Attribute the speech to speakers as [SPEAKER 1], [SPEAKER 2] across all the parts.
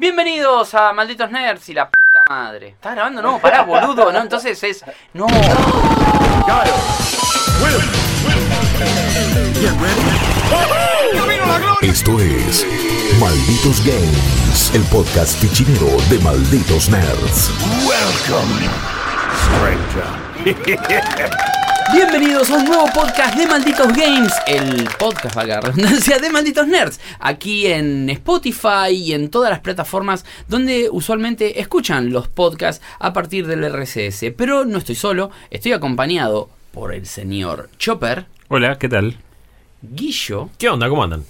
[SPEAKER 1] Bienvenidos a Malditos Nerds y la puta madre. ¿Estás grabando? No, pará, boludo, ¿no? Entonces es. No.
[SPEAKER 2] Esto es Malditos Games, el podcast fichinero de Malditos Nerds.
[SPEAKER 1] Bienvenidos a un nuevo podcast de Malditos Games, el podcast, valga la redundancia, de Malditos Nerds, aquí en Spotify y en todas las plataformas donde usualmente escuchan los podcasts a partir del RSS. Pero no estoy solo, estoy acompañado por el señor Chopper,
[SPEAKER 3] Hola, ¿qué tal?
[SPEAKER 1] Guillo,
[SPEAKER 4] ¿Qué onda? ¿Cómo andan?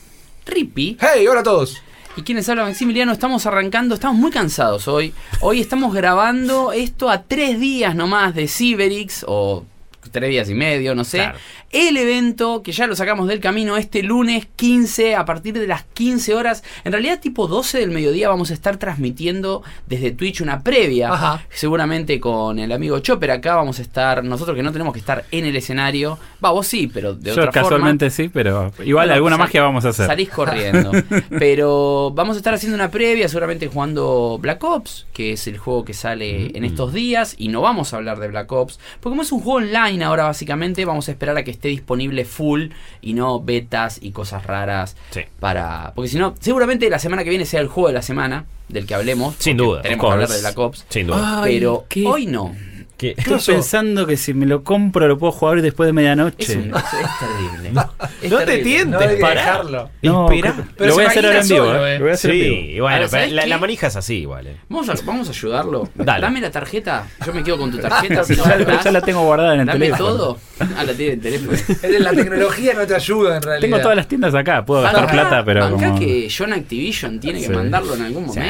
[SPEAKER 1] Rippy
[SPEAKER 5] Hey, hola a todos.
[SPEAKER 1] y quienes hablan Maximiliano. Estamos arrancando, estamos muy cansados hoy. Hoy estamos grabando esto a tres días nomás de Cyberix o tres días y medio, no sé. El evento que ya lo sacamos del camino este lunes 15 a partir de las 15 horas. En realidad tipo 12 del mediodía vamos a estar transmitiendo desde Twitch una previa.
[SPEAKER 5] Ajá.
[SPEAKER 1] Seguramente con el amigo Chopper acá vamos a estar, nosotros que no tenemos que estar en el escenario. Va, vos sí, pero de
[SPEAKER 3] Yo
[SPEAKER 1] otra
[SPEAKER 3] casualmente sí, pero igual
[SPEAKER 1] Bueno,
[SPEAKER 3] alguna
[SPEAKER 1] sal-
[SPEAKER 3] magia vamos a hacer.
[SPEAKER 1] Salís corriendo. Pero vamos a estar haciendo una previa, seguramente jugando Black Ops, que es el juego que sale en estos días. Y no vamos a hablar de Black Ops, porque como es un juego online ahora básicamente, vamos a esperar a que esté disponible full y no betas y cosas raras.
[SPEAKER 4] Sí.
[SPEAKER 1] para Porque si no, seguramente la semana que viene sea el juego de la semana del que hablemos.
[SPEAKER 4] Sin duda.
[SPEAKER 1] Tenemos que hablar de Black Ops.
[SPEAKER 4] Sin duda.
[SPEAKER 3] Ay,
[SPEAKER 1] Pero
[SPEAKER 3] ¿qué?
[SPEAKER 1] hoy no.
[SPEAKER 4] ¿Qué?
[SPEAKER 3] Estoy
[SPEAKER 5] pasó?
[SPEAKER 3] pensando que si me lo compro lo puedo jugar después de medianoche.
[SPEAKER 1] Es, un- es- es terrible. Es
[SPEAKER 4] No te tientes,
[SPEAKER 5] No hay que
[SPEAKER 4] pará.
[SPEAKER 5] dejarlo.
[SPEAKER 3] No,
[SPEAKER 5] Pero
[SPEAKER 3] lo voy a hacer ahora en vivo.
[SPEAKER 5] solo,
[SPEAKER 3] eh.
[SPEAKER 5] eh.
[SPEAKER 3] Lo voy a hacer en vivo.
[SPEAKER 4] Sí, bueno,
[SPEAKER 1] Ahora,
[SPEAKER 4] pero
[SPEAKER 1] ¿sabes
[SPEAKER 4] la, manija es así igual. eh.
[SPEAKER 1] Vamos a, vamos a ayudarlo.
[SPEAKER 4] Dale.
[SPEAKER 1] Dame la tarjeta. Yo me quedo con tu tarjeta. si no
[SPEAKER 3] ya, la tengo guardada en el
[SPEAKER 1] Dame
[SPEAKER 3] teléfono.
[SPEAKER 1] todo. Ah, la tiene el teléfono.
[SPEAKER 5] La tecnología no te ayuda en realidad.
[SPEAKER 3] Tengo todas las tiendas acá, puedo gastar plata, pero como...
[SPEAKER 1] que John Activision tiene que
[SPEAKER 3] Sí.
[SPEAKER 1] mandarlo en algún momento.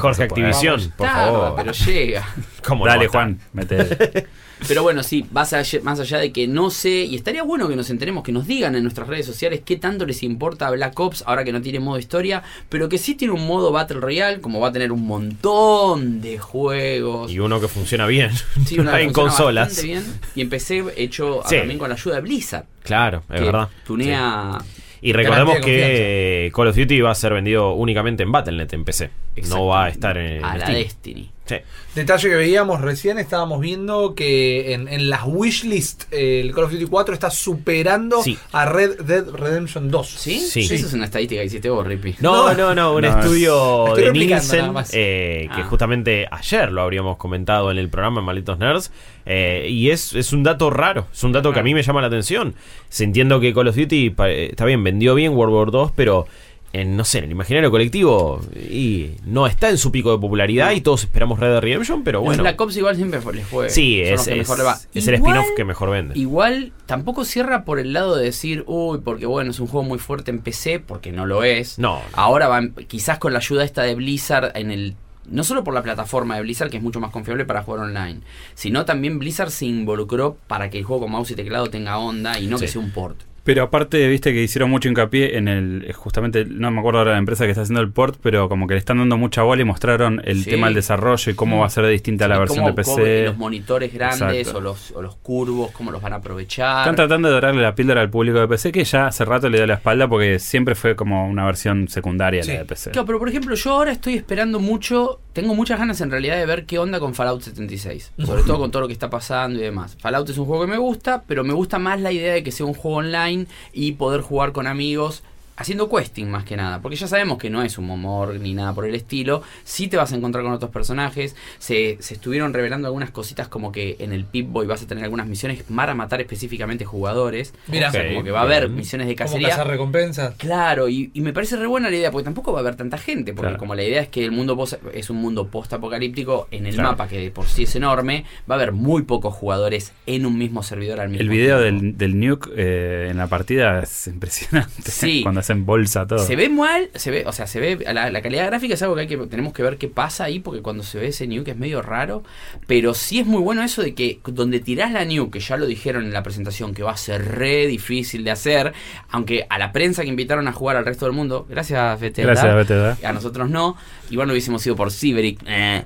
[SPEAKER 4] Jorge. Activision, por favor.
[SPEAKER 1] pero llega.
[SPEAKER 4] ¿Cómo
[SPEAKER 3] Dale? Juan, mete.
[SPEAKER 1] Pero bueno, sí, más allá, más allá de que no sé, y estaría bueno que nos enteremos, que nos digan en nuestras redes sociales qué tanto les importa Black Ops ahora que no tiene modo historia, pero que sí tiene un modo Battle Royale, como va a tener un montón de juegos.
[SPEAKER 4] Y uno que funciona bien.
[SPEAKER 1] Sí, que
[SPEAKER 4] en
[SPEAKER 1] funciona
[SPEAKER 4] consolas.
[SPEAKER 1] bien. Y empecé hecho
[SPEAKER 4] Sí.
[SPEAKER 1] también con la ayuda de Blizzard.
[SPEAKER 4] Claro, es
[SPEAKER 1] que
[SPEAKER 4] verdad.
[SPEAKER 1] Tunea.
[SPEAKER 4] Y recordemos que Call of Duty va a ser vendido únicamente en Battle.net en PC. No va a estar en
[SPEAKER 1] A la. Destiny.
[SPEAKER 4] Sí.
[SPEAKER 5] Detalle que veíamos recién, estábamos viendo que en, en las wishlist eh, el Call of Duty 4 está superando
[SPEAKER 4] Sí.
[SPEAKER 5] a Red Dead Redemption 2.
[SPEAKER 1] ¿Sí?
[SPEAKER 4] Sí.
[SPEAKER 1] Esa es una estadística que hiciste vos, Rippy.
[SPEAKER 4] No,
[SPEAKER 5] No.
[SPEAKER 4] no, no, un
[SPEAKER 3] No,
[SPEAKER 4] estudio
[SPEAKER 5] Estoy
[SPEAKER 4] de Nielsen
[SPEAKER 5] más.
[SPEAKER 4] eh, que
[SPEAKER 1] Ah.
[SPEAKER 4] justamente ayer lo habríamos comentado en el programa en Malditos Nerds eh, y es, es un dato raro, es un dato que a mí me llama la atención. Se entiendo que Call of Duty eh, está bien, vendió bien World War 2, pero en, no sé, en el imaginario colectivo y no está en su pico de popularidad y todos esperamos Red Dead Redemption, pero bueno.
[SPEAKER 1] Black Ops igual siempre les fue.
[SPEAKER 4] Sí, es,
[SPEAKER 1] mejor le va.
[SPEAKER 4] es el
[SPEAKER 1] Igual-
[SPEAKER 4] spin-off que mejor vende.
[SPEAKER 1] Igual tampoco cierra por el lado de decir, uy, porque bueno, es un juego muy fuerte en PC, porque no lo es.
[SPEAKER 4] No.
[SPEAKER 1] Ahora va, quizás con la ayuda esta de Blizzard en el... No solo por la plataforma de Blizzard, que es mucho más confiable para jugar online, sino también Blizzard se involucró para que el juego con mouse y teclado tenga onda y no que sea un port.
[SPEAKER 3] Pero aparte, viste que hicieron mucho hincapié en el. eh, Justamente, no me acuerdo ahora la empresa que está haciendo el port, pero como que le están dando mucha bola y mostraron el
[SPEAKER 1] Sí.
[SPEAKER 3] tema del desarrollo y cómo va a ser distinta la versión
[SPEAKER 1] cómo-
[SPEAKER 3] de
[SPEAKER 1] cómo
[SPEAKER 3] PC.
[SPEAKER 1] los monitores grandes
[SPEAKER 3] Exacto.
[SPEAKER 1] o los, o los curvos, cómo los van a aprovechar.
[SPEAKER 3] Están tratando de darle la píldora al público de PC que ya hace rato le dio la espalda porque siempre fue como una versión secundaria la de PC.
[SPEAKER 1] Claro, pero por ejemplo, yo ahora estoy esperando mucho, tengo muchas ganas en realidad de ver qué onda con Fallout 76, sobre todo con todo lo que está pasando y demás. Fallout es un juego que me gusta, pero me gusta más la idea de que sea un juego online y poder jugar con amigos haciendo questing más que nada, porque ya sabemos que no es un humor ni nada por el estilo, sí te vas a encontrar con otros personajes, se, se estuvieron revelando algunas cositas como que en el Pip-Boy vas a tener algunas misiones para matar específicamente jugadores,
[SPEAKER 5] Mira.
[SPEAKER 1] o sea, como que va a haber misiones de cacería.
[SPEAKER 5] cazar recompensas.
[SPEAKER 1] Claro, y, y me parece re buena la idea, porque tampoco va a haber tanta gente, porque
[SPEAKER 3] Claro.
[SPEAKER 1] como la idea es que el mundo es un mundo post-apocalíptico, en el
[SPEAKER 3] Claro.
[SPEAKER 1] mapa, que de por sí es enorme, va a haber muy pocos jugadores en un mismo servidor al mismo
[SPEAKER 3] El video
[SPEAKER 1] tiempo.
[SPEAKER 3] del, del nuke eh, en la partida es impresionante.
[SPEAKER 1] Sí.
[SPEAKER 3] Cuando hacen bolsa todo.
[SPEAKER 1] Se ve mal, se ve, o sea, se ve, la, la calidad gráfica es algo que, hay que tenemos que ver qué pasa ahí, porque cuando se ve ese nuke es medio raro, pero sí es muy bueno eso de que donde tirás la nuke, que ya lo dijeron en la presentación, que va a ser re difícil de hacer, aunque a la prensa que invitaron a jugar al resto del mundo, gracias Bethesda,
[SPEAKER 3] Gracias, Bethesda.
[SPEAKER 1] a nosotros no, igual no hubiésemos ido por Cyberic, eh.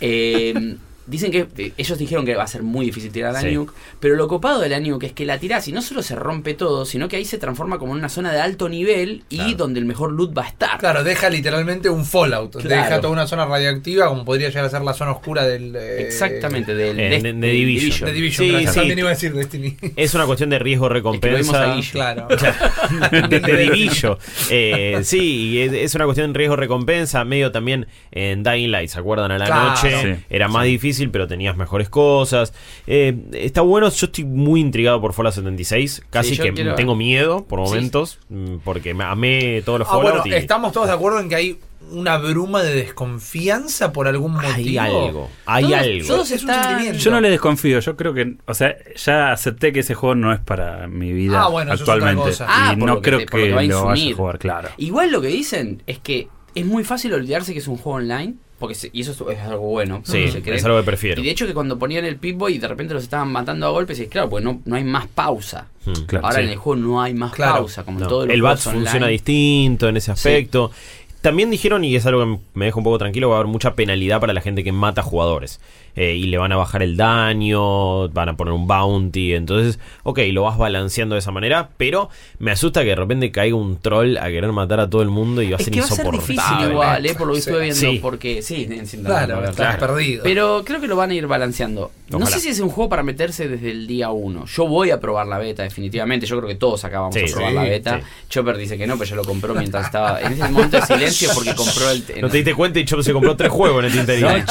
[SPEAKER 1] Eh, Dicen que eh, ellos dijeron que va a ser muy difícil tirar la
[SPEAKER 4] Sí.
[SPEAKER 1] nuke, pero lo copado de la nuke es que la tirás y no solo se rompe todo, sino que ahí se transforma como en una zona de alto nivel y
[SPEAKER 4] Claro.
[SPEAKER 1] donde el mejor loot va a estar.
[SPEAKER 5] Claro, deja literalmente un Fallout.
[SPEAKER 1] Claro.
[SPEAKER 5] Deja toda una zona radioactiva, como podría llegar a ser la zona oscura del. eh,
[SPEAKER 1] Exactamente, del
[SPEAKER 4] Eh,
[SPEAKER 1] de-
[SPEAKER 4] de- de Division.
[SPEAKER 5] De Division,
[SPEAKER 4] Sí,
[SPEAKER 5] gracias.
[SPEAKER 4] sí.
[SPEAKER 5] También iba a decir Destiny.
[SPEAKER 4] Es una cuestión de
[SPEAKER 1] Es que
[SPEAKER 4] riesgo-recompensa.
[SPEAKER 5] claro.
[SPEAKER 4] de, de Divillo. Eh, sí, y es, es una cuestión de riesgo-recompensa, medio también en Dying Light, ¿se acuerdan? A la
[SPEAKER 5] Claro.
[SPEAKER 4] noche
[SPEAKER 3] Sí.
[SPEAKER 4] era más difícil, pero tenías mejores cosas. Eh, está bueno, yo estoy muy intrigado por Fallout 76, casi
[SPEAKER 1] Sí,
[SPEAKER 4] que
[SPEAKER 1] quiero-
[SPEAKER 4] tengo miedo por momentos, mm, porque me amé todos los
[SPEAKER 5] Ah,
[SPEAKER 4] Fallout
[SPEAKER 5] bueno,
[SPEAKER 4] y
[SPEAKER 5] estamos todos de acuerdo en que hay una bruma de desconfianza por algún motivo.
[SPEAKER 4] hay algo, hay
[SPEAKER 1] Todos-
[SPEAKER 4] algo.
[SPEAKER 1] todos
[SPEAKER 5] Es
[SPEAKER 1] están-.
[SPEAKER 3] Yo no le desconfío, yo creo que, o sea, ya acepté que ese juego no es para mi vida
[SPEAKER 5] Ah, bueno, es
[SPEAKER 3] actualmente.
[SPEAKER 5] cosa.
[SPEAKER 1] Ah,
[SPEAKER 3] y no creo
[SPEAKER 1] te-
[SPEAKER 3] que,
[SPEAKER 1] lo
[SPEAKER 3] lo vaya a jugar, claro.
[SPEAKER 1] Igual lo que dicen es que es muy fácil olvidarse que es un juego online, porque se- y eso es, es algo bueno.
[SPEAKER 4] Sí,
[SPEAKER 1] se
[SPEAKER 4] es algo que prefiero.
[SPEAKER 1] Y de hecho que cuando ponían el Pip-Boy y de repente los estaban matando a golpes, y claro, pues no, no hay más pausa.
[SPEAKER 4] Mm,
[SPEAKER 3] Claro,
[SPEAKER 1] Ahora
[SPEAKER 3] sí.
[SPEAKER 1] en el juego no hay más
[SPEAKER 5] Claro.
[SPEAKER 1] pausa, como
[SPEAKER 4] No,
[SPEAKER 1] los
[SPEAKER 4] el BATS funciona distinto en ese aspecto. También dijeron, y es algo que me deja un poco tranquilo, va a haber mucha penalidad para la gente que mata jugadores. Eh, y le van a bajar el daño, van a poner un bounty. Entonces, ok, lo vas balanceando de esa manera. Pero me asusta que de repente caiga un troll a querer matar a todo el mundo y va a
[SPEAKER 1] Es
[SPEAKER 4] ser
[SPEAKER 1] que va a ser difícil igual, eh, por lo que
[SPEAKER 5] Sí.
[SPEAKER 1] estuve viendo,
[SPEAKER 4] Sí.
[SPEAKER 1] porque sí, sin-
[SPEAKER 5] Claro, estás
[SPEAKER 4] claro.
[SPEAKER 5] perdido.
[SPEAKER 1] Pero creo que lo van a ir balanceando. No
[SPEAKER 4] Ojalá.
[SPEAKER 1] sé si es un juego para meterse desde el día uno. Yo voy a probar la beta, definitivamente. Yo creo que todos acá vamos
[SPEAKER 4] Sí,
[SPEAKER 1] a probar
[SPEAKER 5] sí,
[SPEAKER 1] la beta.
[SPEAKER 4] sí.
[SPEAKER 1] Chopper dice que no, pero yo lo compró mientras estaba en ese momento de silencio porque compró el.
[SPEAKER 4] No te diste cuenta y Chop se compró tres juegos en el interior.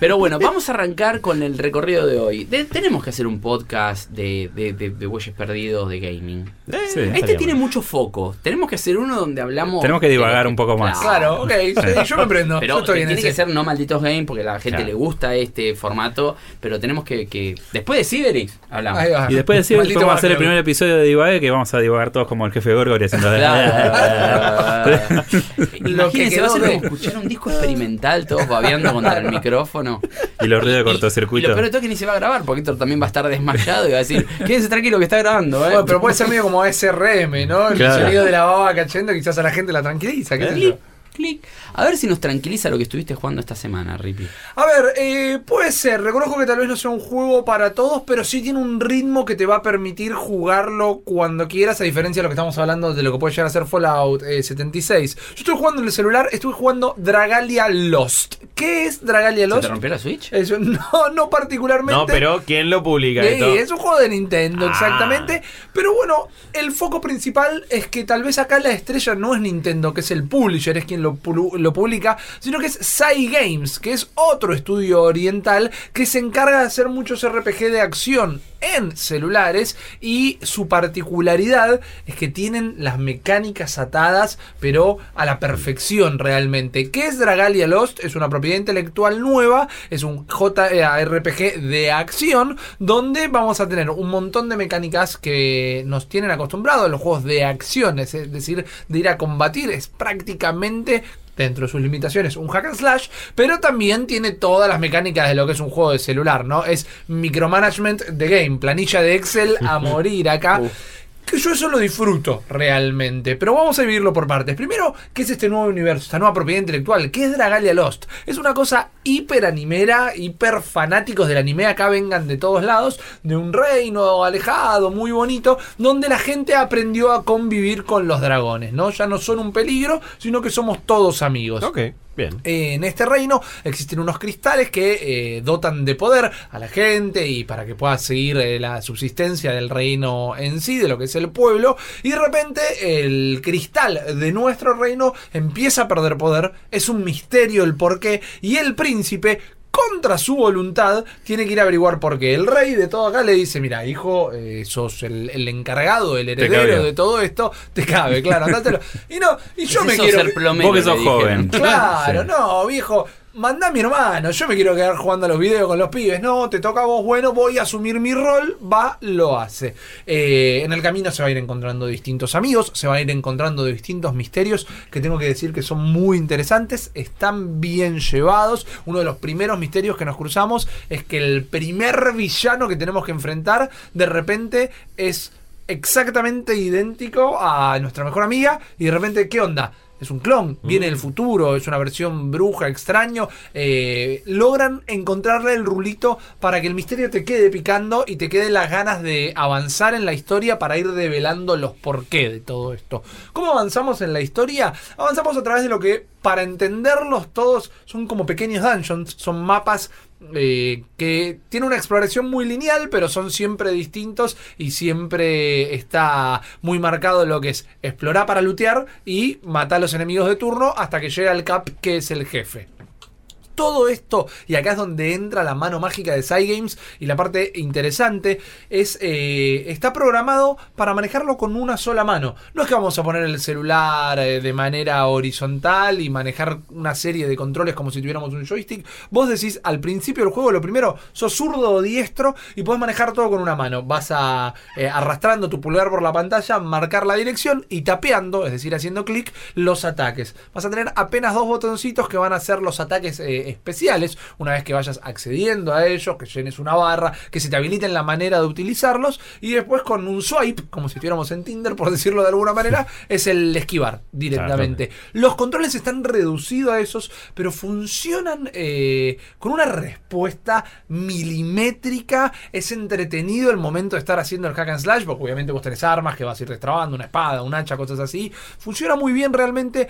[SPEAKER 1] Pero bueno, vamos a arrancar con el recorrido de hoy. De- tenemos que hacer un podcast de, de, de, de bueyes perdidos de gaming.
[SPEAKER 3] Sí.
[SPEAKER 1] Este tiene mucho foco. Tenemos que hacer uno donde hablamos.
[SPEAKER 3] Tenemos que
[SPEAKER 1] de
[SPEAKER 3] divagar un poco más.
[SPEAKER 5] Claro, ok, sí, yo me prendo.
[SPEAKER 1] Pero
[SPEAKER 5] yo estoy
[SPEAKER 1] que
[SPEAKER 5] en
[SPEAKER 1] tiene
[SPEAKER 5] ese.
[SPEAKER 1] que ser no malditos game porque a la gente
[SPEAKER 3] Claro.
[SPEAKER 1] le gusta este formato. Pero tenemos que. que después de Cyberix hablamos.
[SPEAKER 5] Ahí va.
[SPEAKER 3] Y después decir
[SPEAKER 5] Maldito
[SPEAKER 3] vamos a hacer el primer episodio de Divague que vamos a divagar todos como el jefe Gorgori haciendo
[SPEAKER 1] Claro.
[SPEAKER 5] Lo que
[SPEAKER 1] Imagínense, va a ser
[SPEAKER 5] de-
[SPEAKER 1] como escuchar un disco experimental, todos babeando contra el micrófono.
[SPEAKER 3] y los ruidos de
[SPEAKER 1] Y- Y,
[SPEAKER 3] cortocircuito.
[SPEAKER 1] lo peor de todo es que ni se va a grabar, porque Héctor también va a estar desmayado y va a decir, quédense tranquilo que está grabando, ¿eh?
[SPEAKER 5] Bueno, pero puede ser medio como SRM, ¿no? El
[SPEAKER 3] Claro.
[SPEAKER 5] sonido de la baba cachendo quizás a la gente la tranquiliza. qué yo.
[SPEAKER 1] Clic. A ver si nos tranquiliza lo que estuviste jugando esta semana, Rippy.
[SPEAKER 5] A ver, eh, puede ser. Reconozco que tal vez no sea un juego para todos, pero sí tiene un ritmo que te va a permitir jugarlo cuando quieras, a diferencia de lo que estamos hablando de lo que puede llegar a ser Fallout eh, 76. Yo estoy jugando en el celular, estuve jugando Dragalia Lost. ¿Qué es Dragalia
[SPEAKER 1] ¿Se
[SPEAKER 5] Lost?
[SPEAKER 1] te rompió la Switch?
[SPEAKER 5] Eso, no, no particularmente.
[SPEAKER 4] No, pero ¿quién lo publica
[SPEAKER 5] Sí,
[SPEAKER 4] esto?
[SPEAKER 5] es un juego de Nintendo,
[SPEAKER 4] Ah.
[SPEAKER 5] exactamente. Pero bueno, el foco principal es que tal vez acá la estrella no es Nintendo, que es el publisher, es quien lo, lo publica, sino que es Sai Games, que es otro estudio oriental que se encarga de hacer muchos RPG de acción en celulares y su particularidad es que tienen las mecánicas atadas pero a la perfección realmente. ¿Qué es Dragalia Lost? Es una propiedad intelectual nueva, es un JRPG de acción donde vamos a tener un montón de mecánicas que nos tienen acostumbrados a los juegos de acción, es decir, de ir a combatir, es prácticamente dentro de sus limitaciones un hack and slash, pero también tiene todas las mecánicas de lo que es un juego de celular, ¿no? Es micromanagement de game, planilla de Excel a morir acá. Que yo eso lo disfruto realmente, pero vamos a vivirlo por partes. Primero, ¿qué es este nuevo universo, esta nueva propiedad intelectual? ¿Qué es Dragalia Lost? Es una cosa hiper animera, hiper fanáticos del anime, acá vengan de todos lados, de un reino alejado, muy bonito, donde la gente aprendió a convivir con los dragones, ¿no? Ya no son un peligro, sino que somos todos amigos.
[SPEAKER 4] Ok,
[SPEAKER 5] Eh, en este reino existen unos cristales que eh, dotan de poder a la gente y para que pueda seguir eh, la subsistencia del reino en sí, de lo que es el pueblo. Y de repente el cristal de nuestro reino empieza a perder poder. Es un misterio el porqué. Y el príncipe contra su voluntad, tiene que ir a averiguar por qué. El rey de todo acá le dice, mira, hijo, eh, sos el, el encargado, el heredero de todo esto, te cabe, claro, andátelo. Y no, y yo me quiero...
[SPEAKER 1] ser plomero,
[SPEAKER 3] Vos que sos joven.
[SPEAKER 5] Claro,
[SPEAKER 3] Sí.
[SPEAKER 5] no, viejo. Mandá a mi hermano, yo me quiero quedar jugando a los videos con los pibes. No, te toca a vos, bueno, voy a asumir mi rol, va, lo hace. Eh, en el camino se va a ir encontrando distintos amigos, se va a ir encontrando distintos misterios que tengo que decir que son muy interesantes, están bien llevados. Uno de los primeros misterios que nos cruzamos es que el primer villano que tenemos que enfrentar de repente es exactamente idéntico a nuestra mejor amiga y de repente, ¿qué onda? Es un clon, viene del futuro, es una versión bruja, extraño. eh, logran encontrarle el rulito para que el misterio te quede picando y te quede las ganas de avanzar en la historia para ir develando los porqué de todo esto. ¿Cómo avanzamos en la historia? Avanzamos a través de lo que, para entenderlos todos, son como pequeños dungeons, son mapas eh, que tienen una exploración muy lineal, pero son siempre distintos y siempre está muy marcado lo que es explorar para lootear y matar a los enemigos de turno hasta que llega el cap que es el jefe. Todo esto, y acá es donde entra la mano mágica de Cygames y la parte interesante, es eh, está programado para manejarlo con una sola mano. No es que vamos a poner el celular eh, de manera horizontal y manejar una serie de controles como si tuviéramos un joystick. Vos decís al principio del juego, lo primero, sos zurdo o diestro y podés manejar todo con una mano. Vas a eh, arrastrando tu pulgar por la pantalla, marcar la dirección y tapeando, es decir, haciendo clic, los ataques. Vas a tener apenas dos botoncitos que van a ser los ataques eh, especiales. Una vez que vayas accediendo a ellos, que llenes una barra, que se te habiliten la manera de utilizarlos. Y después con un swipe, como si estuviéramos en Tinder, por decirlo de alguna manera, es el esquivar directamente. Los controles están reducidos a esos, pero funcionan eh, con una respuesta milimétrica. Es entretenido el momento de estar haciendo el hack and slash, porque obviamente vos tenés armas que vas a ir destrabando, una espada, un hacha, cosas así. Funciona muy bien realmente.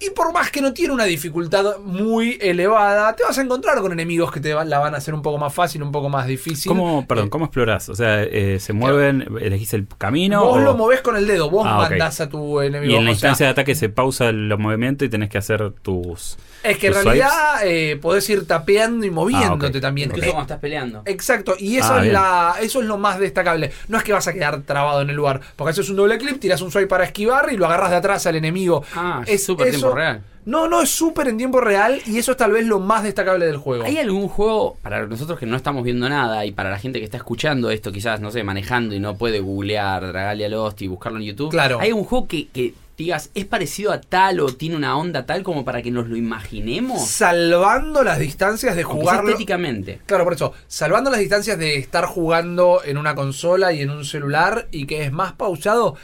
[SPEAKER 5] Y por más que no tiene una dificultad muy elevada, te vas a encontrar con enemigos que te la van a hacer un poco más fácil, un poco más difícil.
[SPEAKER 3] ¿Cómo, perdón,
[SPEAKER 5] Eh,
[SPEAKER 3] cómo explorás? O sea, eh, ¿se mueven, elegís el camino?
[SPEAKER 5] Vos
[SPEAKER 3] o-
[SPEAKER 5] lo movés con el dedo, vos
[SPEAKER 3] Ah,
[SPEAKER 5] mandás a tu enemigo.
[SPEAKER 3] y en la
[SPEAKER 5] sea,
[SPEAKER 3] instancia de ataque se pausa el movimiento y tenés que hacer tus...
[SPEAKER 5] es que en realidad eh, podés ir tapeando y moviéndote
[SPEAKER 3] Ah, ok.
[SPEAKER 5] también.
[SPEAKER 1] Incluso
[SPEAKER 5] Eh,
[SPEAKER 1] cuando estás peleando.
[SPEAKER 5] Exacto, y eso,
[SPEAKER 3] Ah,
[SPEAKER 5] es
[SPEAKER 3] bien.
[SPEAKER 5] la, eso es lo más destacable. No es que vas a quedar trabado en el lugar, porque haces un doble clip, tiras un swipe para esquivar y lo agarras de atrás al enemigo.
[SPEAKER 1] Ah, es súper tiempo real.
[SPEAKER 5] No, no, es súper en tiempo real y eso es tal vez lo más destacable del juego.
[SPEAKER 1] ¿Hay algún juego, para nosotros que no estamos viendo nada y para la gente que está escuchando esto, quizás, no sé, manejando y no puede googlear Dragalia Lost y buscarlo en YouTube?
[SPEAKER 5] Claro.
[SPEAKER 1] ¿Hay algún juego que, que digas, es parecido a tal o tiene una onda tal como para que nos lo imaginemos?
[SPEAKER 5] Salvando las distancias de jugarlo.
[SPEAKER 1] estéticamente.
[SPEAKER 5] Claro, por eso, salvando las distancias de estar jugando en una consola y en un celular y que es más pausado,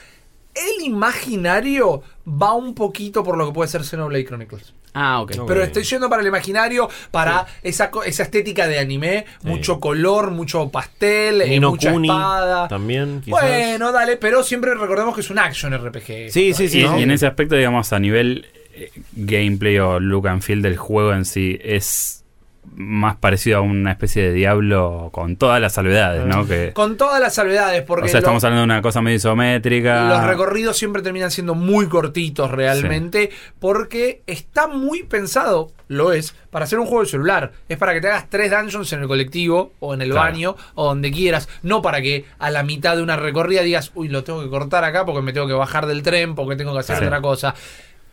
[SPEAKER 5] el imaginario va un poquito por lo que puede ser Xenoblade Chronicles.
[SPEAKER 1] Ah, ok.
[SPEAKER 5] Pero estoy yendo para el imaginario, para esa, esa estética de anime, mucho color, mucho pastel, eh, mucha
[SPEAKER 4] Kuni
[SPEAKER 5] espada.
[SPEAKER 4] también, quizás.
[SPEAKER 5] Bueno, dale, pero siempre recordemos que es un action RPG.
[SPEAKER 4] Sí, sí, sí.
[SPEAKER 3] y en ese aspecto, digamos, a nivel eh, gameplay o look and feel del juego en sí, es más parecido a una especie de diablo con todas las salvedades, ¿no? Que,
[SPEAKER 5] Con todas las salvedades, porque
[SPEAKER 3] o sea,
[SPEAKER 5] lo-
[SPEAKER 3] estamos hablando de una cosa medio isométrica.
[SPEAKER 5] Los recorridos siempre terminan siendo muy cortitos realmente porque está muy pensado, lo es, para hacer un juego de celular. Es para que te hagas tres dungeons en el colectivo o en el
[SPEAKER 3] Claro.
[SPEAKER 5] baño o donde quieras. No para que a la mitad de una recorrida digas, uy, lo tengo que cortar acá porque me tengo que bajar del tren, porque tengo que hacer otra cosa.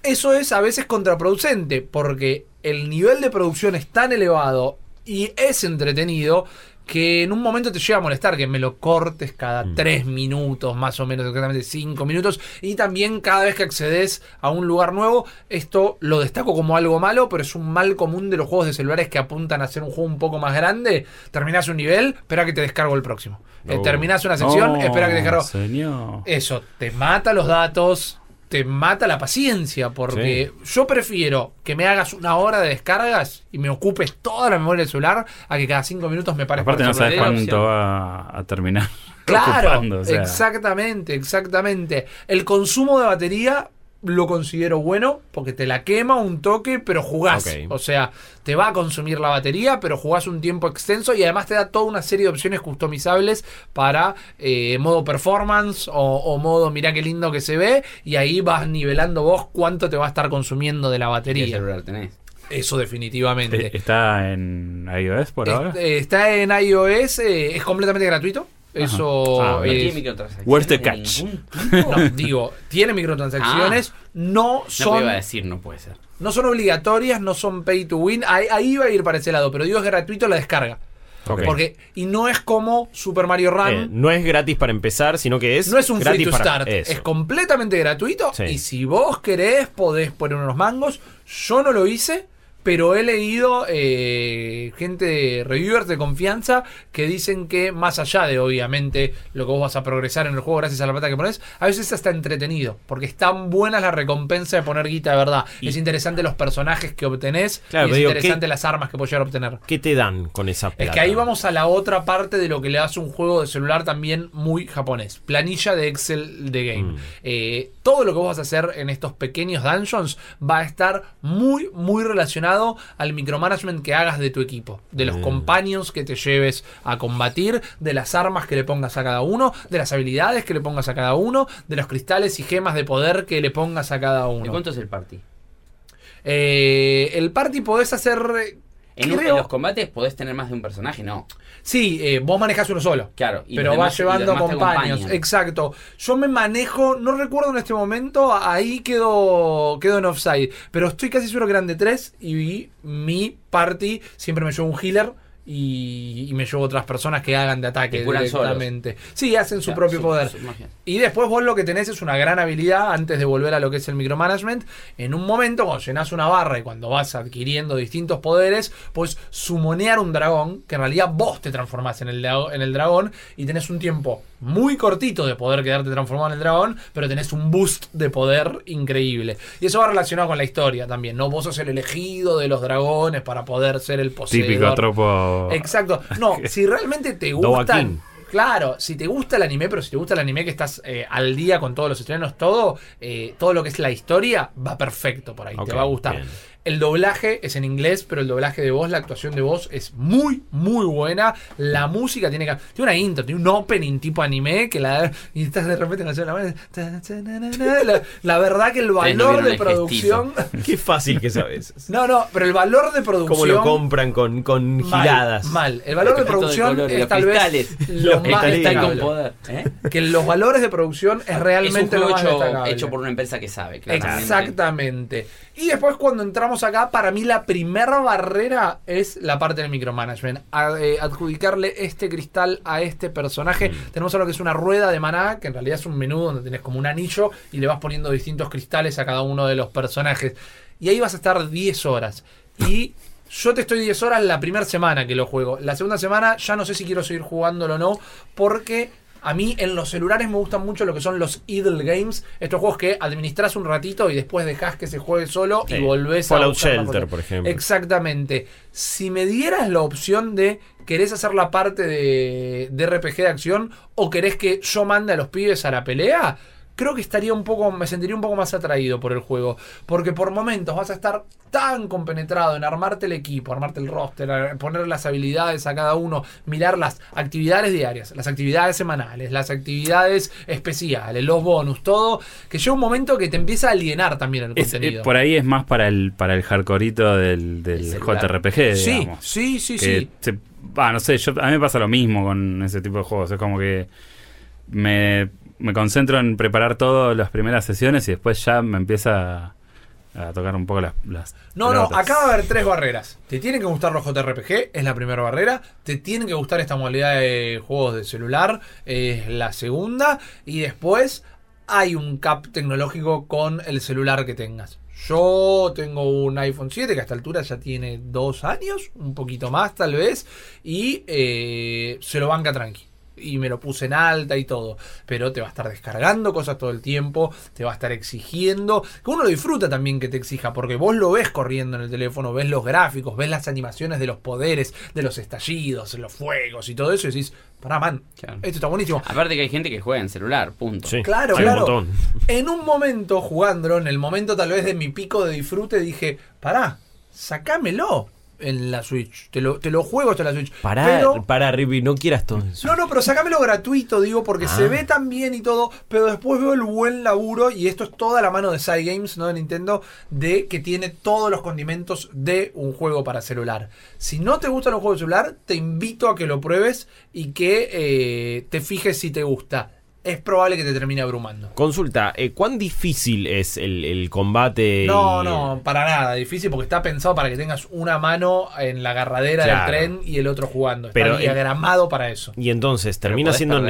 [SPEAKER 5] Eso es a veces contraproducente porque el nivel de producción es tan elevado y es entretenido que en un momento te llega a molestar que me lo cortes cada tres minutos, más o menos, exactamente cinco minutos, y también cada vez que accedes a un lugar nuevo, esto lo destaco como algo malo, pero es un mal común de los juegos de celulares que apuntan a hacer un juego un poco más grande. Terminás un nivel, espera que te descargo el próximo. Eh,
[SPEAKER 4] Oh.
[SPEAKER 5] terminás una sección,
[SPEAKER 3] No,
[SPEAKER 5] espera que te descargo.
[SPEAKER 3] Señor.
[SPEAKER 5] Eso, te mata los datos, te mata la paciencia, porque yo prefiero que me hagas una hora de descargas y me ocupes toda la memoria del celular a que cada cinco minutos me pares
[SPEAKER 3] Aparte
[SPEAKER 5] por
[SPEAKER 3] no sabes cuánto va a terminar.
[SPEAKER 5] Claro,
[SPEAKER 3] ocupando, o sea.
[SPEAKER 5] exactamente, exactamente. El consumo de batería lo considero bueno porque te la quema un toque, pero jugás. O sea, te va a consumir la batería, pero jugás un tiempo extenso y además te da toda una serie de opciones customizables para eh, modo performance o, o modo mirá qué lindo que se ve y ahí vas nivelando vos cuánto te va a estar consumiendo de la
[SPEAKER 1] ¿Qué
[SPEAKER 5] batería.
[SPEAKER 1] celular tenés?
[SPEAKER 5] Eso definitivamente.
[SPEAKER 3] Eh, ¿Está en iOS por ahora?
[SPEAKER 5] Este, está en iOS, eh, es completamente gratuito. Eso
[SPEAKER 3] Ah,
[SPEAKER 1] No
[SPEAKER 5] es-
[SPEAKER 1] tiene microtransacciones.
[SPEAKER 3] Where's the catch?
[SPEAKER 5] No, digo, tiene microtransacciones, no
[SPEAKER 1] No
[SPEAKER 5] son,
[SPEAKER 1] iba a decir, no puede ser.
[SPEAKER 5] no son obligatorias, no son pay to win. Ahí, ahí va a ir para ese lado, pero digo es gratuito la descarga.
[SPEAKER 4] Ok.
[SPEAKER 5] Porque, y no es como Super Mario Run.
[SPEAKER 4] Eh, no es gratis para empezar, sino que es.
[SPEAKER 5] no es un free to start, es completamente gratuito.
[SPEAKER 4] Sí.
[SPEAKER 5] Y si vos querés, podés poner unos mangos. Yo no lo hice pero he leído eh, gente, reviewers de confianza, que dicen que más allá de obviamente lo que vos vas a progresar en el juego gracias a la plata que pones, a veces hasta entretenido, porque están buenas la recompensa de poner guita de verdad.
[SPEAKER 4] Y-
[SPEAKER 5] es interesante los personajes que obtenés
[SPEAKER 4] Claro,
[SPEAKER 5] y es
[SPEAKER 4] digo,
[SPEAKER 5] interesante
[SPEAKER 4] ¿qué-
[SPEAKER 5] las armas que puedes llegar a obtener.
[SPEAKER 4] ¿Qué te dan con esa plata?
[SPEAKER 5] Es que ahí vamos a la otra parte de lo que le hace un juego de celular también muy japonés. Planilla de Excel de game.
[SPEAKER 4] Mm.
[SPEAKER 5] Eh, todo lo que vos vas a hacer en estos pequeños dungeons va a estar muy, muy relacionado al micromanagement que hagas de tu equipo. De los
[SPEAKER 4] Mm.
[SPEAKER 5] companions que te lleves a combatir, de las armas que le pongas a cada uno, de las habilidades que le pongas a cada uno, de los cristales y gemas de poder que le pongas a cada
[SPEAKER 1] ¿De
[SPEAKER 5] uno.
[SPEAKER 1] cuánto es el party?
[SPEAKER 5] Eh, el party podés hacer...
[SPEAKER 1] En, un-
[SPEAKER 5] creo-
[SPEAKER 1] en los combates podés tener más de un personaje, no.
[SPEAKER 5] Sí, eh, vos manejás uno solo.
[SPEAKER 1] Claro. y
[SPEAKER 5] pero vas llevando compañeros. Exacto. Yo me manejo, no recuerdo en este momento, ahí quedo, quedo en offside. Pero estoy casi seguro que eran de tres y mi party siempre me llevo un healer. Y, y me llevo otras personas que hagan de ataque directamente. Sí, hacen su propio
[SPEAKER 1] su-
[SPEAKER 5] poder.
[SPEAKER 1] su.
[SPEAKER 5] Y después vos lo que tenés es una gran habilidad antes de volver a lo que es el micromanagement. En un momento, cuando llenás una barra y cuando vas adquiriendo distintos poderes, pues sumonear un dragón, que en realidad vos te transformás en el, en el dragón y tenés un tiempo muy cortito de poder quedarte transformado en el dragón, pero tenés un boost de poder increíble. Y eso va relacionado con la historia también, ¿no? Vos sos el elegido de los dragones para poder ser el poseedor.
[SPEAKER 3] Típico tropo.
[SPEAKER 5] Exacto. No, si realmente te gustan. Claro, si te gusta el anime, pero si te gusta el anime que estás eh, al día con todos los estrenos, todo, eh, todo lo que es la historia, va perfecto por ahí, te va a gustar.
[SPEAKER 4] bien.
[SPEAKER 5] El doblaje es en inglés, pero el doblaje de voz, la actuación de voz es muy, muy buena. La música tiene que. Tiene una intro, tiene un opening tipo anime que la. Y estás de repente en la mano. La, la verdad que el valor de producción.
[SPEAKER 4] Qué fácil que sabes.
[SPEAKER 5] No, no, pero el valor de producción.
[SPEAKER 4] ¿Cómo lo compran con, con
[SPEAKER 5] Mal,
[SPEAKER 4] giladas?
[SPEAKER 5] Mal. El valor de producción
[SPEAKER 1] color
[SPEAKER 5] es tal
[SPEAKER 1] cristales.
[SPEAKER 5] vez
[SPEAKER 4] Los
[SPEAKER 5] lo más
[SPEAKER 1] con poder. ¿eh?
[SPEAKER 5] Que los valores de producción es
[SPEAKER 1] Es un
[SPEAKER 5] realmente lo más
[SPEAKER 1] hecho,
[SPEAKER 5] destacable.
[SPEAKER 1] hecho por una empresa que sabe, claramente.
[SPEAKER 5] Exactamente. Y después cuando entramos acá, para mí la primera barrera es la parte del micromanagement. A- eh, adjudicarle este cristal a este personaje.
[SPEAKER 1] Mm.
[SPEAKER 5] Tenemos algo que es una rueda de maná, que en realidad es un menú donde tenés como un anillo y le vas poniendo distintos cristales a cada uno de los personajes. Y ahí vas a estar 10 horas. Y yo te estoy 10 horas la primera semana que lo juego. La segunda semana ya no sé si quiero seguir jugándolo o no, porque a mí en los celulares me gustan mucho lo que son los idle games, estos juegos que administras un ratito y después dejas que se juegue solo y volvés a
[SPEAKER 4] Fallout
[SPEAKER 5] más
[SPEAKER 4] Shelter, por ejemplo.
[SPEAKER 5] Exactamente. Si me dieras la opción de querés hacer la parte de, de RPG de acción o querés que yo mande a los pibes a la pelea, creo que estaría un poco, me sentiría un poco más atraído por el juego. Porque por momentos vas a estar tan compenetrado en armarte el equipo, armarte el roster, poner las habilidades a cada uno, mirar las actividades diarias, las actividades semanales, las actividades especiales, los bonus, todo, que llega un momento que te empieza a alienar también el
[SPEAKER 3] Es- eh,
[SPEAKER 5] contenido.
[SPEAKER 3] por ahí es más para el para el hardcoreito del, del. JRPG,
[SPEAKER 5] sí,
[SPEAKER 3] digamos.
[SPEAKER 5] sí, sí,
[SPEAKER 3] que
[SPEAKER 5] sí.
[SPEAKER 3] se- ah, no sé, yo, a mí me pasa lo mismo con ese tipo de juegos. Es como que me, me concentro en preparar todo las primeras sesiones y después ya me empieza a, a tocar un poco las. las
[SPEAKER 5] No, no, acá va a haber tres barreras. Te tienen que gustar los JRPG, es la primera barrera. Te tienen que gustar esta modalidad de juegos de celular, es la segunda. Y después hay un cap tecnológico con el celular que tengas. Yo tengo un iPhone 7 que a esta altura ya tiene dos años, un poquito más tal vez, y eh, se lo banca tranqui. Y me lo puse en alta y todo. Pero te va a estar descargando cosas todo el tiempo, te va a estar exigiendo. Que uno lo disfruta también que te exija, porque vos lo ves corriendo en el teléfono, ves los gráficos, ves las animaciones de los poderes, de los estallidos, los fuegos y todo eso, y decís, pará, man,
[SPEAKER 1] Claro.
[SPEAKER 5] esto está buenísimo.
[SPEAKER 1] Aparte que hay gente que juega en celular, punto.
[SPEAKER 4] Sí,
[SPEAKER 5] Claro,
[SPEAKER 4] hay
[SPEAKER 5] claro.
[SPEAKER 4] un.
[SPEAKER 5] En un momento jugándolo, en el momento tal vez de mi pico de disfrute, dije, pará, sacámelo en la Switch. Te lo, te lo juego hasta la Switch.
[SPEAKER 4] Pará,
[SPEAKER 5] Pero-
[SPEAKER 4] pará, Rippy, no quieras todo eso.
[SPEAKER 5] no, no, pero sacámelo gratuito, digo, porque
[SPEAKER 4] Ah.
[SPEAKER 5] se ve tan bien y todo, pero después veo el buen laburo, y esto es toda la mano de Side Games, ¿no? De Nintendo, de que tiene todos los condimentos de un juego para celular. Si no te gustan los juegos de celular, te invito a que lo pruebes y que eh, te fijes si te gusta. Es probable que te termine abrumando.
[SPEAKER 4] Consulta, eh, ¿cuán difícil es el, el combate?
[SPEAKER 5] No,
[SPEAKER 4] y-
[SPEAKER 5] no, para nada. Difícil porque está pensado para que tengas una mano en la agarradera
[SPEAKER 4] Claro.
[SPEAKER 5] del tren y el otro jugando. Está
[SPEAKER 4] Pero el-
[SPEAKER 5] diagramado para eso.
[SPEAKER 4] Y entonces termina siendo...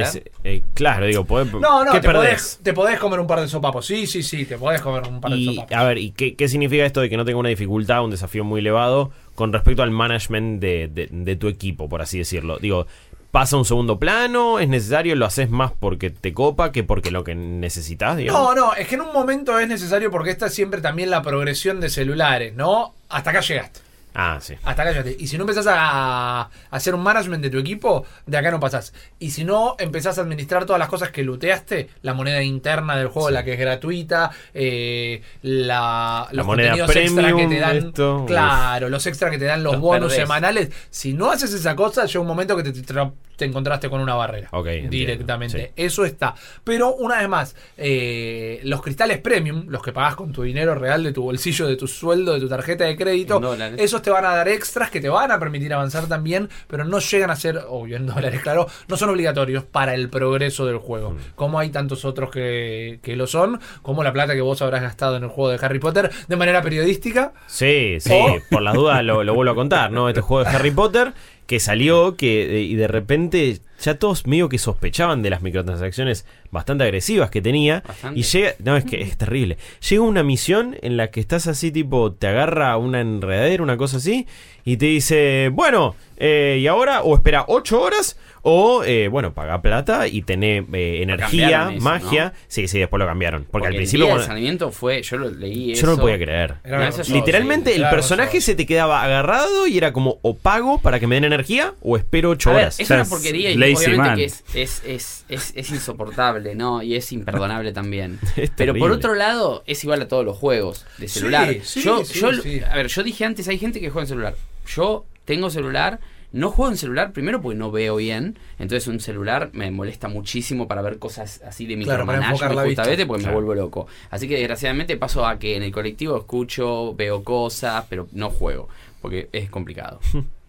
[SPEAKER 4] eh, claro, digo, podés-
[SPEAKER 5] No, no,
[SPEAKER 4] ¿qué
[SPEAKER 5] te
[SPEAKER 4] perdés?
[SPEAKER 5] podés, te podés comer un par de sopapos. Sí, sí, sí, te podés comer un par de
[SPEAKER 4] Y,
[SPEAKER 5] sopapos.
[SPEAKER 4] a ver, ¿y qué, qué significa esto de que no tenga una dificultad, un desafío muy elevado con respecto al management de, de- de tu equipo, por así decirlo? Digo, ¿pasa a un segundo plano? ¿Es necesario? ¿Lo haces más porque te copa que porque lo que necesitas?
[SPEAKER 5] No, no, es que en un momento es necesario porque esta es siempre también la progresión de celulares, ¿no? Hasta acá llegaste.
[SPEAKER 4] Ah, sí.
[SPEAKER 5] Hasta acá llegaste. Y si no empezás a, a hacer un management de tu equipo, de acá no pasás. Y si no empezás a administrar todas las cosas que looteaste, la moneda interna del juego, la que es gratuita, eh, la, los
[SPEAKER 4] moneda
[SPEAKER 5] contenidos extra que
[SPEAKER 4] premium,
[SPEAKER 5] te dan.
[SPEAKER 4] esto,
[SPEAKER 5] claro, los extra que te dan los,
[SPEAKER 1] Los
[SPEAKER 5] bonos
[SPEAKER 1] perdés.
[SPEAKER 5] semanales. Si no haces esa cosa, llega un momento que te, te, te encontraste con una barrera.
[SPEAKER 4] Entiendo,
[SPEAKER 5] directamente. Eso está. Pero una vez más, eh, los cristales premium, los que pagás con tu dinero real de tu bolsillo, de tu sueldo, de tu tarjeta de crédito, esos te van a dar extras que te van a permitir avanzar también, pero no llegan a ser, obvio en dólares, claro, no son obligatorios para el progreso del juego. Como hay tantos otros que, que lo son, como la plata que vos habrás gastado en el juego de Harry Potter de manera periodística.
[SPEAKER 4] Sí, sí,
[SPEAKER 5] O-
[SPEAKER 4] por las dudas lo, lo vuelvo a contar, ¿no? Este juego de Harry Potter que salió que eh, y de repente ya todos medio que sospechaban de las microtransacciones bastante agresivas que tenía
[SPEAKER 1] Bastante.
[SPEAKER 4] y llega, no es que es terrible. Llega una misión en la que estás así tipo te agarra una enredadera, una cosa así y te dice, "Bueno, eh, y ahora o espera 8 horas o eh, bueno, paga plata y tener energía,
[SPEAKER 1] cambiaron eso,
[SPEAKER 4] magia." Sí, sí, después lo cambiaron, porque, al
[SPEAKER 1] el
[SPEAKER 4] principio
[SPEAKER 1] día del
[SPEAKER 4] cuando-
[SPEAKER 1] lanzamiento fue, yo lo leí
[SPEAKER 4] yo no lo podía creer.
[SPEAKER 5] Era
[SPEAKER 1] No, eso yo-
[SPEAKER 4] Literalmente
[SPEAKER 1] sí.
[SPEAKER 4] el
[SPEAKER 5] claro,
[SPEAKER 4] personaje
[SPEAKER 5] eso.
[SPEAKER 4] se te quedaba agarrado y era como o pago para que me den energía o espero 8
[SPEAKER 1] A ver,
[SPEAKER 4] horas.
[SPEAKER 1] es
[SPEAKER 3] O sea,
[SPEAKER 1] una porquería y
[SPEAKER 3] lazy
[SPEAKER 1] obviamente
[SPEAKER 3] man.
[SPEAKER 1] que es, es, es, es, es insoportable, ¿no? Y es imperdonable también.
[SPEAKER 4] Es
[SPEAKER 1] Pero por otro lado, es igual a todos los juegos de celular.
[SPEAKER 5] sí,
[SPEAKER 1] yo,
[SPEAKER 5] sí,
[SPEAKER 1] yo,
[SPEAKER 5] sí.
[SPEAKER 1] A ver, yo dije antes, hay gente que juega en celular. Yo tengo celular, no juego en celular primero porque no veo bien. Entonces un celular me molesta muchísimo para ver cosas así de
[SPEAKER 5] Claro, para
[SPEAKER 1] micromanagement
[SPEAKER 5] enfocar la vista.
[SPEAKER 1] justamente porque
[SPEAKER 4] Claro.
[SPEAKER 1] me vuelvo loco. Así que desgraciadamente paso a que en el colectivo escucho, veo cosas, pero no juego. Porque es complicado.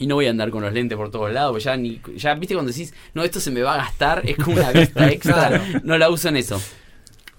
[SPEAKER 1] Y no voy a andar con los lentes por todos lados, ya ni ya viste cuando decís, no, esto se me va a gastar, es como una vista extra, no la uso en eso.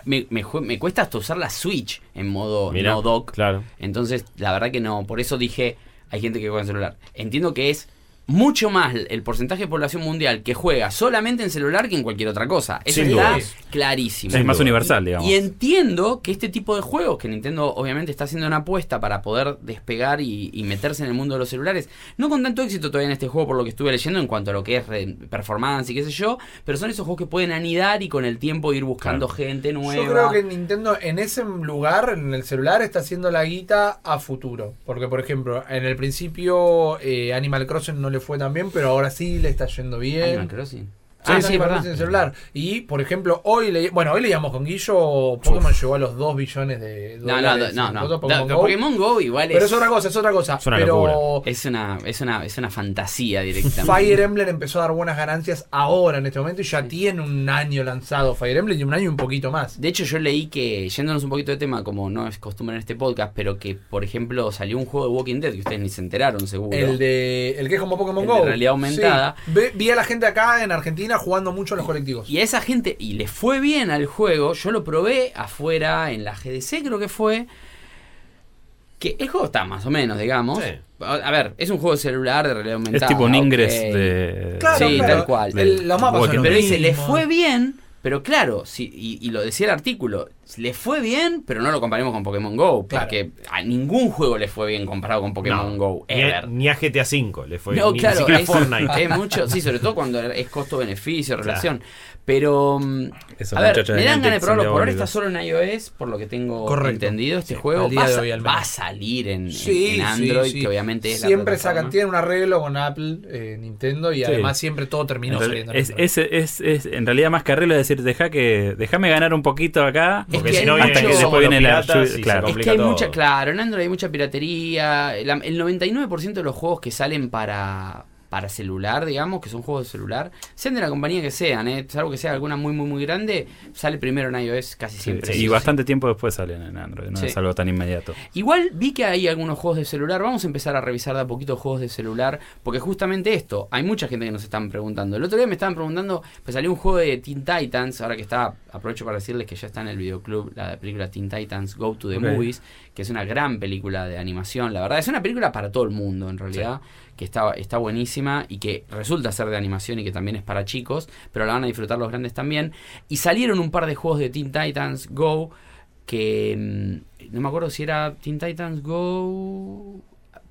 [SPEAKER 1] Me, me, me cuesta hasta usar la Switch en modo
[SPEAKER 4] Mirá,
[SPEAKER 1] no dock.
[SPEAKER 4] claro.
[SPEAKER 1] Entonces, la verdad que no, por eso dije, hay gente que juega en celular. Entiendo que es mucho más el porcentaje de población mundial que juega solamente en celular que en cualquier otra cosa. Eso
[SPEAKER 4] Sin
[SPEAKER 1] está clarísimo.
[SPEAKER 3] Es más universal, digamos.
[SPEAKER 1] Y entiendo que este tipo de juegos, que Nintendo obviamente está haciendo una apuesta para poder despegar y, y meterse en el mundo de los celulares, no con tanto éxito todavía en este juego por lo que estuve leyendo en cuanto a lo que es re- performance y qué sé yo, pero son esos juegos que pueden anidar y con el tiempo ir buscando gente nueva.
[SPEAKER 5] Yo creo que Nintendo en ese lugar, en el celular, está haciendo la guita a futuro. Porque, por ejemplo, en el principio eh, Animal Crossing no le fue tan bien, pero ahora sí le está yendo bien.
[SPEAKER 1] Animal Crossing.
[SPEAKER 5] Sí,
[SPEAKER 1] ah,
[SPEAKER 5] sí,
[SPEAKER 1] verdad.
[SPEAKER 5] En celular. Y, por ejemplo, hoy le, bueno, hoy leíamos con Guillo, Pokémon llegó a los 2 billones de
[SPEAKER 1] No, no,
[SPEAKER 5] dólares
[SPEAKER 1] no,
[SPEAKER 5] en
[SPEAKER 1] no.
[SPEAKER 5] cosas,
[SPEAKER 1] Da-
[SPEAKER 5] Pokémon Go.
[SPEAKER 1] Pokémon Go igual
[SPEAKER 5] Pero
[SPEAKER 1] es,
[SPEAKER 5] es otra cosa, es otra cosa.
[SPEAKER 4] Es una
[SPEAKER 5] pero
[SPEAKER 4] locura.
[SPEAKER 1] es una, es una, es una fantasía directamente.
[SPEAKER 5] Fire Emblem empezó a dar buenas ganancias ahora en este momento y ya tiene un año lanzado Fire Emblem y un año y un poquito más.
[SPEAKER 1] De hecho, yo leí que, yéndonos un poquito de tema, como no es costumbre en este podcast, pero que, por ejemplo, salió un juego de Walking Dead que ustedes ni se enteraron, seguro.
[SPEAKER 5] El de el que es como Pokémon
[SPEAKER 1] El
[SPEAKER 5] Go.
[SPEAKER 1] de realidad aumentada.
[SPEAKER 5] Sí. Vi a la gente acá en Argentina jugando mucho en los colectivos.
[SPEAKER 1] Y a esa gente, y le fue bien al juego, yo lo probé afuera en la GDC, creo que fue. Que el juego está más o menos, digamos.
[SPEAKER 4] Sí.
[SPEAKER 1] A a ver, es un juego de celular de realidad
[SPEAKER 3] Es
[SPEAKER 1] aumentada.
[SPEAKER 3] tipo un
[SPEAKER 1] ok.
[SPEAKER 3] ingress de.
[SPEAKER 5] Claro,
[SPEAKER 1] Sí,
[SPEAKER 5] claro.
[SPEAKER 1] tal cual.
[SPEAKER 5] El- los mapas
[SPEAKER 1] Pero dice, le fue bien, pero claro, si, y, y lo decía el artículo, le fue bien, pero no lo comparemos con Pokémon Go,
[SPEAKER 5] Claro.
[SPEAKER 1] porque a ningún juego le fue bien comparado con Pokémon Go,
[SPEAKER 4] Ni a,
[SPEAKER 1] ever.
[SPEAKER 4] ni a GTA V le fue
[SPEAKER 1] No,
[SPEAKER 4] ni,
[SPEAKER 1] claro,
[SPEAKER 4] ni
[SPEAKER 1] es,
[SPEAKER 4] Fortnite.
[SPEAKER 1] es mucho, sí, sobre todo cuando es costo-beneficio, relación. Pero, mm, a ver, me dan ganas de probarlo. Por ahora está solo en iOS, por lo que tengo
[SPEAKER 5] Correcto.
[SPEAKER 1] entendido. Este
[SPEAKER 5] Sí,
[SPEAKER 1] juego va,
[SPEAKER 5] de
[SPEAKER 1] a-
[SPEAKER 5] hoy al
[SPEAKER 1] va a
[SPEAKER 5] menos.
[SPEAKER 1] salir en, en-
[SPEAKER 5] Sí,
[SPEAKER 1] en Android,
[SPEAKER 5] sí, sí.
[SPEAKER 1] que obviamente es la
[SPEAKER 5] siempre
[SPEAKER 1] plataforma.
[SPEAKER 5] sacan, tienen un arreglo con Apple, eh, Nintendo, y
[SPEAKER 3] Sí.
[SPEAKER 5] además siempre todo terminó saliendo. en
[SPEAKER 3] es, es, es, es- en realidad más que arreglo es decir, deja que, déjame ganar un poquito acá.
[SPEAKER 1] Es
[SPEAKER 4] Porque
[SPEAKER 1] que
[SPEAKER 4] si no
[SPEAKER 1] mucho-
[SPEAKER 4] que
[SPEAKER 3] después viene la- claro.
[SPEAKER 1] Es que hay
[SPEAKER 4] todo.
[SPEAKER 1] mucha, claro, en Android hay mucha piratería. La- el 99% de los juegos que salen para, para celular, digamos, que son juegos de celular, sean de la compañía que sean, ¿eh? salvo que sea alguna muy, muy, muy grande, sale primero en iOS casi siempre.
[SPEAKER 3] sí,
[SPEAKER 1] Sí,
[SPEAKER 3] y
[SPEAKER 1] sí.
[SPEAKER 3] bastante tiempo después salen en Android, no es algo tan inmediato.
[SPEAKER 1] Igual vi que hay algunos juegos de celular. Vamos a empezar a revisar de a poquito juegos de celular. Porque justamente esto, hay mucha gente que nos están preguntando. El otro día me estaban preguntando, pues salió un juego de Teen Titans. Ahora que está, aprovecho para decirles que ya está en el videoclub la película Teen Titans Go to the. Movies. Que es una gran película de animación. La verdad, es una película para todo el mundo en realidad. Que está, está buenísima y que resulta ser de animación y que también es para chicos. Pero la van a disfrutar los grandes también. Y salieron un par de juegos de Teen Titans Go que mm, no me acuerdo si era Teen Titans Go.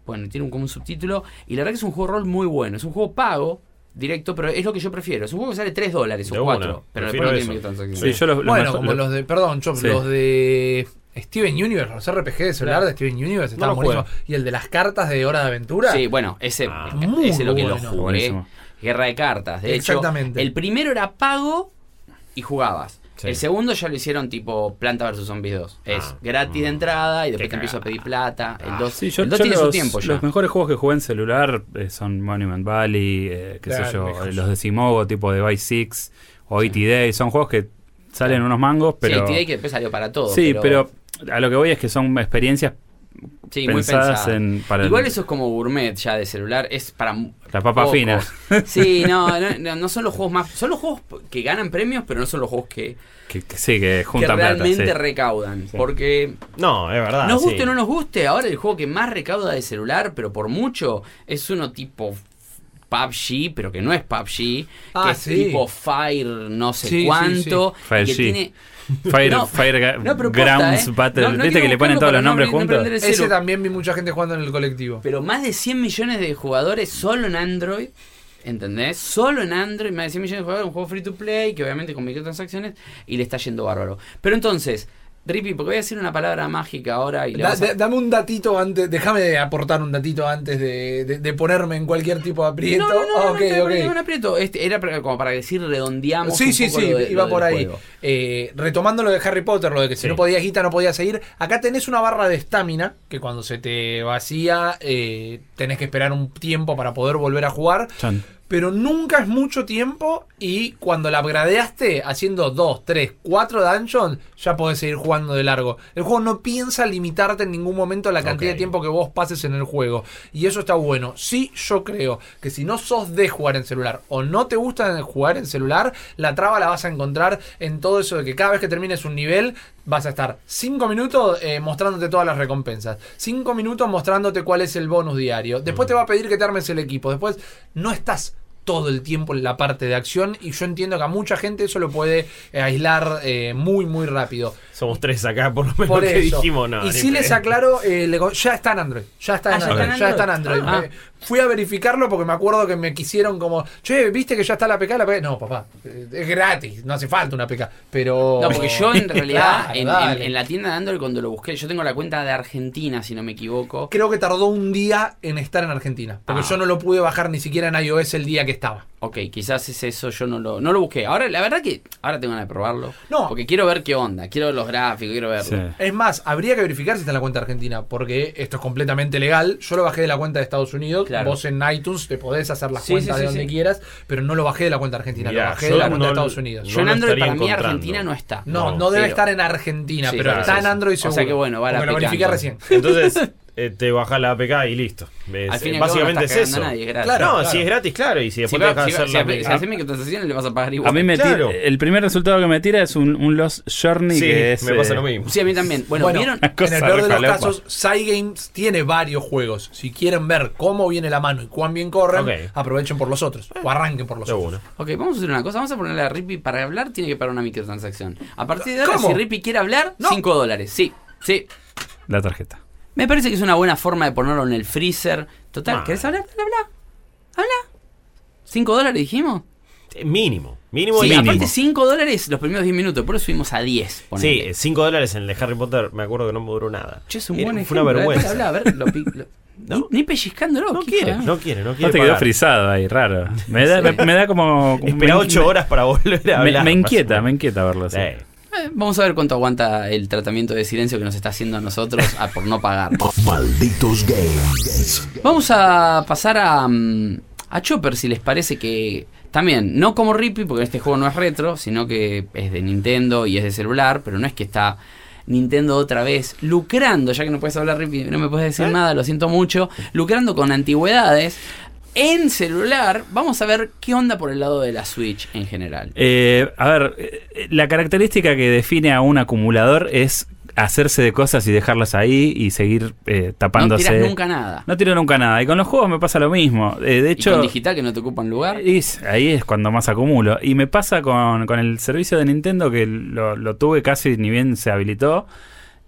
[SPEAKER 1] Bueno, tiene un, como un subtítulo. Y la verdad que es un juego de rol muy bueno. Es un juego pago, directo, pero es lo que yo prefiero. Es un juego que sale 3 dólares o
[SPEAKER 4] una,
[SPEAKER 1] 4. Pero después no tiene microtransacciones.
[SPEAKER 3] Sí, yo los, los
[SPEAKER 5] Bueno, como los de, perdón, Chop,
[SPEAKER 3] Sí.
[SPEAKER 5] los de Steven Universe, los RPG de celular
[SPEAKER 1] Claro.
[SPEAKER 5] de Steven Universe,
[SPEAKER 4] jugué.
[SPEAKER 5] buenísimos. Y el de las cartas de Hora de Aventura.
[SPEAKER 1] Sí, bueno, ese,
[SPEAKER 4] Ah.
[SPEAKER 5] Muy
[SPEAKER 1] es lo que lo
[SPEAKER 5] bueno.
[SPEAKER 1] jugué.
[SPEAKER 3] Buenísimo.
[SPEAKER 1] Guerra de cartas. De
[SPEAKER 5] Exactamente.
[SPEAKER 1] hecho, el primero era pago y jugabas.
[SPEAKER 4] Sí.
[SPEAKER 1] El segundo ya lo hicieron tipo Planta vs Zombies 2. Es
[SPEAKER 4] Ah.
[SPEAKER 1] gratis de entrada y después te empiezo a pedir plata. El
[SPEAKER 4] Ah.
[SPEAKER 1] 2
[SPEAKER 3] Sí, yo,
[SPEAKER 1] el 2
[SPEAKER 3] yo
[SPEAKER 1] tiene
[SPEAKER 3] los,
[SPEAKER 1] su tiempo ya.
[SPEAKER 3] los mejores juegos que jugué en celular eh, son Monument Valley, eh, qué
[SPEAKER 5] Claro,
[SPEAKER 3] sé yo, eh, los de Simogo, tipo de Vice 6 o ET Day. Son juegos que salen unos mangos, pero...
[SPEAKER 1] Sí, TDA que después salió para todo.
[SPEAKER 3] Sí, pero a lo que voy es que son experiencias
[SPEAKER 1] Sí, muy
[SPEAKER 3] pensadas
[SPEAKER 1] pensada.
[SPEAKER 3] en, para
[SPEAKER 1] Igual
[SPEAKER 3] el-
[SPEAKER 1] eso es como gourmet ya de celular, es para mu-
[SPEAKER 3] la papa
[SPEAKER 1] pocos.
[SPEAKER 3] fina.
[SPEAKER 1] Sí, no, no, no, son los juegos más, son los juegos que ganan premios, pero no son los juegos que,
[SPEAKER 3] Que, que sí, que
[SPEAKER 1] que
[SPEAKER 3] juntan plata.
[SPEAKER 1] realmente
[SPEAKER 3] sí.
[SPEAKER 1] recaudan,
[SPEAKER 3] Sí.
[SPEAKER 1] porque
[SPEAKER 4] No, es verdad.
[SPEAKER 1] nos
[SPEAKER 4] sí.
[SPEAKER 1] guste o no nos guste, ahora el juego que más recauda de celular, pero por mucho, es uno tipo PUBG, pero que no es PUBG,
[SPEAKER 5] Ah,
[SPEAKER 1] que es
[SPEAKER 5] sí.
[SPEAKER 1] tipo Fire no sé cuánto,
[SPEAKER 3] sí. Fire
[SPEAKER 1] y que
[SPEAKER 3] G.
[SPEAKER 1] tiene
[SPEAKER 3] Fire,
[SPEAKER 1] No,
[SPEAKER 3] Fire
[SPEAKER 1] no, pero posta,
[SPEAKER 3] Grounds
[SPEAKER 1] ¿eh?
[SPEAKER 3] Battle.
[SPEAKER 1] No, no
[SPEAKER 3] ¿Viste que le ponen todos los
[SPEAKER 1] no
[SPEAKER 3] nombres juntos?
[SPEAKER 5] Ese también vi mucha gente jugando en el colectivo.
[SPEAKER 1] Pero más de 100 millones de jugadores solo en Android. ¿Entendés? Solo en Android, más de 100 millones de jugadores, un juego free to play, que obviamente con microtransacciones, y le está yendo bárbaro. Pero entonces, Rippy, porque voy a decir una palabra mágica ahora y le
[SPEAKER 5] Da-
[SPEAKER 1] vamos a-
[SPEAKER 5] da- dame un datito antes, déjame aportar un datito antes de, de- de ponerme en cualquier tipo de aprieto.
[SPEAKER 1] No, no, no,
[SPEAKER 5] Ah,
[SPEAKER 1] no, aprieto. Este, era para- como para decir redondeamos.
[SPEAKER 5] Sí,
[SPEAKER 1] un
[SPEAKER 5] sí,
[SPEAKER 1] poco
[SPEAKER 5] sí,
[SPEAKER 1] lo de-
[SPEAKER 5] iba
[SPEAKER 1] lo
[SPEAKER 5] por ahí. Eh, retomando lo de Harry Potter, lo de que si
[SPEAKER 4] Sí.
[SPEAKER 5] no podías guita no podías seguir. Acá tenés una barra de estamina que cuando se te vacía eh, tenés que esperar un tiempo para poder volver a jugar.
[SPEAKER 3] Chan.
[SPEAKER 5] Pero nunca es mucho tiempo y cuando la upgradeaste haciendo 2, 3, 4 dungeons, ya podés seguir jugando de largo. El juego no piensa limitarte en ningún momento la cantidad de tiempo que vos pases en el juego. Y eso está bueno. Sí, yo creo que si no sos de jugar en celular o no te gusta jugar en celular, la traba la vas a encontrar en todo eso de que cada vez que termines un nivel vas a estar 5 minutos eh, mostrándote todas las recompensas. 5 minutos mostrándote cuál es el bonus diario. Después te va a pedir que te armes el equipo. Después no estás todo el tiempo en la parte de acción y yo entiendo que a mucha gente eso lo puede eh, aislar eh, muy muy rápido.
[SPEAKER 4] Somos tres acá, por lo menos
[SPEAKER 5] Por
[SPEAKER 4] que dijimos, no.
[SPEAKER 5] y
[SPEAKER 4] ni
[SPEAKER 5] si les aclaro, eh, le ya está en Android. Ya está
[SPEAKER 1] Ah,
[SPEAKER 5] en
[SPEAKER 1] ¿ya
[SPEAKER 5] Android.
[SPEAKER 1] está en
[SPEAKER 5] Ya está en
[SPEAKER 1] Android? Ah.
[SPEAKER 5] Fui a verificarlo porque me acuerdo que me quisieron como, che, ¿viste que ya está la PK? La PK? No, papá, eh, es gratis, no hace falta una PK. Pero.
[SPEAKER 1] No, porque yo en realidad,
[SPEAKER 5] Claro,
[SPEAKER 1] en, en-
[SPEAKER 5] dale.
[SPEAKER 1] en la tienda de Android, cuando lo busqué, yo tengo la cuenta de Argentina, si no me equivoco.
[SPEAKER 5] Creo que tardó un día en estar en Argentina. Porque
[SPEAKER 1] Ah.
[SPEAKER 5] yo no lo pude bajar ni siquiera en iOS el día que estaba.
[SPEAKER 1] Ok, quizás es eso, yo no lo, no lo busqué. Ahora, la verdad que ahora tengo ganas de probarlo.
[SPEAKER 5] No.
[SPEAKER 1] Porque quiero ver qué onda, quiero ver los gráficos, quiero verlo.
[SPEAKER 3] Sí.
[SPEAKER 5] Es más, habría que verificar si está en la cuenta argentina, porque esto es completamente legal. Yo lo bajé de la cuenta de Estados Unidos.
[SPEAKER 1] Claro.
[SPEAKER 5] Vos en iTunes te podés hacer las
[SPEAKER 1] Sí,
[SPEAKER 5] cuentas
[SPEAKER 1] sí,
[SPEAKER 5] de donde
[SPEAKER 1] sí.
[SPEAKER 5] quieras, pero no lo bajé de la cuenta argentina,
[SPEAKER 4] Mirá,
[SPEAKER 5] lo bajé de la cuenta de Estados Unidos.
[SPEAKER 1] Yo
[SPEAKER 4] No
[SPEAKER 1] en Android, para mí. Argentina no está.
[SPEAKER 5] No, no,
[SPEAKER 4] No,
[SPEAKER 5] debe
[SPEAKER 1] pero-
[SPEAKER 5] estar en Argentina,
[SPEAKER 1] Sí,
[SPEAKER 5] pero
[SPEAKER 1] claro,
[SPEAKER 5] está
[SPEAKER 1] sí,
[SPEAKER 5] en
[SPEAKER 1] sí.
[SPEAKER 5] Android
[SPEAKER 1] O sea
[SPEAKER 5] seguro.
[SPEAKER 1] que bueno, va la
[SPEAKER 5] Porque lo verifiqué recién.
[SPEAKER 4] Entonces, eh, te bajás la APK y listo. Es-
[SPEAKER 1] Al fin y al cabo no
[SPEAKER 4] básicamente es eso.
[SPEAKER 1] a nadie, es gratis.
[SPEAKER 5] Claro,
[SPEAKER 4] no,
[SPEAKER 5] claro.
[SPEAKER 4] si es gratis, claro. Y si
[SPEAKER 1] Si,
[SPEAKER 4] después
[SPEAKER 1] va-
[SPEAKER 4] te dejas
[SPEAKER 1] si,
[SPEAKER 4] hacer
[SPEAKER 1] si,
[SPEAKER 4] la
[SPEAKER 1] si haces microtransacciones le vas a pagar igual.
[SPEAKER 3] A mí me
[SPEAKER 4] Claro.
[SPEAKER 3] tira- el primer resultado que me tira es un, un Lost Journey
[SPEAKER 4] Sí,
[SPEAKER 3] que es
[SPEAKER 4] me pasa
[SPEAKER 3] eh,
[SPEAKER 4] lo mismo.
[SPEAKER 1] Sí, a mí también. Bueno,
[SPEAKER 5] Bueno,
[SPEAKER 1] ¿vieron?
[SPEAKER 5] En el peor de los casos, Cygames tiene varios juegos. Si quieren ver cómo viene la mano y cuán bien corren, aprovechen por los otros. O arranquen por los
[SPEAKER 4] De
[SPEAKER 5] otros.
[SPEAKER 1] Ok, vamos a hacer una cosa. Vamos a ponerle a Rippy para hablar, tiene que pagar una microtransacción. A partir de ahora,
[SPEAKER 5] ¿Cómo?
[SPEAKER 1] si Rippy quiere hablar,
[SPEAKER 5] No.
[SPEAKER 1] 5 dólares. Sí, sí.
[SPEAKER 3] la tarjeta.
[SPEAKER 1] Me parece que es una buena forma de ponerlo en el freezer. Total. ¿querés hablar? Habla, habla. Habla. ¿5 dólares dijimos?
[SPEAKER 4] Eh, Mínimo. Mínimo
[SPEAKER 1] Sí,
[SPEAKER 4] y
[SPEAKER 1] aparte
[SPEAKER 4] mínimo.
[SPEAKER 1] 5 dólares los primeros 10 minutos, por eso subimos a 10.
[SPEAKER 4] Sí,
[SPEAKER 1] ponele.
[SPEAKER 4] 5 dólares en el de Harry Potter, me acuerdo que no me duró nada.
[SPEAKER 1] Che, es un
[SPEAKER 4] Era-
[SPEAKER 1] buen
[SPEAKER 4] Fue
[SPEAKER 1] ejemplo.
[SPEAKER 4] una
[SPEAKER 1] eh.
[SPEAKER 4] vergüenza.
[SPEAKER 1] Habla, a ver, lo pi- lo-
[SPEAKER 4] No.
[SPEAKER 1] ni, ni pellizcándolo.
[SPEAKER 4] No quiere, no quiere, no
[SPEAKER 3] No
[SPEAKER 4] quiere.
[SPEAKER 3] te quedó frisado ahí, raro. Me da, me, me da como.
[SPEAKER 4] Espera
[SPEAKER 3] me-
[SPEAKER 4] 8 horas para volver a
[SPEAKER 3] Me,
[SPEAKER 4] hablar.
[SPEAKER 3] me inquieta, me inquieta verlo así.
[SPEAKER 4] Eh,
[SPEAKER 1] Eh, vamos a ver cuánto aguanta el tratamiento de silencio que nos está haciendo a nosotros ah, por no pagar.
[SPEAKER 2] Malditos Games.
[SPEAKER 1] Vamos a pasar a, mm, a Chopper si les parece que también, no como Rippy, porque este juego no es retro, sino que es de Nintendo y es de celular, pero no es que está Nintendo otra vez lucrando, ya que no puedes hablar Rippy, no me puedes decir nada, lo siento mucho, lucrando con antigüedades. En celular, vamos a ver qué onda por el lado de la Switch en general.
[SPEAKER 3] Eh, a ver, eh, la característica que define a un acumulador es hacerse de cosas y dejarlas ahí y seguir eh,
[SPEAKER 1] No
[SPEAKER 3] tapándose.
[SPEAKER 1] tiras nunca nada.
[SPEAKER 3] No tiro nunca nada. Y con los juegos me pasa lo mismo. Eh, de
[SPEAKER 1] y
[SPEAKER 3] hecho,
[SPEAKER 1] con digital que no te ocupan lugar.
[SPEAKER 3] y ahí es cuando más acumulo. Y me pasa con, con el servicio de Nintendo que lo, lo tuve casi ni bien se habilitó.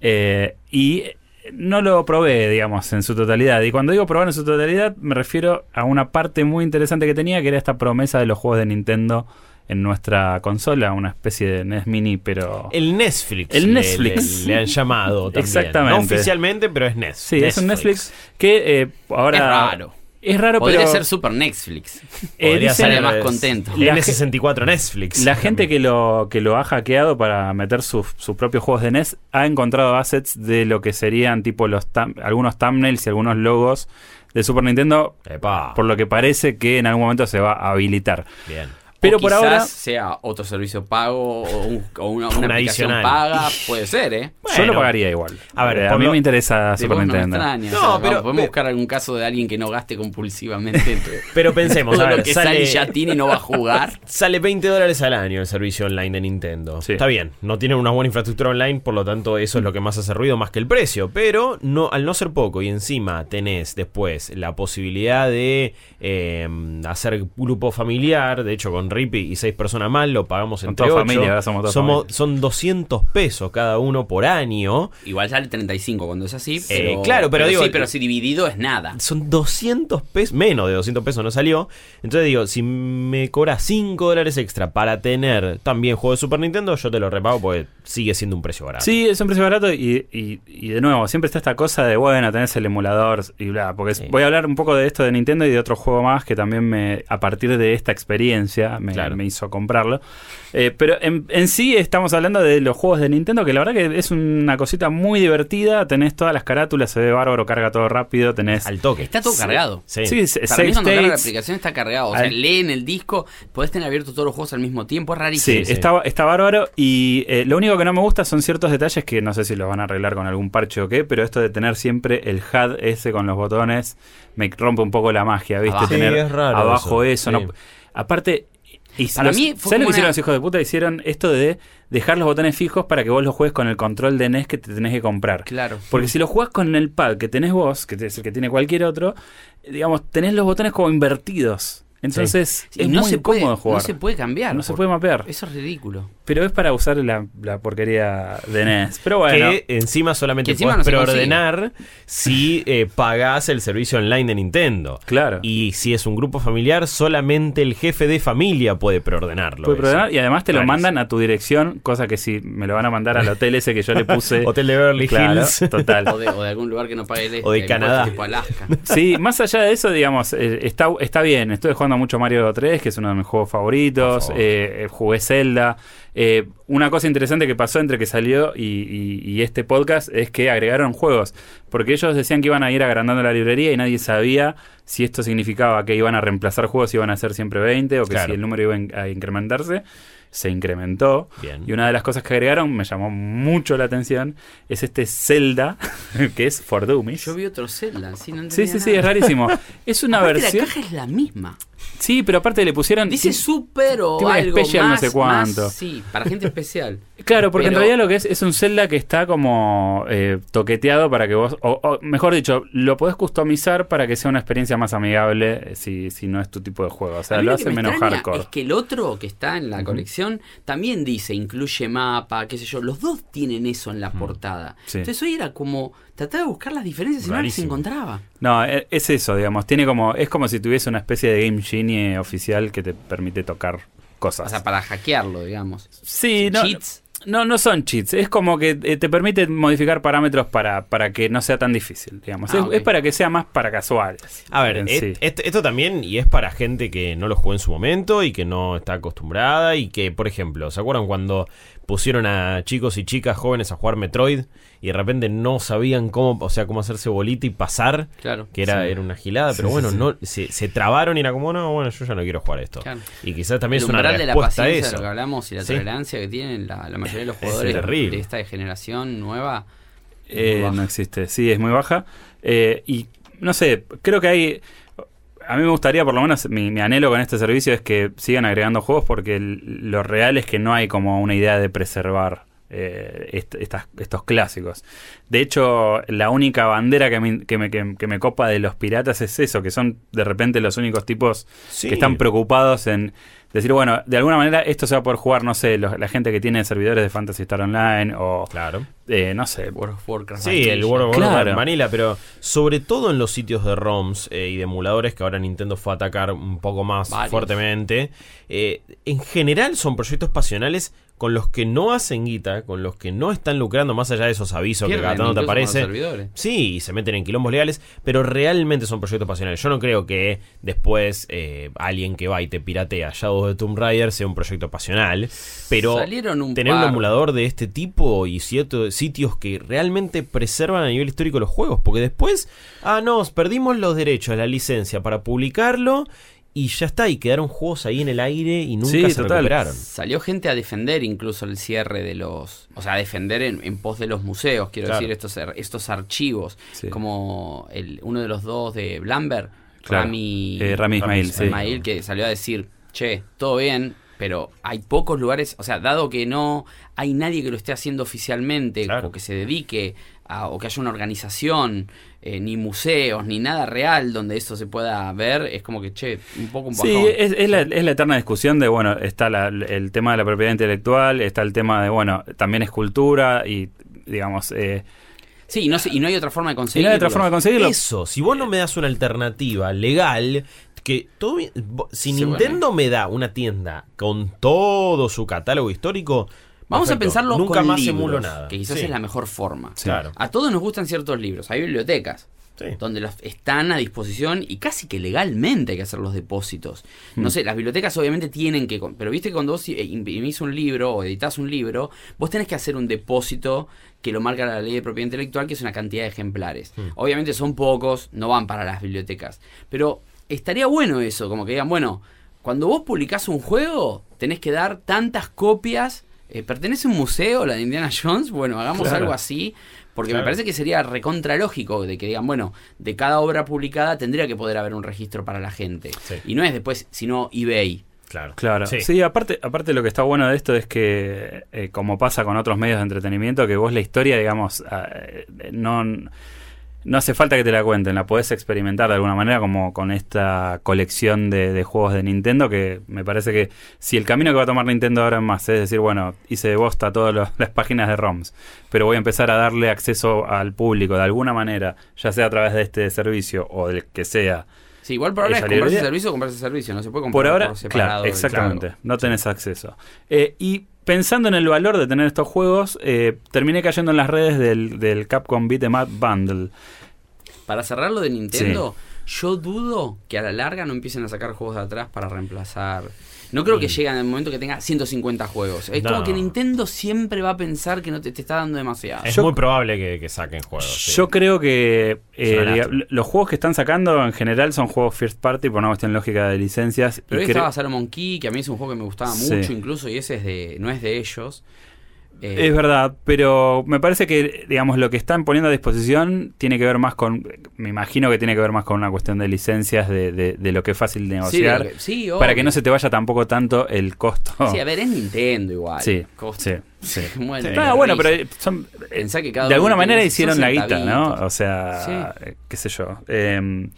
[SPEAKER 3] eh, y no lo probé, digamos, en su totalidad. Y cuando digo probar en su totalidad, me refiero a una parte muy interesante que tenía, que era esta promesa de los juegos de Nintendo en nuestra consola, una especie de NES Mini, pero...
[SPEAKER 4] El Netflix.
[SPEAKER 3] El Netflix.
[SPEAKER 4] Le, le han llamado también.
[SPEAKER 3] Exactamente.
[SPEAKER 4] No oficialmente, pero es Netflix.
[SPEAKER 3] Sí, es un Netflix que eh, ahora...
[SPEAKER 1] es raro.
[SPEAKER 3] Es raro,
[SPEAKER 1] Podría
[SPEAKER 3] pero...
[SPEAKER 1] ser Super Netflix.
[SPEAKER 3] eh,
[SPEAKER 4] Podría ser
[SPEAKER 1] sale más contento.
[SPEAKER 3] La
[SPEAKER 4] N64 Netflix.
[SPEAKER 3] La gente que lo, que lo ha hackeado para meter sus, sus propios juegos de NES ha encontrado assets de lo que serían tipo los tam- algunos thumbnails y algunos logos de Super Nintendo,
[SPEAKER 4] Epa.
[SPEAKER 3] por lo que parece que en algún momento se va a habilitar.
[SPEAKER 4] Bien.
[SPEAKER 3] Pero
[SPEAKER 1] O
[SPEAKER 3] por
[SPEAKER 1] quizás
[SPEAKER 3] ahora,
[SPEAKER 1] sea otro servicio pago o, un- o una, una
[SPEAKER 4] adicional.
[SPEAKER 1] paga. Puede ser, ¿eh?
[SPEAKER 3] yo lo pagaría igual.
[SPEAKER 4] A ver,
[SPEAKER 3] Eh, a
[SPEAKER 4] por
[SPEAKER 3] mí
[SPEAKER 4] lo-
[SPEAKER 3] me interesa Super
[SPEAKER 1] no me
[SPEAKER 3] Nintendo.
[SPEAKER 1] extraña,
[SPEAKER 4] No,
[SPEAKER 1] o sea, vamos,
[SPEAKER 4] pero-
[SPEAKER 1] podemos
[SPEAKER 4] pero-
[SPEAKER 1] buscar algún caso de alguien que no gaste compulsivamente
[SPEAKER 4] Pero pensemos,
[SPEAKER 1] todo
[SPEAKER 4] a ver,
[SPEAKER 1] lo que
[SPEAKER 4] sale,
[SPEAKER 1] sale ya tiene y no va a jugar.
[SPEAKER 4] sale 20 dólares al año el servicio online de Nintendo.
[SPEAKER 3] Sí.
[SPEAKER 4] Está bien, no tienen una buena infraestructura online, por lo tanto eso es lo que más hace ruido más que el precio. Pero no, al no ser poco y encima tenés después la posibilidad de eh, hacer grupo familiar, de hecho con Rippy y seis personas más lo pagamos entre
[SPEAKER 3] toda
[SPEAKER 4] ocho.
[SPEAKER 3] familia, ahora somos toda familia.
[SPEAKER 4] Son 200 pesos cada uno por año.
[SPEAKER 1] Igual sale 35 cuando es así. Pero,
[SPEAKER 4] Eh, claro, pero digo-
[SPEAKER 1] sí, pero si dividido es nada.
[SPEAKER 4] Son 200 pesos, menos de 200 pesos no salió. Entonces digo, si me cobras 5 dólares extra para tener también juego de Super Nintendo, yo te lo repago porque sigue siendo un precio barato.
[SPEAKER 3] Sí, es un precio barato y, y- y de nuevo, siempre está esta cosa de, bueno, tenés el emulador y bla, porque
[SPEAKER 4] Sí.
[SPEAKER 3] voy a hablar un poco de esto de Nintendo y de otro juego más que también me, a partir de esta experiencia me,
[SPEAKER 4] Claro.
[SPEAKER 3] me hizo comprarlo. Eh, pero en, en sí estamos hablando de los juegos de Nintendo, que la verdad que es una cosita muy divertida, tenés todas las carátulas, se ve bárbaro, carga todo rápido, tenés...
[SPEAKER 4] Al toque.
[SPEAKER 1] Está todo cargado.
[SPEAKER 4] Sí.
[SPEAKER 3] Sí,
[SPEAKER 1] Para mí cuando carga la aplicación está cargado. O sea,
[SPEAKER 3] Al-
[SPEAKER 1] leen el disco, podés tener abiertos todos los juegos al mismo tiempo. Es rarísimo.
[SPEAKER 3] Sí,
[SPEAKER 4] sí.
[SPEAKER 3] Está, está bárbaro y eh, lo único que no me gusta son ciertos detalles que no sé si los van a arreglar con algún parche o qué, pero esto de tener siempre el HUD ese con los botones me rompe un poco la magia, ¿viste?
[SPEAKER 1] Abajo.
[SPEAKER 3] Tener
[SPEAKER 4] Sí, es raro
[SPEAKER 3] abajo
[SPEAKER 4] eso,
[SPEAKER 3] eso.
[SPEAKER 4] sí.
[SPEAKER 3] no- aparte, y
[SPEAKER 1] Para
[SPEAKER 3] los-
[SPEAKER 1] mí fue
[SPEAKER 3] ¿sabes lo que hicieron
[SPEAKER 1] una-
[SPEAKER 3] los hijos de puta? Hicieron esto de dejar los botones fijos para que vos los juegues con el control de NES que te tenés que comprar.
[SPEAKER 1] Claro.
[SPEAKER 3] Porque si lo jugás con el pad que tenés vos, que es el que tiene cualquier otro, digamos, tenés los botones como invertidos. Entonces, es
[SPEAKER 1] no
[SPEAKER 3] muy
[SPEAKER 1] se puede,
[SPEAKER 3] jugar.
[SPEAKER 1] No se puede cambiar.
[SPEAKER 3] No se puede mapear.
[SPEAKER 1] Eso es ridículo.
[SPEAKER 3] Pero es para usar la, la porquería de NES. Pero bueno.
[SPEAKER 4] Que encima solamente
[SPEAKER 1] Que encima
[SPEAKER 4] podés
[SPEAKER 1] no se
[SPEAKER 4] preordenar si eh, pagás el servicio online de Nintendo.
[SPEAKER 3] Claro.
[SPEAKER 4] Y si es un grupo familiar, solamente el jefe de familia puede preordenarlo.
[SPEAKER 3] Puede preordenar y además te lo mandan a tu dirección, cosa que si me lo van a mandar al hotel ese que yo le puse.
[SPEAKER 4] Hotel de Beverly
[SPEAKER 3] Claro,
[SPEAKER 4] Hills.
[SPEAKER 3] total.
[SPEAKER 1] O de, o de algún lugar que no pague el este,
[SPEAKER 4] O de
[SPEAKER 1] algún
[SPEAKER 4] Canadá.
[SPEAKER 1] Tipo Alaska.
[SPEAKER 3] Sí, más allá de eso, digamos, eh, está, está bien. Estuve jugando mucho Mario 3, que es uno de mis juegos favoritos. Eh, eh, jugué Zelda. Eh, una cosa interesante que pasó entre que salió y, y- y este podcast es que agregaron juegos. Porque ellos decían que iban a ir agrandando la librería y nadie sabía si esto significaba que iban a reemplazar juegos y iban a ser siempre 20 o que
[SPEAKER 4] Claro.
[SPEAKER 3] si el número iba a in- a incrementarse. Se incrementó.
[SPEAKER 4] Bien.
[SPEAKER 3] Y una de las cosas que agregaron, me llamó mucho la atención, es este Zelda, que es For Dummies.
[SPEAKER 1] Yo vi otro Zelda. Sí, no
[SPEAKER 3] Sí,
[SPEAKER 1] entendía
[SPEAKER 3] sí, sí, es rarísimo. Es una
[SPEAKER 1] Aparte,
[SPEAKER 3] versión.
[SPEAKER 1] La caja es la misma.
[SPEAKER 3] Sí, pero aparte le pusieron.
[SPEAKER 1] Dice super o algo
[SPEAKER 3] especial no sé cuánto.
[SPEAKER 1] más- sí, para gente especial.
[SPEAKER 3] Claro, porque en realidad lo que es es un Zelda que está como eh, toqueteado para que vos. O, o mejor dicho, lo podés customizar para que sea una experiencia más amigable eh, si, si no es tu tipo de juego. O sea, lo hace
[SPEAKER 1] me
[SPEAKER 3] menos hardcore.
[SPEAKER 1] Es que el otro que está en la colección también dice, incluye mapa, qué sé yo. Los dos tienen eso en la portada.
[SPEAKER 3] Sí.
[SPEAKER 1] Entonces hoy era como, trataba de buscar las diferencias y no las encontraba.
[SPEAKER 3] No, e- es eso, digamos. Tiene como. Es como si tuviese una especie de Game Genie oficial que te permite tocar cosas.
[SPEAKER 1] O sea, para hackearlo, digamos.
[SPEAKER 3] sí, no.
[SPEAKER 1] Cheats.
[SPEAKER 3] No, no son cheats. Es como que eh, te permite modificar parámetros para, para que no sea tan difícil, digamos.
[SPEAKER 1] Ah,
[SPEAKER 3] es, es para que sea más para casuales.
[SPEAKER 4] A ver,
[SPEAKER 3] sí.
[SPEAKER 4] et- esto también, y es para gente que no lo jugó en su momento y que no está acostumbrada y que, por ejemplo, ¿se acuerdan cuando pusieron a chicos y chicas jóvenes a jugar Metroid y de repente no sabían cómo, o sea, cómo hacerse bolita y pasar,
[SPEAKER 1] Claro.
[SPEAKER 4] que era,
[SPEAKER 3] Sí.
[SPEAKER 4] era una gilada, pero
[SPEAKER 3] Sí,
[SPEAKER 4] bueno, no se, se trabaron y era como, no, bueno, yo ya no quiero jugar esto.
[SPEAKER 1] Claro.
[SPEAKER 4] Y quizás también
[SPEAKER 1] el
[SPEAKER 4] es una
[SPEAKER 1] umbral de la
[SPEAKER 4] respuesta a
[SPEAKER 1] paciencia de
[SPEAKER 4] eso.
[SPEAKER 1] lo que hablamos y la
[SPEAKER 4] Sí.
[SPEAKER 1] tolerancia que tienen la, la mayoría de los jugadores
[SPEAKER 4] terrible.
[SPEAKER 1] de esta generación nueva. es
[SPEAKER 3] Eh, no existe, sí, es muy baja. Eh, y no sé, creo que hay. A mí me gustaría, por lo menos, mi, mi anhelo con este servicio es que sigan agregando juegos porque el- lo real es que no hay como una idea de preservar eh, est- estas- estos clásicos. De hecho, la única bandera que me, que, me, que- que me copa de los piratas es eso, que son de repente los únicos tipos
[SPEAKER 4] Sí.
[SPEAKER 3] que están preocupados en decir, bueno, de alguna manera esto se va a poder jugar, no sé, los- la gente que tiene servidores de Fantasy Star Online o,
[SPEAKER 4] Claro.
[SPEAKER 3] eh, no sé,
[SPEAKER 1] World of Warcraft.
[SPEAKER 4] Sí, el. World of Warcraft
[SPEAKER 3] Claro.
[SPEAKER 4] Vanilla, pero sobre todo en los sitios de ROMs eh, y de emuladores que ahora Nintendo fue a atacar un poco más
[SPEAKER 1] Varios.
[SPEAKER 4] fuertemente. eh, en general son proyectos pasionales con los que no hacen guita, con los que no están lucrando más allá de esos avisos que cada tanto te
[SPEAKER 1] incluso con los
[SPEAKER 4] aparece.
[SPEAKER 1] servidores.
[SPEAKER 4] Sí, y se meten en quilombos legales, pero realmente son proyectos pasionales. Yo no creo que después eh, alguien que va y te piratea Shadow de Tomb Raider sea un proyecto pasional, pero
[SPEAKER 1] Salieron un
[SPEAKER 4] tener un emulador de este tipo y ciertos sitios que realmente preservan a nivel histórico los juegos, porque después, ah, no, perdimos los derechos, la licencia para publicarlo y ya está, y quedaron juegos ahí en el aire y nunca
[SPEAKER 3] Sí,
[SPEAKER 4] se
[SPEAKER 3] total.
[SPEAKER 4] recuperaron.
[SPEAKER 1] Salió gente a defender incluso el cierre de los. O sea, a defender en, en pos de los museos, quiero
[SPEAKER 4] Claro.
[SPEAKER 1] decir, estos, estos archivos.
[SPEAKER 3] Sí.
[SPEAKER 1] Como el, uno de los dos de Blambert,
[SPEAKER 3] Claro.
[SPEAKER 1] Rami,
[SPEAKER 3] Eh, Rami Ismail, sí.
[SPEAKER 1] Ismail, que salió a decir: Che, todo bien, pero hay pocos lugares. O sea, dado que no hay nadie que lo esté haciendo oficialmente
[SPEAKER 4] Claro.
[SPEAKER 1] o que se dedique a, o que haya una organización, eh, ni museos, ni nada real donde esto se pueda ver, es como que, che, un poco un
[SPEAKER 3] Sí,
[SPEAKER 1] bajón.
[SPEAKER 3] es, es la, es la eterna discusión de, bueno, está la- el tema de la propiedad intelectual, está el tema de, bueno, también es cultura y, digamos, eh,
[SPEAKER 1] Sí, y no, y no hay otra forma de
[SPEAKER 3] y no
[SPEAKER 1] conseguirlo.
[SPEAKER 3] hay otra forma de conseguirlo.
[SPEAKER 4] Eso, si vos no me das una alternativa legal, que todo si
[SPEAKER 1] Sí,
[SPEAKER 4] Nintendo me da una tienda con todo su catálogo histórico,
[SPEAKER 1] Vamos a pensarlo
[SPEAKER 4] nunca
[SPEAKER 1] con
[SPEAKER 4] más
[SPEAKER 1] libros,
[SPEAKER 4] emulo nada.
[SPEAKER 1] que quizás
[SPEAKER 4] Sí,
[SPEAKER 1] es la mejor forma.
[SPEAKER 4] Claro.
[SPEAKER 1] A todos nos gustan ciertos libros, hay bibliotecas
[SPEAKER 4] Sí.
[SPEAKER 1] donde los están a disposición y casi que legalmente hay que hacer los depósitos.
[SPEAKER 4] Hmm.
[SPEAKER 1] No sé, las bibliotecas obviamente tienen que, pero viste que cuando vos eh, imprimís un libro o editas un libro, vos tenés que hacer un depósito que lo marca la ley de propiedad intelectual, que es una cantidad de ejemplares.
[SPEAKER 4] Hmm.
[SPEAKER 1] Obviamente son pocos, no van para las bibliotecas, pero estaría bueno eso, como que digan, bueno, cuando vos publicás un juego, tenés que dar tantas copias. Eh, ¿Pertenece a un museo, la de Indiana Jones? Bueno, hagamos
[SPEAKER 4] Claro.
[SPEAKER 1] algo así. Porque
[SPEAKER 4] Claro.
[SPEAKER 1] me parece que sería recontra lógico de que digan, bueno, de cada obra publicada tendría que poder haber un registro para la gente.
[SPEAKER 4] Sí.
[SPEAKER 1] Y no es después, sino eBay.
[SPEAKER 4] Claro.
[SPEAKER 3] Claro,
[SPEAKER 4] Sí.
[SPEAKER 3] sí, aparte, aparte lo que está bueno de esto es que, eh, como pasa con otros medios de entretenimiento, que vos la historia, digamos, ah, eh, no, no hace falta que te la cuenten, la podés experimentar de alguna manera, como con esta colección de, de juegos de Nintendo, que me parece que si el camino que va a tomar Nintendo ahora en más es decir, bueno, hice de bosta todas las páginas de ROMs, pero voy a empezar a darle acceso al público de alguna manera, ya sea a través de este servicio o del que sea,
[SPEAKER 1] Sí, igual por ahora es comprarse servicio o comprarse servicio. No se puede comprar
[SPEAKER 3] por ahora,
[SPEAKER 1] separado.
[SPEAKER 3] claro, exactamente. No tenés acceso. Eh, y pensando en el valor de tener estos juegos, eh, terminé cayendo en las redes del, del Capcom Beat 'em Up Bundle.
[SPEAKER 1] Para cerrar lo de Nintendo, yo dudo que a la larga no empiecen a sacar juegos de atrás para reemplazar. No creo que lleguen al momento que tenga 150 juegos. Es
[SPEAKER 4] No.
[SPEAKER 1] como que Nintendo siempre va a pensar que no te, te está dando demasiado.
[SPEAKER 4] Es
[SPEAKER 3] Yo-
[SPEAKER 4] muy probable que, que saquen juegos. sí.
[SPEAKER 3] Yo creo que eh, los juegos que están sacando en general son juegos first party por una cuestión lógica de licencias.
[SPEAKER 1] Pero
[SPEAKER 3] y
[SPEAKER 1] ahí
[SPEAKER 3] cre-
[SPEAKER 1] estaba Salomon Key, que a mí es un juego que me gustaba
[SPEAKER 3] Sí.
[SPEAKER 1] mucho incluso, y ese es de no es de ellos. Eh,
[SPEAKER 3] Es verdad, pero me parece que, digamos, lo que están poniendo a disposición tiene que ver más con, me imagino que tiene que ver más con una cuestión de licencias, de, de- de lo que es fácil de
[SPEAKER 1] sí,
[SPEAKER 3] negociar,
[SPEAKER 1] que- sí,
[SPEAKER 3] para que no se te vaya tampoco tanto el costo.
[SPEAKER 1] Sí, a ver, es Nintendo igual.
[SPEAKER 3] Sí,
[SPEAKER 1] Costo.
[SPEAKER 3] sí, sí.
[SPEAKER 1] Bueno,
[SPEAKER 3] Sí. Ah, bueno, pero son,
[SPEAKER 1] Pensá que cada
[SPEAKER 3] de alguna manera hicieron la guita, ¿no? O sea,
[SPEAKER 1] Sí.
[SPEAKER 3] eh, qué sé yo. Eh,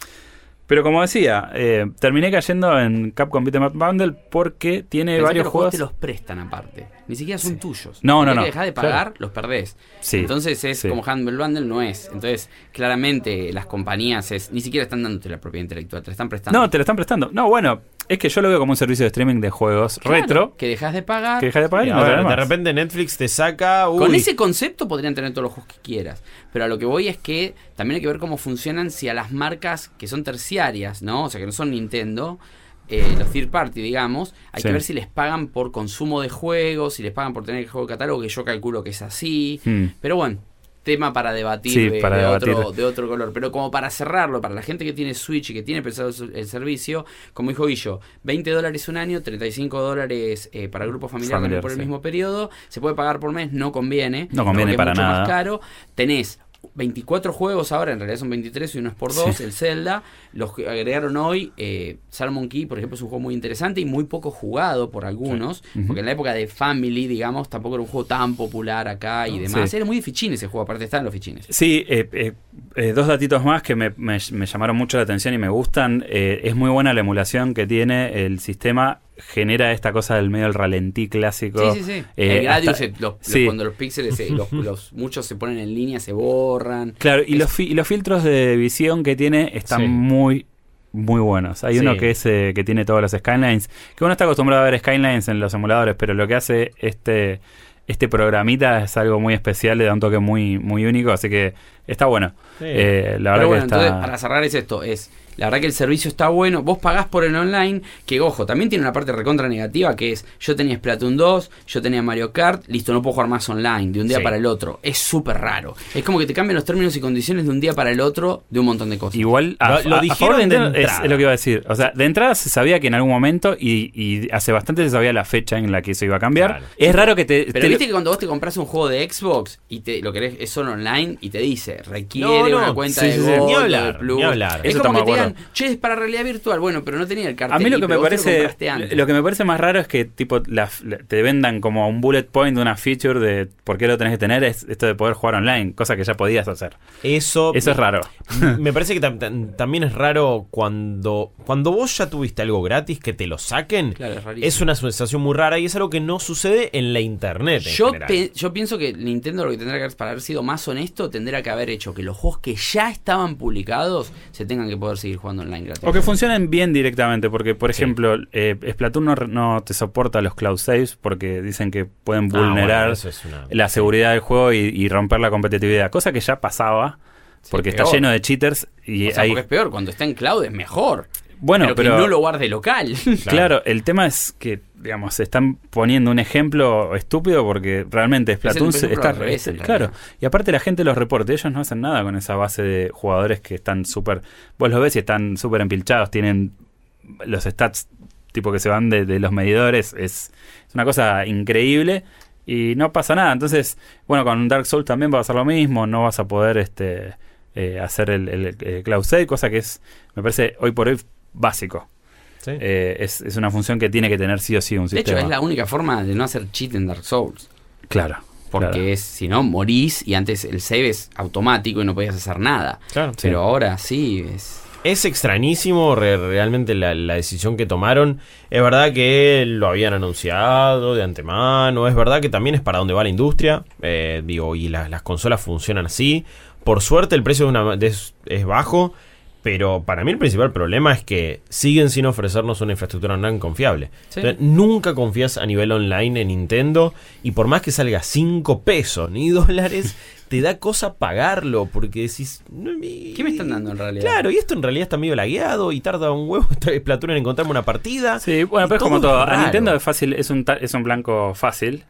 [SPEAKER 3] pero como decía, eh, terminé cayendo en Capcom Beat'em Up Bundle porque tiene
[SPEAKER 1] Pensá que
[SPEAKER 3] varios
[SPEAKER 1] los
[SPEAKER 3] juegos.
[SPEAKER 1] te los prestan aparte. Ni siquiera son tuyos.
[SPEAKER 3] No, no,
[SPEAKER 1] día
[SPEAKER 3] no,
[SPEAKER 1] que dejás de pagar,
[SPEAKER 3] claro.
[SPEAKER 1] los perdés.
[SPEAKER 3] Sí,
[SPEAKER 1] Entonces es
[SPEAKER 3] sí.
[SPEAKER 1] como Humble Bundle, no es. Entonces, claramente las compañías es, ni siquiera están dándote la propiedad intelectual, te la están prestando.
[SPEAKER 3] No, te lo están prestando. No, bueno, es que yo lo veo como un servicio de streaming de juegos
[SPEAKER 1] Claro,
[SPEAKER 3] retro
[SPEAKER 1] Que dejas de pagar.
[SPEAKER 3] que dejas de pagar
[SPEAKER 4] Y
[SPEAKER 3] no
[SPEAKER 4] ver, de
[SPEAKER 3] más.
[SPEAKER 4] repente Netflix te saca.
[SPEAKER 1] Con
[SPEAKER 4] uy,
[SPEAKER 1] ese concepto podrían tener todos los juegos que quieras. Pero a lo que voy es que también hay que ver cómo funcionan si a las marcas que son terciarias, ¿no? O sea, que no son Nintendo, eh, los third party, digamos, hay
[SPEAKER 3] Sí.
[SPEAKER 1] que ver si les pagan por consumo de juegos, si les pagan por tener el juego de catálogo, que yo calculo que es así.
[SPEAKER 3] Hmm.
[SPEAKER 1] Pero bueno, tema para debatir,
[SPEAKER 3] Sí,
[SPEAKER 1] de,
[SPEAKER 3] para
[SPEAKER 1] de
[SPEAKER 3] debatir.
[SPEAKER 1] Otro, de otro color. Pero como para cerrarlo, para la gente que tiene Switch y que tiene pensado el servicio, como dijo Guillo, 20 dólares un año, 35 dólares eh, para grupo familiar,
[SPEAKER 3] Familiar,
[SPEAKER 1] por el
[SPEAKER 3] sí.
[SPEAKER 1] mismo periodo. Se puede pagar por mes, no conviene.
[SPEAKER 3] No conviene
[SPEAKER 1] porque es
[SPEAKER 3] para
[SPEAKER 1] mucho
[SPEAKER 3] nada.
[SPEAKER 1] más caro. Tenés 24 juegos ahora, en realidad son 23 y uno es por dos,
[SPEAKER 3] Sí.
[SPEAKER 1] el Zelda. Los que agregaron hoy, eh, Salmon Key, por ejemplo, es un juego muy interesante y muy poco jugado por algunos, porque en la época de Family, digamos, tampoco era un juego tan popular acá y demás.
[SPEAKER 3] Sí.
[SPEAKER 1] Era muy fichín ese juego, aparte están los fichines.
[SPEAKER 3] Sí, eh, eh, dos datitos más que me, me- me llamaron mucho la atención y me gustan. Es muy buena la emulación que tiene el sistema. Genera esta cosa del medio del ralentí clásico.
[SPEAKER 1] Sí, sí, sí.
[SPEAKER 3] Eh,
[SPEAKER 1] el
[SPEAKER 3] hasta-
[SPEAKER 1] los- cuando los píxeles, eh, los, los- muchos se ponen en línea, se borran.
[SPEAKER 3] Claro, y los, fi- y los filtros de visión que tiene están
[SPEAKER 4] Sí.
[SPEAKER 3] muy, muy buenos. Hay
[SPEAKER 4] Sí.
[SPEAKER 3] uno que es eh, que tiene todos los skylines, que uno está acostumbrado a ver skylines en los emuladores, pero lo que hace este este programita es algo muy especial, le da un toque muy muy único, así que está bueno.
[SPEAKER 4] Sí.
[SPEAKER 3] Eh, la verdad
[SPEAKER 1] bueno,
[SPEAKER 3] que está
[SPEAKER 1] entonces, para cerrar es esto, es la verdad que el servicio está bueno, vos pagás por el online, que ojo, también tiene una parte recontra negativa que es, yo tenía Splatoon 2, yo tenía Mario Kart, listo, no puedo jugar más online de un día
[SPEAKER 4] Sí.
[SPEAKER 1] para el otro. Es súper raro. Es como que te cambian los términos y condiciones de un día para el otro de un montón de cosas.
[SPEAKER 3] Igual, a,
[SPEAKER 4] Lo- lo
[SPEAKER 3] a- a
[SPEAKER 4] dijeron
[SPEAKER 3] favor de
[SPEAKER 4] de
[SPEAKER 3] Nintendo es, lo que iba a decir. O sea, de entrada se sabía que en algún momento, y, y hace bastante se sabía la fecha en la que eso iba a cambiar.
[SPEAKER 4] Claro.
[SPEAKER 3] Es raro que te.
[SPEAKER 1] Pero
[SPEAKER 3] te-
[SPEAKER 1] viste que cuando vos te compras un juego de Xbox y te lo querés es solo online y te dice requiere
[SPEAKER 4] No, no,
[SPEAKER 1] una cuenta
[SPEAKER 3] sí,
[SPEAKER 1] de
[SPEAKER 3] sí,
[SPEAKER 4] Ni
[SPEAKER 1] de Plus.
[SPEAKER 4] ni hablar.
[SPEAKER 1] Es
[SPEAKER 3] Eso estamos
[SPEAKER 1] te che, es para realidad virtual. Bueno, pero no tenía el cartel.
[SPEAKER 3] A mí lo que me
[SPEAKER 1] lo
[SPEAKER 3] parece
[SPEAKER 1] antes.
[SPEAKER 3] lo que me parece más raro es que tipo la- la- te vendan como un bullet point de una feature de por qué lo tenés que tener es esto de poder jugar online, cosa que ya podías hacer.
[SPEAKER 4] Eso,
[SPEAKER 3] Eso es raro.
[SPEAKER 4] Me parece que tam- tam- también es raro cuando, cuando vos ya tuviste algo gratis que te lo saquen.
[SPEAKER 1] Claro, es
[SPEAKER 4] una sensación muy rara y es algo que no sucede en la internet. en
[SPEAKER 1] Yo,
[SPEAKER 4] general.
[SPEAKER 1] pe- yo pienso que Nintendo lo que tendrá que hacer, para haber sido más honesto, tendrá que haber hecho que los juegos que ya estaban publicados se tengan que poder seguir jugando online gratis.
[SPEAKER 3] O que funcionen bien directamente, porque por
[SPEAKER 4] Sí.
[SPEAKER 3] ejemplo, eh, Splatoon no, no te soporta los cloud saves porque dicen que pueden
[SPEAKER 4] Ah, bueno,
[SPEAKER 3] vulnerar
[SPEAKER 4] eso es una-
[SPEAKER 3] la seguridad del juego y, y romper la competitividad, cosa que ya pasaba
[SPEAKER 1] Sí,
[SPEAKER 3] porque está lleno de cheaters y
[SPEAKER 1] O sea,
[SPEAKER 3] hay
[SPEAKER 1] porque es peor, cuando está en cloud es mejor.
[SPEAKER 3] bueno,
[SPEAKER 1] pero,
[SPEAKER 3] pero,
[SPEAKER 1] que no lo guarde local.
[SPEAKER 3] Claro, el tema es que, digamos, se están poniendo un ejemplo estúpido porque realmente Splatoon
[SPEAKER 1] ejemplo
[SPEAKER 3] está...
[SPEAKER 1] revés, en
[SPEAKER 3] claro, y aparte la gente los reporta, ellos no hacen nada con esa base de jugadores que están súper... Vos los ves y están súper empilchados, tienen los stats tipo que se van de, de los medidores, es, es una cosa increíble y no pasa nada. Entonces, bueno, con Dark Souls también va a pasar lo mismo, no vas a poder este eh, hacer el, el- el cloud save, cosa que es, me parece, hoy por hoy básico.
[SPEAKER 4] Sí.
[SPEAKER 3] Eh, es, es una función que tiene que tener sí o sí un
[SPEAKER 1] De hecho,
[SPEAKER 3] sistema.
[SPEAKER 1] es la única forma de no hacer cheat en Dark Souls.
[SPEAKER 3] Claro.
[SPEAKER 1] Porque
[SPEAKER 3] claro.
[SPEAKER 1] es, si no, morís y antes el save es automático y no podías hacer nada.
[SPEAKER 4] Claro.
[SPEAKER 1] Pero ahora sí, es...
[SPEAKER 4] Es extrañísimo re- realmente la, la decisión que tomaron. Es verdad que lo habían anunciado de antemano. Es verdad que también es para donde va la industria. Eh, digo, y la- las consolas funcionan así. Por suerte el precio de una de- es, es bajo. Pero para mí el principal problema es que siguen sin ofrecernos una infraestructura online confiable.
[SPEAKER 1] Sí.
[SPEAKER 4] Entonces, nunca confías a nivel online en Nintendo. Y por más que salga 5 pesos ni dólares, te da cosa pagarlo. Porque decís.
[SPEAKER 1] ¿Qué me están dando en realidad?
[SPEAKER 4] Claro, y esto en realidad está medio lagueado y tarda un huevo Splatoon en encontrarme una partida.
[SPEAKER 3] Sí, bueno, pero es como todo. A. Nintendo es fácil, es un, es un blanco fácil.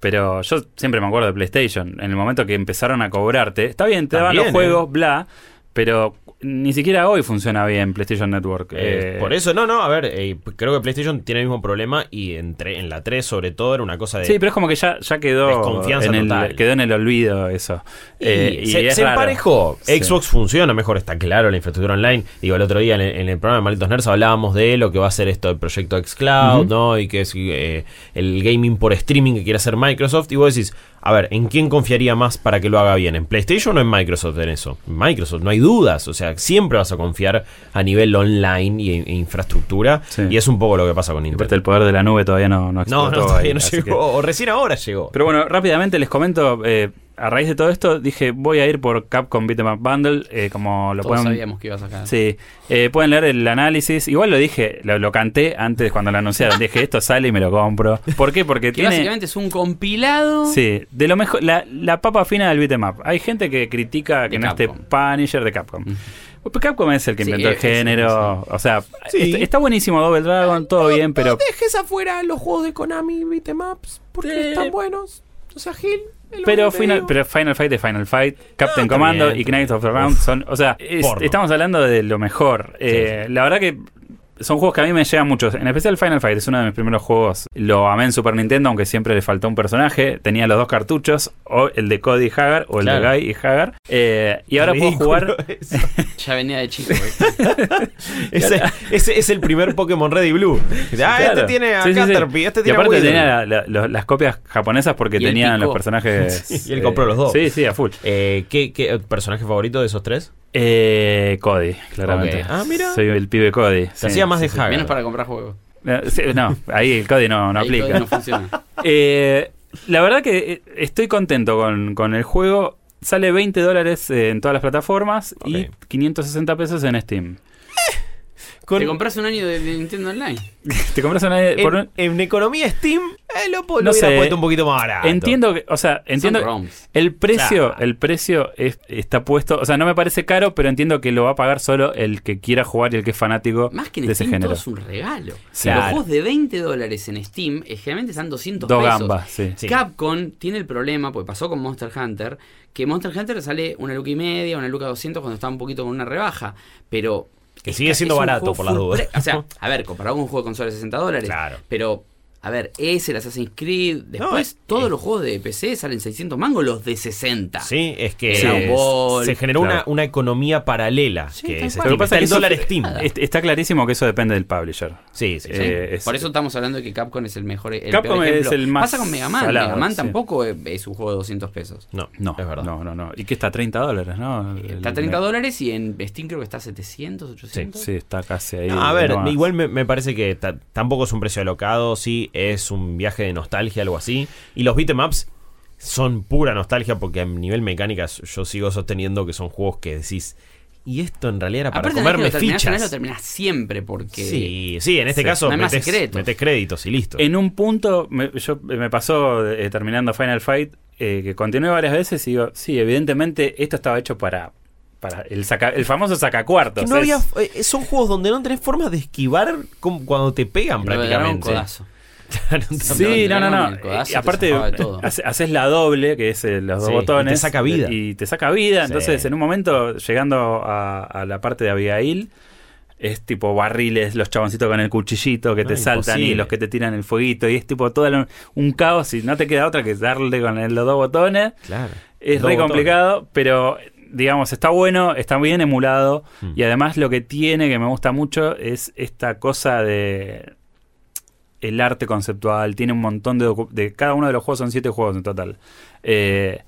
[SPEAKER 3] Pero yo siempre me acuerdo de PlayStation. En el momento que empezaron a cobrarte, está bien, te daban los
[SPEAKER 4] También,
[SPEAKER 3] juegos, bla, pero ni siquiera hoy funciona bien PlayStation Network.
[SPEAKER 4] Eh,
[SPEAKER 3] Eh,
[SPEAKER 4] por eso, no, no, a ver, eh, creo que PlayStation tiene el mismo problema y entre, en la 3 sobre todo era una cosa de...
[SPEAKER 3] Sí, pero es como que ya, ya quedó,
[SPEAKER 4] Desconfianza
[SPEAKER 3] en el,
[SPEAKER 4] total.
[SPEAKER 3] quedó en el olvido eso.
[SPEAKER 4] Y
[SPEAKER 3] y
[SPEAKER 4] se,
[SPEAKER 3] es
[SPEAKER 4] se emparejó.
[SPEAKER 3] Sí.
[SPEAKER 4] Xbox funciona mejor, está claro, la infraestructura online. Digo, el otro día en el, en el programa de Malditos Nerds hablábamos de lo que va a ser esto del proyecto xCloud. ¿no? Y que es el gaming por streaming que quiere hacer Microsoft. Y vos decís, a ver, ¿en quién confiaría más para que lo haga bien? ¿En PlayStation o en Microsoft en eso? Microsoft, no hay dudas. O sea, siempre vas a confiar a nivel online y e infraestructura.
[SPEAKER 3] Sí.
[SPEAKER 4] Y es un poco lo que pasa con Nintendo.
[SPEAKER 3] el poder de la nube todavía no, no
[SPEAKER 4] No, no, todavía
[SPEAKER 3] ahí,
[SPEAKER 4] no llegó.
[SPEAKER 3] que-
[SPEAKER 4] O recién ahora llegó.
[SPEAKER 3] Pero bueno, rápidamente les comento, eh, a raíz de todo esto, dije, voy a ir por Capcom Beat'em Bundle, eh, como lo
[SPEAKER 1] Todos
[SPEAKER 3] pueden...
[SPEAKER 1] sabíamos que ibas a sacar.
[SPEAKER 3] Sí, eh, pueden leer el análisis. Igual lo dije, lo, lo canté antes cuando lo anunciaron. dije, esto sale y me lo compro. ¿Por qué? Porque
[SPEAKER 1] Que
[SPEAKER 3] tiene...
[SPEAKER 1] básicamente es un compilado.
[SPEAKER 3] Sí, de lo mejor, la, la papa fina del beat'em up. Hay gente que critica que
[SPEAKER 1] De
[SPEAKER 3] no esté. Punisher de Capcom.
[SPEAKER 1] Mm.
[SPEAKER 3] Pues Capcom es el que
[SPEAKER 1] Sí,
[SPEAKER 3] inventó el género. O sea, est- está buenísimo Double Dragon, todo bien, pero.
[SPEAKER 4] No dejes afuera los juegos de Konami Beatemaps porque están buenos. O sea, Gil.
[SPEAKER 3] Pero final, pero Final Fight es Final Fight, Captain
[SPEAKER 4] está
[SPEAKER 3] Commando
[SPEAKER 4] bien,
[SPEAKER 3] y Knights of the Round son, o sea, es- estamos hablando de lo mejor. Eh, La verdad que son juegos que a mí me llegan mucho. En especial Final Fight es uno de mis primeros juegos. Lo amé en Super Nintendo, aunque siempre le faltó un personaje. Tenía los dos cartuchos, o el de Cody y Hagar, o el
[SPEAKER 4] Claro.
[SPEAKER 3] de Guy y Hagar. Eh, y ahora puedo jugar.
[SPEAKER 4] eso.
[SPEAKER 1] Ya venía de chico,
[SPEAKER 4] ese, ese es el primer Pokémon Red y Blue. Ah, este tiene a
[SPEAKER 3] Sí, sí, sí.
[SPEAKER 4] Caterpie, este
[SPEAKER 3] y
[SPEAKER 4] tiene a
[SPEAKER 3] aparte
[SPEAKER 4] Wither.
[SPEAKER 3] tenía la- la- lo- las copias japonesas porque
[SPEAKER 1] Y
[SPEAKER 3] tenían los personajes.
[SPEAKER 4] Sí, y él compró los dos.
[SPEAKER 3] Sí, sí, a full.
[SPEAKER 4] Eh, ¿qué, qué personaje favorito de esos tres?
[SPEAKER 3] Eh, Cody, claramente.
[SPEAKER 4] Ok. Ah, mira.
[SPEAKER 3] Soy el pibe Cody.
[SPEAKER 4] Se hacía más de Hagar.
[SPEAKER 1] Menos para comprar juegos.
[SPEAKER 3] Eh, sí, No, ahí el Cody no, no
[SPEAKER 1] Ahí
[SPEAKER 3] aplica.
[SPEAKER 1] no funciona.
[SPEAKER 3] Eh, la verdad que eh, estoy contento con, con el juego. Sale 20 dólares eh, en todas las plataformas y
[SPEAKER 4] Ok.
[SPEAKER 3] 560 pesos en Steam.
[SPEAKER 4] Con-
[SPEAKER 1] Te compras un año de, de Nintendo Online.
[SPEAKER 3] Te compras una...
[SPEAKER 4] en,
[SPEAKER 3] por un-
[SPEAKER 4] en economía Steam, eh, lo, lo
[SPEAKER 3] No
[SPEAKER 4] hubiera
[SPEAKER 3] sé.
[SPEAKER 4] puesto un poquito más barato.
[SPEAKER 3] Entiendo que, o sea, entiendo que el precio,
[SPEAKER 4] Claro.
[SPEAKER 3] el precio es- está puesto, o sea, no me parece caro, pero entiendo que lo va a pagar solo el que quiera jugar y el que es fanático
[SPEAKER 1] Más que en
[SPEAKER 3] de ese
[SPEAKER 1] Steam,
[SPEAKER 3] género.
[SPEAKER 1] todo es un regalo.
[SPEAKER 3] Claro.
[SPEAKER 1] Los juegos de 20 dólares en Steam, eh, generalmente están 200
[SPEAKER 3] Dos
[SPEAKER 1] pesos.
[SPEAKER 3] gambas, sí.
[SPEAKER 4] Sí.
[SPEAKER 1] Capcom tiene el problema, porque pasó con Monster Hunter, que Monster Hunter sale una luca y media, una luca 200 cuando está un poquito con una rebaja, pero...
[SPEAKER 4] Que sigue siendo barato, por las dudas.
[SPEAKER 1] O sea, a ver, comparado con un juego de consola de 60 dólares,
[SPEAKER 4] Claro.
[SPEAKER 1] pero... A ver, ese, el Assassin's Creed, después
[SPEAKER 4] No, es-
[SPEAKER 1] todos
[SPEAKER 4] es-
[SPEAKER 1] los juegos de PC salen 600 mangos, los de 60.
[SPEAKER 4] Sí, es que es-
[SPEAKER 1] Ball.
[SPEAKER 4] se generó
[SPEAKER 3] Claro.
[SPEAKER 4] una, una economía paralela.
[SPEAKER 1] Sí,
[SPEAKER 4] que es
[SPEAKER 1] cual.
[SPEAKER 3] Lo que pasa
[SPEAKER 4] Está
[SPEAKER 3] es que
[SPEAKER 4] el
[SPEAKER 3] eso-
[SPEAKER 4] dólar Steam.
[SPEAKER 3] Est- Está clarísimo que eso depende del publisher.
[SPEAKER 4] Sí, sí, sí.
[SPEAKER 1] Sí.
[SPEAKER 3] Eh, es-
[SPEAKER 1] Por eso estamos hablando de que Capcom es el mejor. El
[SPEAKER 3] Capcom
[SPEAKER 1] peor
[SPEAKER 3] es el más
[SPEAKER 1] Pasa con Mega Man.
[SPEAKER 3] salado,
[SPEAKER 1] Mega Man
[SPEAKER 3] sí.
[SPEAKER 1] tampoco es, es un juego de 200 pesos.
[SPEAKER 4] No,
[SPEAKER 3] No,
[SPEAKER 4] es verdad.
[SPEAKER 3] no, no, no. Y que está a 30 dólares, ¿no?
[SPEAKER 1] Está a
[SPEAKER 3] El-
[SPEAKER 1] 30 dólares y en Steam creo que está a 700, 800.
[SPEAKER 3] Sí, está casi ahí.
[SPEAKER 4] No, a ver,
[SPEAKER 3] más.
[SPEAKER 4] igual me, me parece que ta- tampoco es un precio alocado, sí, es un viaje de nostalgia, algo así. Y los beatemaps son pura nostalgia porque a nivel mecánicas yo sigo sosteniendo que son juegos que decís, y esto en realidad era para
[SPEAKER 1] Aparte,
[SPEAKER 4] comerme
[SPEAKER 1] lo terminás,
[SPEAKER 4] fichas.
[SPEAKER 1] lo terminás siempre porque.
[SPEAKER 4] Sí, sí, en este
[SPEAKER 3] Sí.
[SPEAKER 4] caso
[SPEAKER 1] No
[SPEAKER 4] metes,
[SPEAKER 1] secretos.
[SPEAKER 4] metes créditos y listo.
[SPEAKER 3] En un punto, me, yo, me pasó eh, terminando Final Fight, eh, que continué varias veces y digo, sí, evidentemente esto estaba hecho para, para el, saca- el famoso sacacuartos.
[SPEAKER 4] Que no había,
[SPEAKER 3] es-
[SPEAKER 4] eh, son juegos donde no tenés forma de esquivar como cuando te pegan
[SPEAKER 1] Lo un
[SPEAKER 4] prácticamente.
[SPEAKER 1] codazo.
[SPEAKER 3] Sí, no, no, no. Y
[SPEAKER 1] te
[SPEAKER 3] aparte, haces la doble, que es eh, los dos
[SPEAKER 4] Sí, y
[SPEAKER 3] botones.
[SPEAKER 4] te saca vida.
[SPEAKER 3] Y te saca vida.
[SPEAKER 4] Sí.
[SPEAKER 3] Entonces, en un momento, llegando a, a la parte de Abigail, es tipo barriles, los chaboncitos con el cuchillito que te saltan y los que te tiran el fueguito. Y es tipo todo un caos y no te queda otra que darle con el- los dos botones.
[SPEAKER 4] Claro.
[SPEAKER 3] Es
[SPEAKER 4] Dos
[SPEAKER 3] re
[SPEAKER 4] botones.
[SPEAKER 3] complicado, pero digamos, está bueno, está bien emulado.
[SPEAKER 4] Hmm.
[SPEAKER 3] Y además lo que tiene, que me gusta mucho, es esta cosa de el arte conceptual. Tiene un montón de, de cada uno de los juegos, son siete juegos en total. Eh,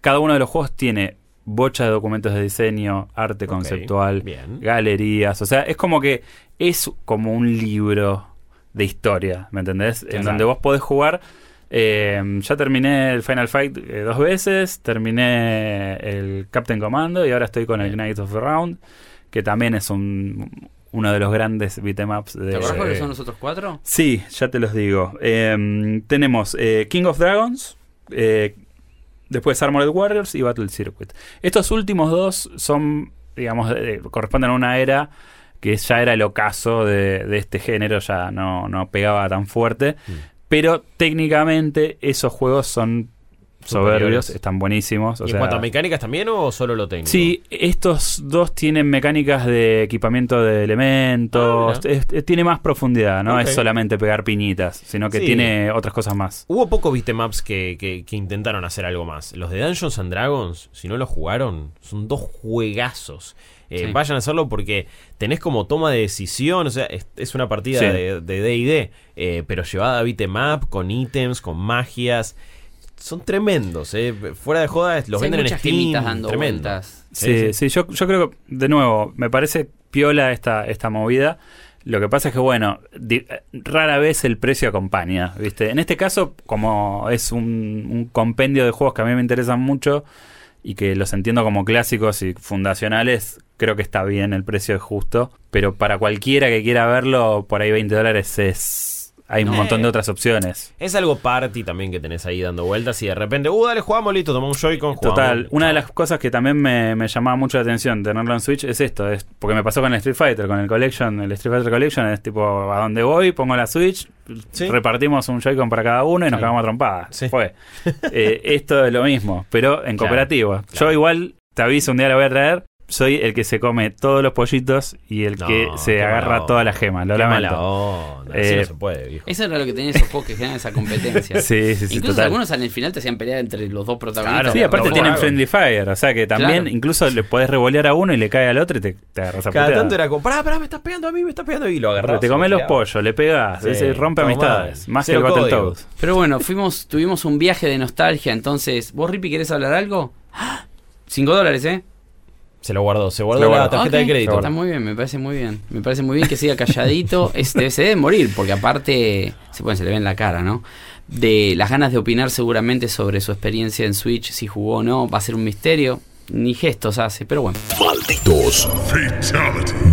[SPEAKER 3] cada uno de los juegos tiene bocha de documentos de diseño, arte conceptual,
[SPEAKER 4] bien.
[SPEAKER 3] galerías. O sea, es como que es como un libro de historia, ¿me entendés? En donde vos podés jugar. eh, ya terminé el Final Fight eh, dos veces, terminé el Captain Commando y ahora estoy con el Knights of the Round, que también es un, uno de los grandes beatemaps de...
[SPEAKER 1] ¿Te acordás cuáles son los otros cuatro?
[SPEAKER 3] Sí, ya te los digo. Eh, tenemos eh, King of Dragons, eh, después Armored Warriors y Battle Circuit. Estos últimos dos son, digamos, corresponden a una era que ya era el ocaso de, de este género, ya no, no pegaba tan fuerte.
[SPEAKER 4] Mm.
[SPEAKER 3] Pero técnicamente esos juegos son soberbios, están buenísimos. o
[SPEAKER 4] ¿Y en cuanto a mecánicas también o solo lo técnico?
[SPEAKER 3] Sí, estos dos tienen mecánicas de equipamiento de elementos.
[SPEAKER 4] Ah, mira.
[SPEAKER 3] es- es- tiene más profundidad, no es solamente pegar piñitas, sino que
[SPEAKER 4] Sí.
[SPEAKER 3] tiene otras cosas más.
[SPEAKER 4] Hubo pocos beatemaps que, que, que intentaron hacer algo más. Los de Dungeons and Dragons, si no los jugaron, son dos juegazos. Eh,
[SPEAKER 1] Sí.
[SPEAKER 4] Vayan a hacerlo porque tenés como toma de decisión, o sea, es, es una partida
[SPEAKER 3] Sí.
[SPEAKER 4] de de D&D, eh, pero llevada a beatmap, con ítems, con magias. Son tremendos, eh. fuera de joda, los
[SPEAKER 1] Sí,
[SPEAKER 4] venden en
[SPEAKER 1] muchas
[SPEAKER 4] Steam.
[SPEAKER 1] dando
[SPEAKER 4] tremendo.
[SPEAKER 1] vueltas.
[SPEAKER 3] Sí, sí, yo, yo creo que, de nuevo, me parece piola esta, esta movida. Lo que pasa es que, bueno, di- rara vez el precio acompaña, ¿viste? En este caso, como es un, un compendio de juegos que a mí me interesan mucho y que los entiendo como clásicos y fundacionales, creo que está bien, el precio es justo. Pero para cualquiera que quiera verlo, por ahí 20 dólares es hay un montón de otras opciones.
[SPEAKER 4] Es algo party también que tenés ahí dando vueltas y de repente, uh, dale, jugamos, listo, toma un Joy-Con, jugamos.
[SPEAKER 3] Total, una de las cosas que también me, me llamaba mucho la atención tenerlo en Switch es esto, es porque me pasó con el Street Fighter, con el Collection, el Street Fighter Collection es tipo a donde voy, pongo la Switch,
[SPEAKER 4] Sí.
[SPEAKER 3] repartimos un Joy-Con para cada uno y nos
[SPEAKER 4] Sí.
[SPEAKER 3] cagamos trompadas.
[SPEAKER 4] Sí.
[SPEAKER 3] Fue. Eh, esto es lo mismo, pero en
[SPEAKER 4] Claro,
[SPEAKER 3] cooperativo. Yo
[SPEAKER 4] claro.
[SPEAKER 3] igual te aviso, un día lo voy a traer. Soy el que se come todos los pollitos y el
[SPEAKER 4] No,
[SPEAKER 3] que se agarra las
[SPEAKER 4] onda.
[SPEAKER 3] gemas. Lo
[SPEAKER 4] Qué
[SPEAKER 3] lamento.
[SPEAKER 4] mala onda, así
[SPEAKER 3] Eh,
[SPEAKER 4] no se puede, viejo.
[SPEAKER 1] Eso era lo que tenían esos juegos que generan esa competencia.
[SPEAKER 3] Sí, sí, sí,
[SPEAKER 1] Incluso
[SPEAKER 3] total.
[SPEAKER 1] algunos en el final te hacían pelear entre los dos protagonistas.
[SPEAKER 4] Claro,
[SPEAKER 3] Sí, aparte tienen. Friendly Fire, o sea que también
[SPEAKER 1] Claro.
[SPEAKER 3] incluso le podés revolear a uno y le cae al otro y te, te agarras a
[SPEAKER 4] Cada
[SPEAKER 3] puteada.
[SPEAKER 4] tanto era como, pará, pará, me estás pegando a mí, me estás pegando y lo agarrás.
[SPEAKER 3] te comes los pollos, le pegas,
[SPEAKER 4] Sí,
[SPEAKER 3] ese rompe amistades, más que el. Battletoads.
[SPEAKER 1] Pero bueno, fuimos, tuvimos un viaje de nostalgia, entonces, ¿vos, Rippy, querés hablar algo? ¡Ah! Cinco dólares, ¿eh?
[SPEAKER 4] Se lo guardó, se guardó
[SPEAKER 3] Se lo
[SPEAKER 4] la
[SPEAKER 3] guardó.
[SPEAKER 4] tarjeta de crédito.
[SPEAKER 1] Está muy bien, me parece muy bien. Me parece muy bien que siga calladito. Es, debe, se debe morir, porque aparte, se, puede, se le ve en la cara, ¿no? De las ganas de opinar seguramente sobre su experiencia en Switch, si jugó o no, va a ser un misterio. Ni gestos hace, pero bueno.
[SPEAKER 2] Malditos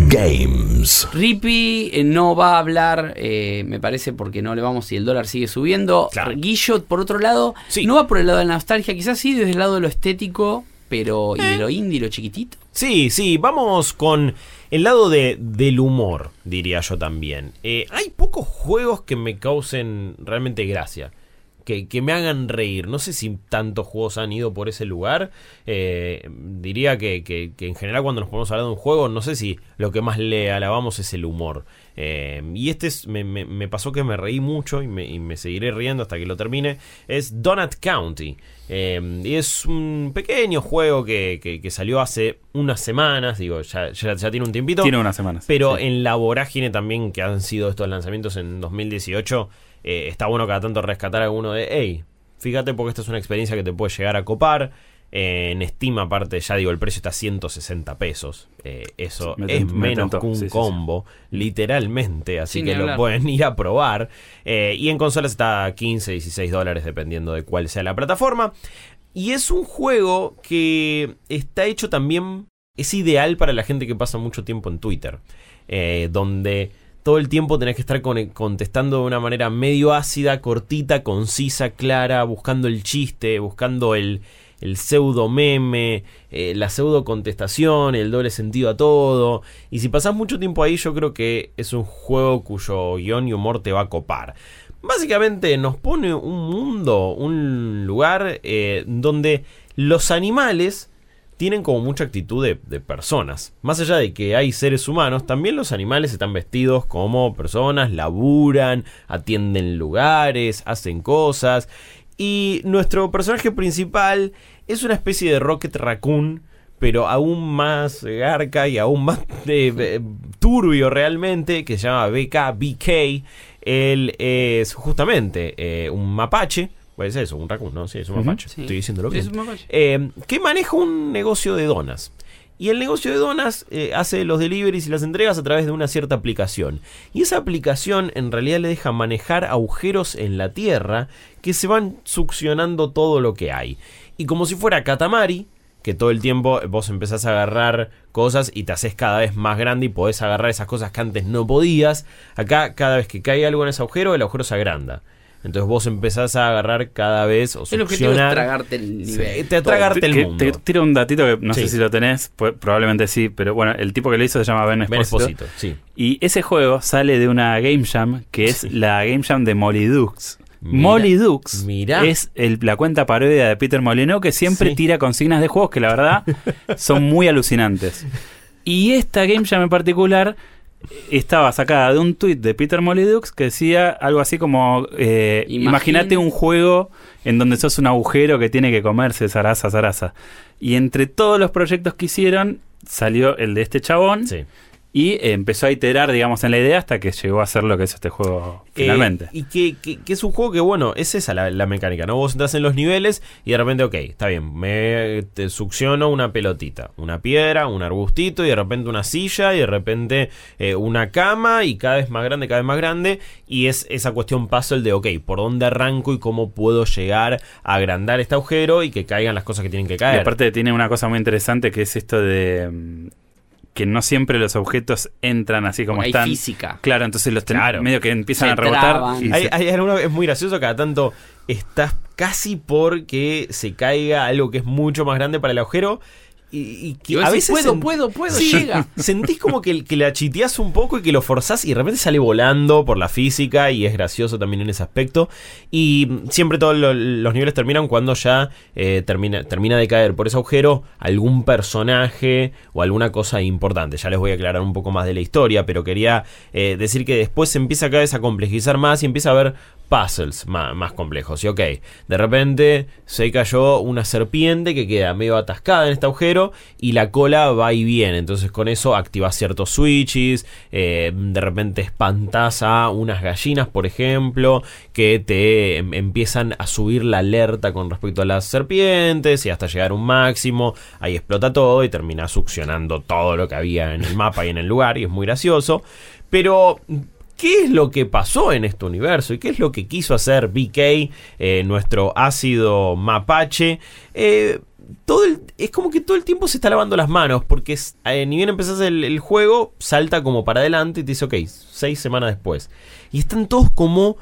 [SPEAKER 2] Games.
[SPEAKER 1] Rippy eh, no va a hablar, eh, me parece, porque no le vamos y el dólar sigue subiendo.
[SPEAKER 4] Claro.
[SPEAKER 1] Guillo, por otro lado,
[SPEAKER 4] Sí.
[SPEAKER 1] no va por el lado de la nostalgia, quizás sí desde el lado de lo estético, pero y de
[SPEAKER 4] Eh.
[SPEAKER 1] lo indie, lo chiquitito.
[SPEAKER 4] Sí, sí, vamos con el lado de, del humor, diría yo también. Eh, hay pocos juegos que me causen realmente gracia. Que, que me hagan reír. No sé si tantos juegos han ido por ese lugar. Eh, diría que, que- que en general cuando nos ponemos a hablar de un juego, no sé si lo que más le alabamos es el humor. Eh, y este es- me, me- me pasó que me reí mucho y me, y me seguiré riendo hasta que lo termine. Es Donut County. Eh, y es un pequeño juego que, que- que salió hace unas semanas. Digo, ya, ya- ya tiene un tiempito.
[SPEAKER 3] Tiene unas semanas.
[SPEAKER 4] Pero
[SPEAKER 3] sí.
[SPEAKER 4] en la vorágine también que han sido estos lanzamientos en 2018, eh, está bueno cada tanto rescatar alguno de, hey, fíjate porque esta es una experiencia que te puede llegar a copar. Eh, en Steam, aparte, ya digo, el precio está a 160 pesos. Eh, eso
[SPEAKER 3] Sí, me
[SPEAKER 4] es
[SPEAKER 3] me
[SPEAKER 4] menos que un
[SPEAKER 3] Sí, sí, sí.
[SPEAKER 4] combo, literalmente. Así
[SPEAKER 1] Sin
[SPEAKER 4] que lo pueden ir a probar. Eh, y en consolas está a 15, 16 dólares, dependiendo de cuál sea la plataforma. Y es un juego que está hecho también. Es ideal para la gente que pasa mucho tiempo en Twitter. eh, donde todo el tiempo tenés que estar con- contestando de una manera medio ácida, cortita, concisa, clara, buscando el chiste, buscando el, el pseudo meme, eh, la pseudo contestación, el doble sentido a todo. Y si pasás mucho tiempo ahí, yo creo que es un juego cuyo guion y humor te va a copar. Básicamente nos pone un mundo, un lugar eh, donde los animales tienen como mucha actitud de, de personas. Más allá de que hay seres humanos, también los animales están vestidos como personas, laburan, atienden lugares, hacen cosas. Y nuestro personaje principal es una especie de Rocket Raccoon, pero aún más garca y aún más eh, eh, turbio realmente, que se llama BKBK. Él es justamente eh, un mapache. Pues es eso, un raccoon, ¿no? Sí, es un mapache.
[SPEAKER 1] Sí.
[SPEAKER 4] Estoy diciéndolo bien
[SPEAKER 1] Es un mapache.
[SPEAKER 4] que maneja un negocio de donas. Y el negocio de donas eh, hace los deliveries y las entregas a través de una cierta aplicación. Y esa aplicación en realidad le deja manejar agujeros en la tierra que se van succionando todo lo que hay. Y como si fuera Katamari, que todo el tiempo vos empezás a agarrar cosas y te haces cada vez más grande y podés agarrar esas cosas que antes no podías. Acá cada vez que cae algo en ese agujero, el agujero se agranda. Entonces vos empezás a agarrar cada vez o
[SPEAKER 1] El objetivo es tragarte el nivel.
[SPEAKER 4] Sí, te tragarte el mundo.
[SPEAKER 3] Te tiro un datito que no
[SPEAKER 4] Sí.
[SPEAKER 3] sé si lo tenés, pues, probablemente sí, pero bueno, el tipo que lo hizo se llama Ben
[SPEAKER 4] Ben
[SPEAKER 3] Esposito.
[SPEAKER 4] Esposito, sí.
[SPEAKER 3] Y ese juego sale de una Game Jam que es
[SPEAKER 4] Sí.
[SPEAKER 3] la Game Jam de Molly Dukes.
[SPEAKER 4] Mira,
[SPEAKER 3] Molly Dukes
[SPEAKER 4] mira.
[SPEAKER 3] es el- la cuenta parodia de Peter Molyneux que siempre
[SPEAKER 4] Sí.
[SPEAKER 3] tira consignas de juegos que la verdad son muy alucinantes. Y esta Game Jam en particular estaba sacada de un tweet de Peter Molyneux que decía algo así como eh, imagínate un juego en donde sos un agujero que tiene que comerse zaraza zaraza. Y entre todos los proyectos que hicieron salió el de este chabón
[SPEAKER 4] Sí.
[SPEAKER 3] Y empezó a iterar, digamos, en la idea hasta que llegó a ser lo que es este juego finalmente.
[SPEAKER 4] Eh, y que, que- que es un juego que, bueno, es esa la, la mecánica, ¿no? Vos entras en los niveles y de repente, ok, está bien, me te succiono una pelotita, una piedra, un arbustito y de repente una silla y de repente eh, una cama y cada vez más grande, cada vez más grande. Y es esa cuestión puzzle de, ok, ¿por dónde arranco y cómo puedo llegar a agrandar este agujero y que caigan las cosas que tienen que
[SPEAKER 3] Y
[SPEAKER 4] caer?
[SPEAKER 3] aparte tiene una cosa muy interesante que es esto de mm, que no siempre los objetos entran así como
[SPEAKER 1] Hay
[SPEAKER 3] están.
[SPEAKER 1] física.
[SPEAKER 3] Claro, entonces los
[SPEAKER 4] Claro.
[SPEAKER 3] medio que empiezan
[SPEAKER 1] Se
[SPEAKER 3] a rebotar.
[SPEAKER 4] Hay, hay alguno que es muy gracioso, cada tanto estás casi porque se caiga algo que es mucho más grande para el agujero. Y, y que
[SPEAKER 1] Y
[SPEAKER 4] a veces
[SPEAKER 1] puedo, puedo, puedo,
[SPEAKER 4] Sí,
[SPEAKER 1] llega.
[SPEAKER 4] Sentís como que, que la chiteás un poco y que lo forzás y de repente sale volando por la física y es gracioso también en ese aspecto. Y siempre todos lo- los niveles terminan cuando ya eh, termina, termina de caer por ese agujero algún personaje o alguna cosa importante. Ya les voy a aclarar un poco más de la historia, pero quería eh, decir que después se empieza cada vez a complejizar más y empieza a haber puzzles ma- más, complejos. Y ok, de repente se cayó una serpiente que queda medio atascada en este agujero y la cola va y viene. Entonces con eso activas ciertos switches, eh, de repente espantás a unas gallinas, por ejemplo, que te em- empiezan a subir la alerta con respecto a las serpientes y hasta llegar a un máximo. Ahí explota todo y termina succionando todo lo que había en el mapa y en el lugar y es muy gracioso. Pero ¿Qué es lo que pasó en este universo? ¿Y qué es lo que quiso hacer BK, eh, nuestro ácido mapache? Eh, todo el- es como que todo el tiempo se está lavando las manos, porque eh, ni bien empezás el, el juego, salta como para adelante y te dice, ok, seis semanas después. Y están todos como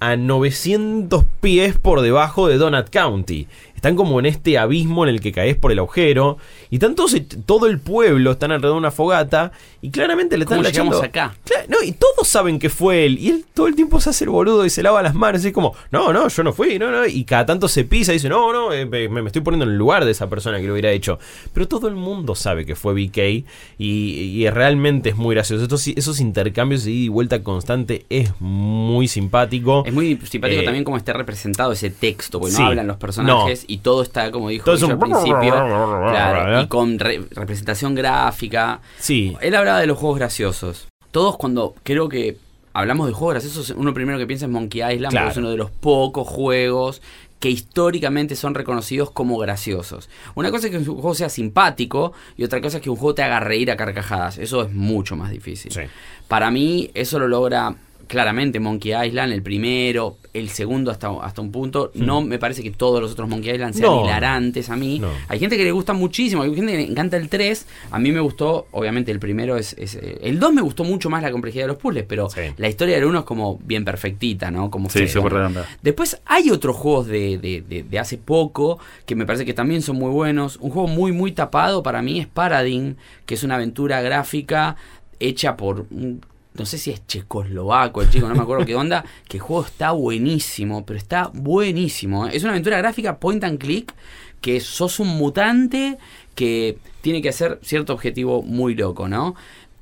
[SPEAKER 4] a 900 pies por debajo de Donut County. Están como en este abismo en el que caes por el agujero. Y están todos, todo el pueblo están alrededor de una fogata. Y claramente le están
[SPEAKER 1] ¿Cómo llegamos acá?
[SPEAKER 4] Claro, no, y todos saben que fue él. Y él todo el tiempo se hace el boludo y se lava las manos. Y es como, no, no, yo no fui, no, no. Y cada tanto se pisa y dice, no, no, eh, me, me estoy poniendo en el lugar de esa persona que lo hubiera hecho. Pero todo el mundo sabe que fue BK. Y, y realmente es muy gracioso. Estos, esos intercambios de ida y vuelta constante es muy simpático.
[SPEAKER 1] Es muy simpático
[SPEAKER 4] Eh,
[SPEAKER 1] también cómo está representado ese texto, porque
[SPEAKER 4] sí,
[SPEAKER 1] no hablan los personajes y todo está, como dijo al principio, claro, y con re- representación gráfica.
[SPEAKER 4] Sí,
[SPEAKER 1] Él de los juegos graciosos. Todos cuando creo que hablamos de juegos graciosos, uno primero que piensa es Monkey Island,
[SPEAKER 4] Claro.
[SPEAKER 1] porque es uno de los pocos juegos que históricamente son reconocidos como graciosos. Una cosa es que un juego sea simpático y otra cosa es que un juego te haga reír a carcajadas. Eso es mucho más difícil.
[SPEAKER 4] Sí.
[SPEAKER 1] Para mí eso lo logra claramente Monkey Island, el primero, el segundo hasta, hasta un punto. No me parece que todos los otros Monkey Island sean.
[SPEAKER 4] No.
[SPEAKER 1] hilarantes a mí.
[SPEAKER 4] No.
[SPEAKER 1] Hay gente que le gusta muchísimo, hay gente que le encanta el 3. A mí me gustó, obviamente el primero es... es, eh, el 2 me gustó mucho más la complejidad de los puzzles, pero
[SPEAKER 4] Sí.
[SPEAKER 1] la historia del 1 es como bien perfectita, ¿no? Como
[SPEAKER 3] Sí, súper redonda.
[SPEAKER 1] Después hay otros juegos de, de- de- de hace poco que me parece que también son muy buenos. Un juego muy, muy tapado para mí es Paradigm, que es una aventura gráfica hecha por un- no sé si es checoslovaco el chico, no me acuerdo qué onda, que el juego está buenísimo, pero está buenísimo. ¿eh? Es una aventura gráfica point and click, que sos un mutante que tiene que hacer cierto objetivo muy loco, ¿no?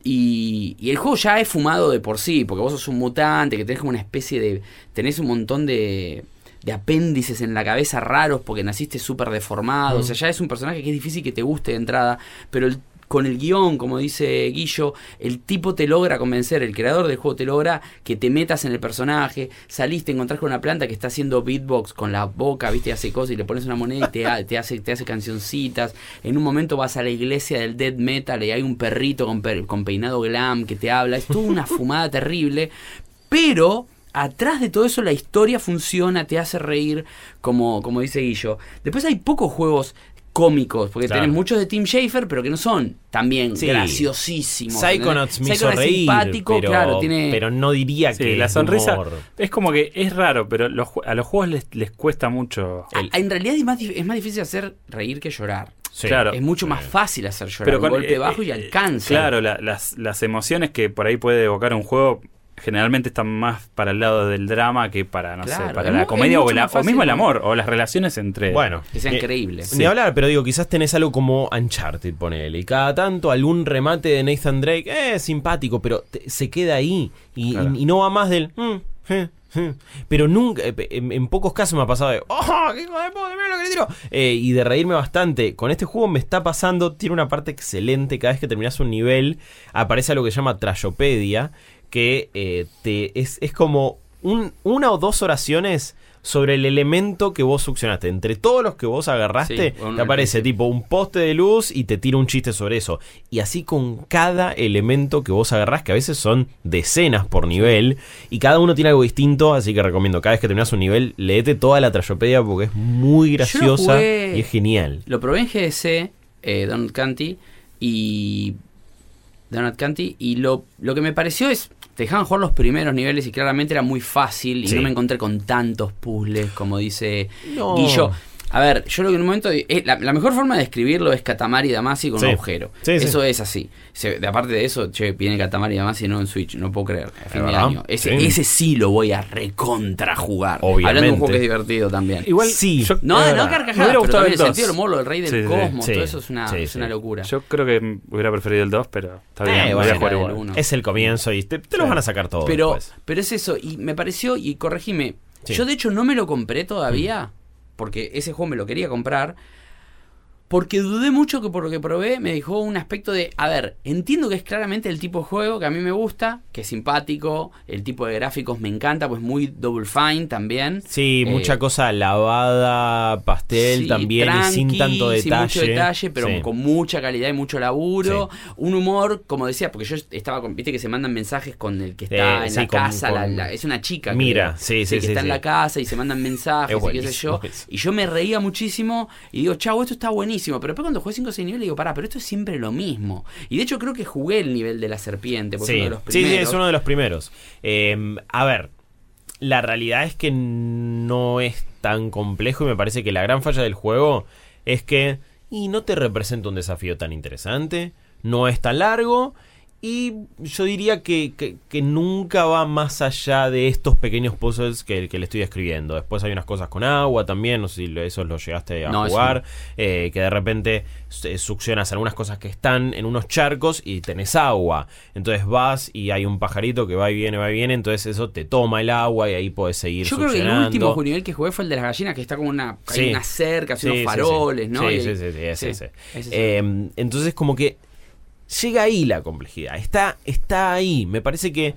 [SPEAKER 1] Y, y el juego ya es fumado de por sí, porque vos sos un mutante, que tenés como una especie de... tenés un montón de de apéndices en la cabeza raros porque naciste súper deformado. O sea, ya es un personaje que es difícil que te guste de entrada, pero el- con el guion, como dice Guillo, el tipo te logra convencer, el creador del juego te logra que te metas en el personaje, salís, te encontrás con una planta que está haciendo beatbox con la boca, viste, hace cosas y le pones una moneda y te, ha- te hace, te hace cancioncitas. En un momento vas a la iglesia del death metal y hay un perrito con, per- con peinado glam que te habla. Es toda una fumada terrible, pero atrás de todo eso la historia funciona, te hace reír, como, como dice Guillo. Después hay pocos juegos cómicos, porque
[SPEAKER 4] Claro.
[SPEAKER 1] tenés muchos de Tim Schafer, pero que no son también
[SPEAKER 4] Sí.
[SPEAKER 1] graciosísimos.
[SPEAKER 4] Psychonauts me
[SPEAKER 1] Psychonauts es
[SPEAKER 4] reír,
[SPEAKER 1] simpático,
[SPEAKER 4] pero,
[SPEAKER 1] claro, tiene...
[SPEAKER 4] pero no diría
[SPEAKER 3] Sí,
[SPEAKER 4] que
[SPEAKER 3] la sonrisa
[SPEAKER 4] humor.
[SPEAKER 3] es como que es raro, pero los a los juegos les, les cuesta mucho.
[SPEAKER 1] Ah, en realidad es más, es más difícil hacer reír que llorar.
[SPEAKER 4] Sí.
[SPEAKER 3] Claro.
[SPEAKER 1] Es mucho más fácil hacer llorar.
[SPEAKER 3] Pero
[SPEAKER 1] un
[SPEAKER 3] con-
[SPEAKER 1] golpe
[SPEAKER 3] eh,
[SPEAKER 1] bajo y
[SPEAKER 3] eh,
[SPEAKER 1] alcanza.
[SPEAKER 3] Claro, la- las, las emociones que por ahí puede evocar un juego generalmente están más para el lado del drama que para, no
[SPEAKER 1] Claro,
[SPEAKER 3] sé, para
[SPEAKER 1] es
[SPEAKER 3] la comedia
[SPEAKER 1] es
[SPEAKER 3] o, la- o mismo el
[SPEAKER 1] ¿no?
[SPEAKER 3] amor o las relaciones entre...
[SPEAKER 4] Bueno,
[SPEAKER 1] Que sea
[SPEAKER 4] ni-
[SPEAKER 1] increíble.
[SPEAKER 4] Ni hablar, pero digo, quizás tenés algo como Uncharted, ponele. Y cada tanto algún remate de Nathan Drake, eh, simpático, pero te- se queda ahí. Y,
[SPEAKER 3] Claro.
[SPEAKER 4] y- y no va más del. "Mm, eh, eh". Pero nunca, eh, en, en pocos casos me ha pasado de. ¡Oh, qué hijo de puta, mira lo que le tiro! Eh, y de reírme bastante. Con este juego me está pasando, tiene una parte excelente. Cada vez que terminas un nivel, aparece algo que se llama Trayopedia. Que eh, te, es, es como un- una o dos oraciones sobre el elemento que vos succionaste. Entre todos los que vos agarraste,
[SPEAKER 1] Sí,
[SPEAKER 4] te aparece tipo un poste de luz y te tira un chiste sobre eso. Y así con cada elemento que vos agarrás, que a veces son decenas por nivel, y cada uno tiene algo distinto, así que recomiendo, cada vez que terminas un nivel, leete toda la trayopedia porque es muy graciosa
[SPEAKER 1] jugué-
[SPEAKER 4] y es genial.
[SPEAKER 1] Lo probé en GDC, eh, Donald Canty, y Donut County. Y lo, lo que me pareció es. Te dejaban jugar los primeros niveles y claramente era muy fácil. Y
[SPEAKER 4] Sí.
[SPEAKER 1] no me encontré con tantos puzzles como dice
[SPEAKER 4] No.
[SPEAKER 1] Guillo. A ver, yo lo que en un momento. eh, la, la mejor forma de describirlo es Katamari Damacy con
[SPEAKER 4] Sí.
[SPEAKER 1] un agujero.
[SPEAKER 4] Sí, sí.
[SPEAKER 1] eso es así. Se- de, aparte de eso, che, viene Katamari Damacy no en Switch. No puedo creer. A fin de año. Ese
[SPEAKER 4] Sí.
[SPEAKER 1] ese sí lo voy a recontra jugar.
[SPEAKER 4] Obviamente.
[SPEAKER 1] Hablando de un juego que es divertido también.
[SPEAKER 3] Igual,
[SPEAKER 4] Sí.
[SPEAKER 3] yo,
[SPEAKER 1] No, no.
[SPEAKER 3] Me
[SPEAKER 1] carcajadas,
[SPEAKER 3] hubiera
[SPEAKER 1] pero
[SPEAKER 3] gustado
[SPEAKER 1] también
[SPEAKER 3] el
[SPEAKER 1] el
[SPEAKER 3] 2.
[SPEAKER 1] sentido del humor, el rey del cosmos,
[SPEAKER 4] sí.
[SPEAKER 1] todo eso es una,
[SPEAKER 4] Sí,
[SPEAKER 1] es
[SPEAKER 4] sí.
[SPEAKER 1] una locura.
[SPEAKER 3] Yo creo que hubiera preferido el 2, pero está bien.
[SPEAKER 4] Eh,
[SPEAKER 3] voy a jugar
[SPEAKER 1] el
[SPEAKER 3] igual.
[SPEAKER 1] uno.
[SPEAKER 4] Es el comienzo y te, te lo
[SPEAKER 3] Sí.
[SPEAKER 4] van a sacar todo.
[SPEAKER 1] pero,
[SPEAKER 4] después.
[SPEAKER 1] pero es eso, y me pareció, y corregime,
[SPEAKER 4] Sí.
[SPEAKER 1] yo de hecho no me lo compré todavía, porque ese juego me lo quería comprar, porque dudé mucho que por lo que probé me dejó un aspecto de, a ver, entiendo que es claramente el tipo de juego que a mí me gusta, que es simpático, el tipo de gráficos me encanta, pues muy double fine también.
[SPEAKER 4] Sí,
[SPEAKER 1] Eh,
[SPEAKER 4] mucha cosa lavada, pastel
[SPEAKER 1] Sí,
[SPEAKER 4] también y sin
[SPEAKER 1] tranqui,
[SPEAKER 4] tanto
[SPEAKER 1] sin
[SPEAKER 4] detalle.
[SPEAKER 1] mucho detalle, pero
[SPEAKER 4] Sí.
[SPEAKER 1] con mucha calidad y mucho laburo. Un humor, como decía, porque yo estaba con, viste que se mandan mensajes con el que está
[SPEAKER 4] Eh,
[SPEAKER 1] en la
[SPEAKER 4] con-
[SPEAKER 1] casa, la-
[SPEAKER 4] con-
[SPEAKER 1] la- es una chica.
[SPEAKER 4] Mira,
[SPEAKER 1] creo,
[SPEAKER 4] sí, sí,
[SPEAKER 1] que está en la casa y se mandan mensajes
[SPEAKER 4] Es
[SPEAKER 1] y qué sé yo. Y yo me reía muchísimo y digo, chavo, esto está buenísimo. Pero después cuando jugué 5 o 6 niveles digo, pará, pero esto es siempre lo mismo. Y de hecho creo que jugué el nivel de la serpiente, porque
[SPEAKER 4] Sí,
[SPEAKER 1] uno de los
[SPEAKER 4] sí, sí,
[SPEAKER 1] primeros.
[SPEAKER 4] es uno de los primeros. Eh, a ver, la realidad es que no es tan complejo y me parece que la gran falla del juego es que y no te representa un desafío tan interesante, no es tan largo y yo diría que, que- que nunca va más allá de estos pequeños puzzles que, que le estoy escribiendo. Después hay unas cosas con agua también, no sé si esos lo llegaste a
[SPEAKER 1] No, eso
[SPEAKER 4] jugar, eh, que de repente eh, succionas algunas cosas que están en unos charcos y tenés agua. Entonces vas y hay un pajarito que va y viene, va y viene, entonces eso te toma el agua y ahí puedes seguir
[SPEAKER 1] Yo creo que el último nivel que jugué fue el de las gallinas, que está como una, hay
[SPEAKER 4] Sí.
[SPEAKER 1] una cerca, así
[SPEAKER 4] Sí,
[SPEAKER 1] faroles. ¿no?
[SPEAKER 4] Sí, sí, sí, sí, ese, ese. Eh, entonces como que llega ahí la complejidad. Está, está ahí. Me parece que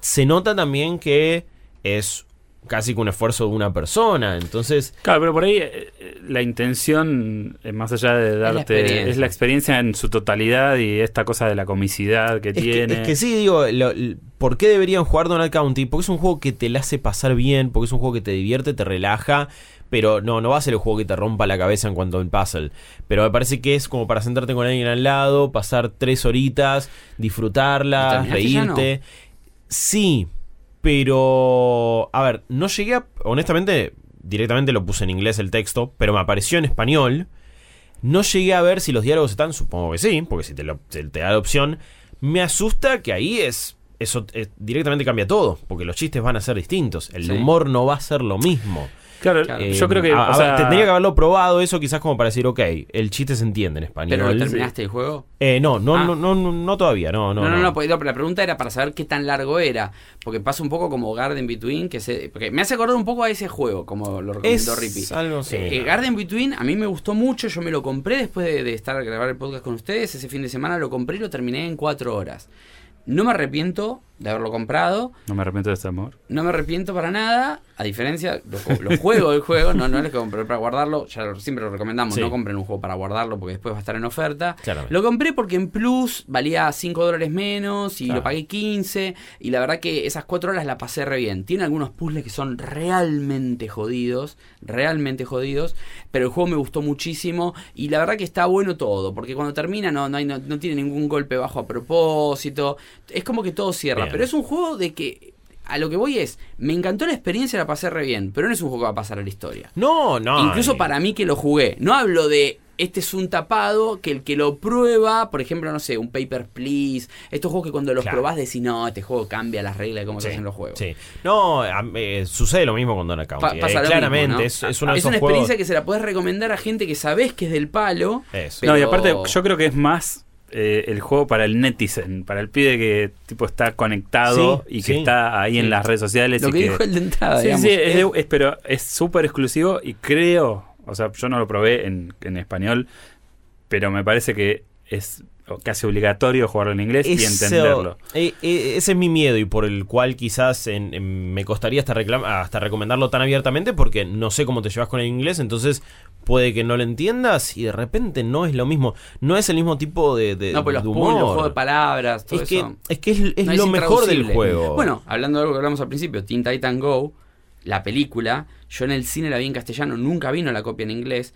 [SPEAKER 4] se nota también que es casi que un esfuerzo de una persona. Entonces,
[SPEAKER 3] Claro, pero por ahí eh, eh, la intención, eh, más allá de darte, es la experiencia en su totalidad y esta cosa de la comicidad que
[SPEAKER 4] es que,
[SPEAKER 3] tiene.
[SPEAKER 4] es que sí, digo, lo- ¿por qué deberían jugar Donald County? Porque es un juego que te la hace pasar bien, porque es un juego que te divierte, te relaja. Pero no, no va a ser el juego que te rompa la cabeza en cuanto al puzzle. Pero me parece que es como para sentarte con alguien al lado, pasar tres horitas,
[SPEAKER 1] ¿Y
[SPEAKER 4] disfrutarla, reírte. Sí, pero. A ver, no llegué a. Honestamente, directamente lo puse en inglés el texto, pero me apareció en español. No llegué a ver si los diálogos están, supongo que sí, porque si te, lo- te- te da la opción. Me asusta que ahí es. Eso eh, directamente cambia todo, porque los chistes van a ser distintos. El
[SPEAKER 1] Sí.
[SPEAKER 4] humor no va a ser lo mismo.
[SPEAKER 3] Claro,
[SPEAKER 1] Claro.
[SPEAKER 4] Eh,
[SPEAKER 3] yo creo que.
[SPEAKER 4] a-
[SPEAKER 3] o
[SPEAKER 4] a
[SPEAKER 3] sea,
[SPEAKER 4] ver, tendría que haberlo probado eso, quizás como para decir, ok, el chiste se entiende en español.
[SPEAKER 1] ¿Pero terminaste el juego?
[SPEAKER 4] Eh, no, no,
[SPEAKER 1] Ah.
[SPEAKER 4] no, no, no, no todavía, no, no.
[SPEAKER 1] No, no, no, pues, no, pero la pregunta era para saber qué tan largo era. Porque pasa un poco como Garden Between, que se, porque me hace acordar un poco a ese juego, como lo recomendó Rippy.
[SPEAKER 4] Es algo así.
[SPEAKER 1] Eh, Garden Between a mí me gustó mucho, yo me lo compré después de, de estar a grabar el podcast con ustedes, ese fin de semana lo compré y lo terminé en cuatro horas. No me arrepiento de haberlo comprado,
[SPEAKER 3] No me arrepiento de este amor.
[SPEAKER 1] no me arrepiento para nada, a diferencia, lo, lo juego el juego, no, no es que compré para guardarlo, ya lo- siempre lo recomendamos,
[SPEAKER 4] Sí.
[SPEAKER 1] no compren un juego para guardarlo porque después va a estar en oferta. Lo compré porque en Plus valía 5 dólares menos y
[SPEAKER 4] Claro.
[SPEAKER 1] lo pagué 15 y la verdad que esas 4 horas la pasé re bien. Tiene algunos puzzles que son realmente jodidos, realmente jodidos, pero el juego me gustó muchísimo y la verdad que está bueno todo, porque cuando termina no, no, hay, no, no tiene ningún golpe bajo a propósito, es como que todo cierra,
[SPEAKER 4] Bien.
[SPEAKER 1] Pero es un juego de que a lo que voy es, me encantó la experiencia, la pasé re bien, pero no es un juego que va a pasar a la historia.
[SPEAKER 4] No, no.
[SPEAKER 1] Incluso para mí que lo jugué. No hablo de este es un tapado que el que lo prueba, por ejemplo, no sé, un Paper Please, estos juegos que cuando los
[SPEAKER 4] Claro.
[SPEAKER 1] probás decís, no, este juego cambia las reglas de cómo se
[SPEAKER 4] Sí,
[SPEAKER 1] hacen los juegos.
[SPEAKER 4] Sí. No, a- eh, sucede lo mismo con Donald
[SPEAKER 1] Pa-
[SPEAKER 4] County.
[SPEAKER 1] pasa
[SPEAKER 4] eh,
[SPEAKER 1] lo
[SPEAKER 4] claramente,
[SPEAKER 1] mismo, ¿no?
[SPEAKER 4] es, es uno de
[SPEAKER 1] Es una
[SPEAKER 4] juegos.
[SPEAKER 1] experiencia que se la puedes recomendar a gente que sabés que es del palo.
[SPEAKER 4] Eso.
[SPEAKER 1] Pero-
[SPEAKER 3] No, y aparte, yo creo que es más eh, el juego para el netizen, para el pibe que tipo está conectado
[SPEAKER 4] Sí,
[SPEAKER 3] y que
[SPEAKER 4] sí.
[SPEAKER 3] está ahí
[SPEAKER 1] Sí.
[SPEAKER 3] en las redes sociales.
[SPEAKER 1] Lo
[SPEAKER 3] y
[SPEAKER 1] que dijo el de entrada,
[SPEAKER 3] Sí,
[SPEAKER 1] digamos.
[SPEAKER 3] sí, es, es- pero es súper exclusivo y creo, o sea, yo no lo probé en, en español, pero me parece que es casi obligatorio jugarlo en inglés y entenderlo.
[SPEAKER 4] eh, eh, ese es mi miedo y por el cual quizás en- en- me costaría hasta, reclam- hasta recomendarlo tan abiertamente porque no sé cómo te llevas con el inglés, entonces puede que no lo entiendas y de repente no es lo mismo, no es el mismo tipo de, de-
[SPEAKER 1] No, pues los
[SPEAKER 4] humor.
[SPEAKER 1] juegos de palabras, todo
[SPEAKER 4] es, que, es que es, es
[SPEAKER 1] No,
[SPEAKER 4] lo mejor del juego.
[SPEAKER 1] Bueno, hablando de algo que hablamos al principio, Teen Titan Go, la película, yo en el cine la vi en castellano, nunca vino la copia en inglés.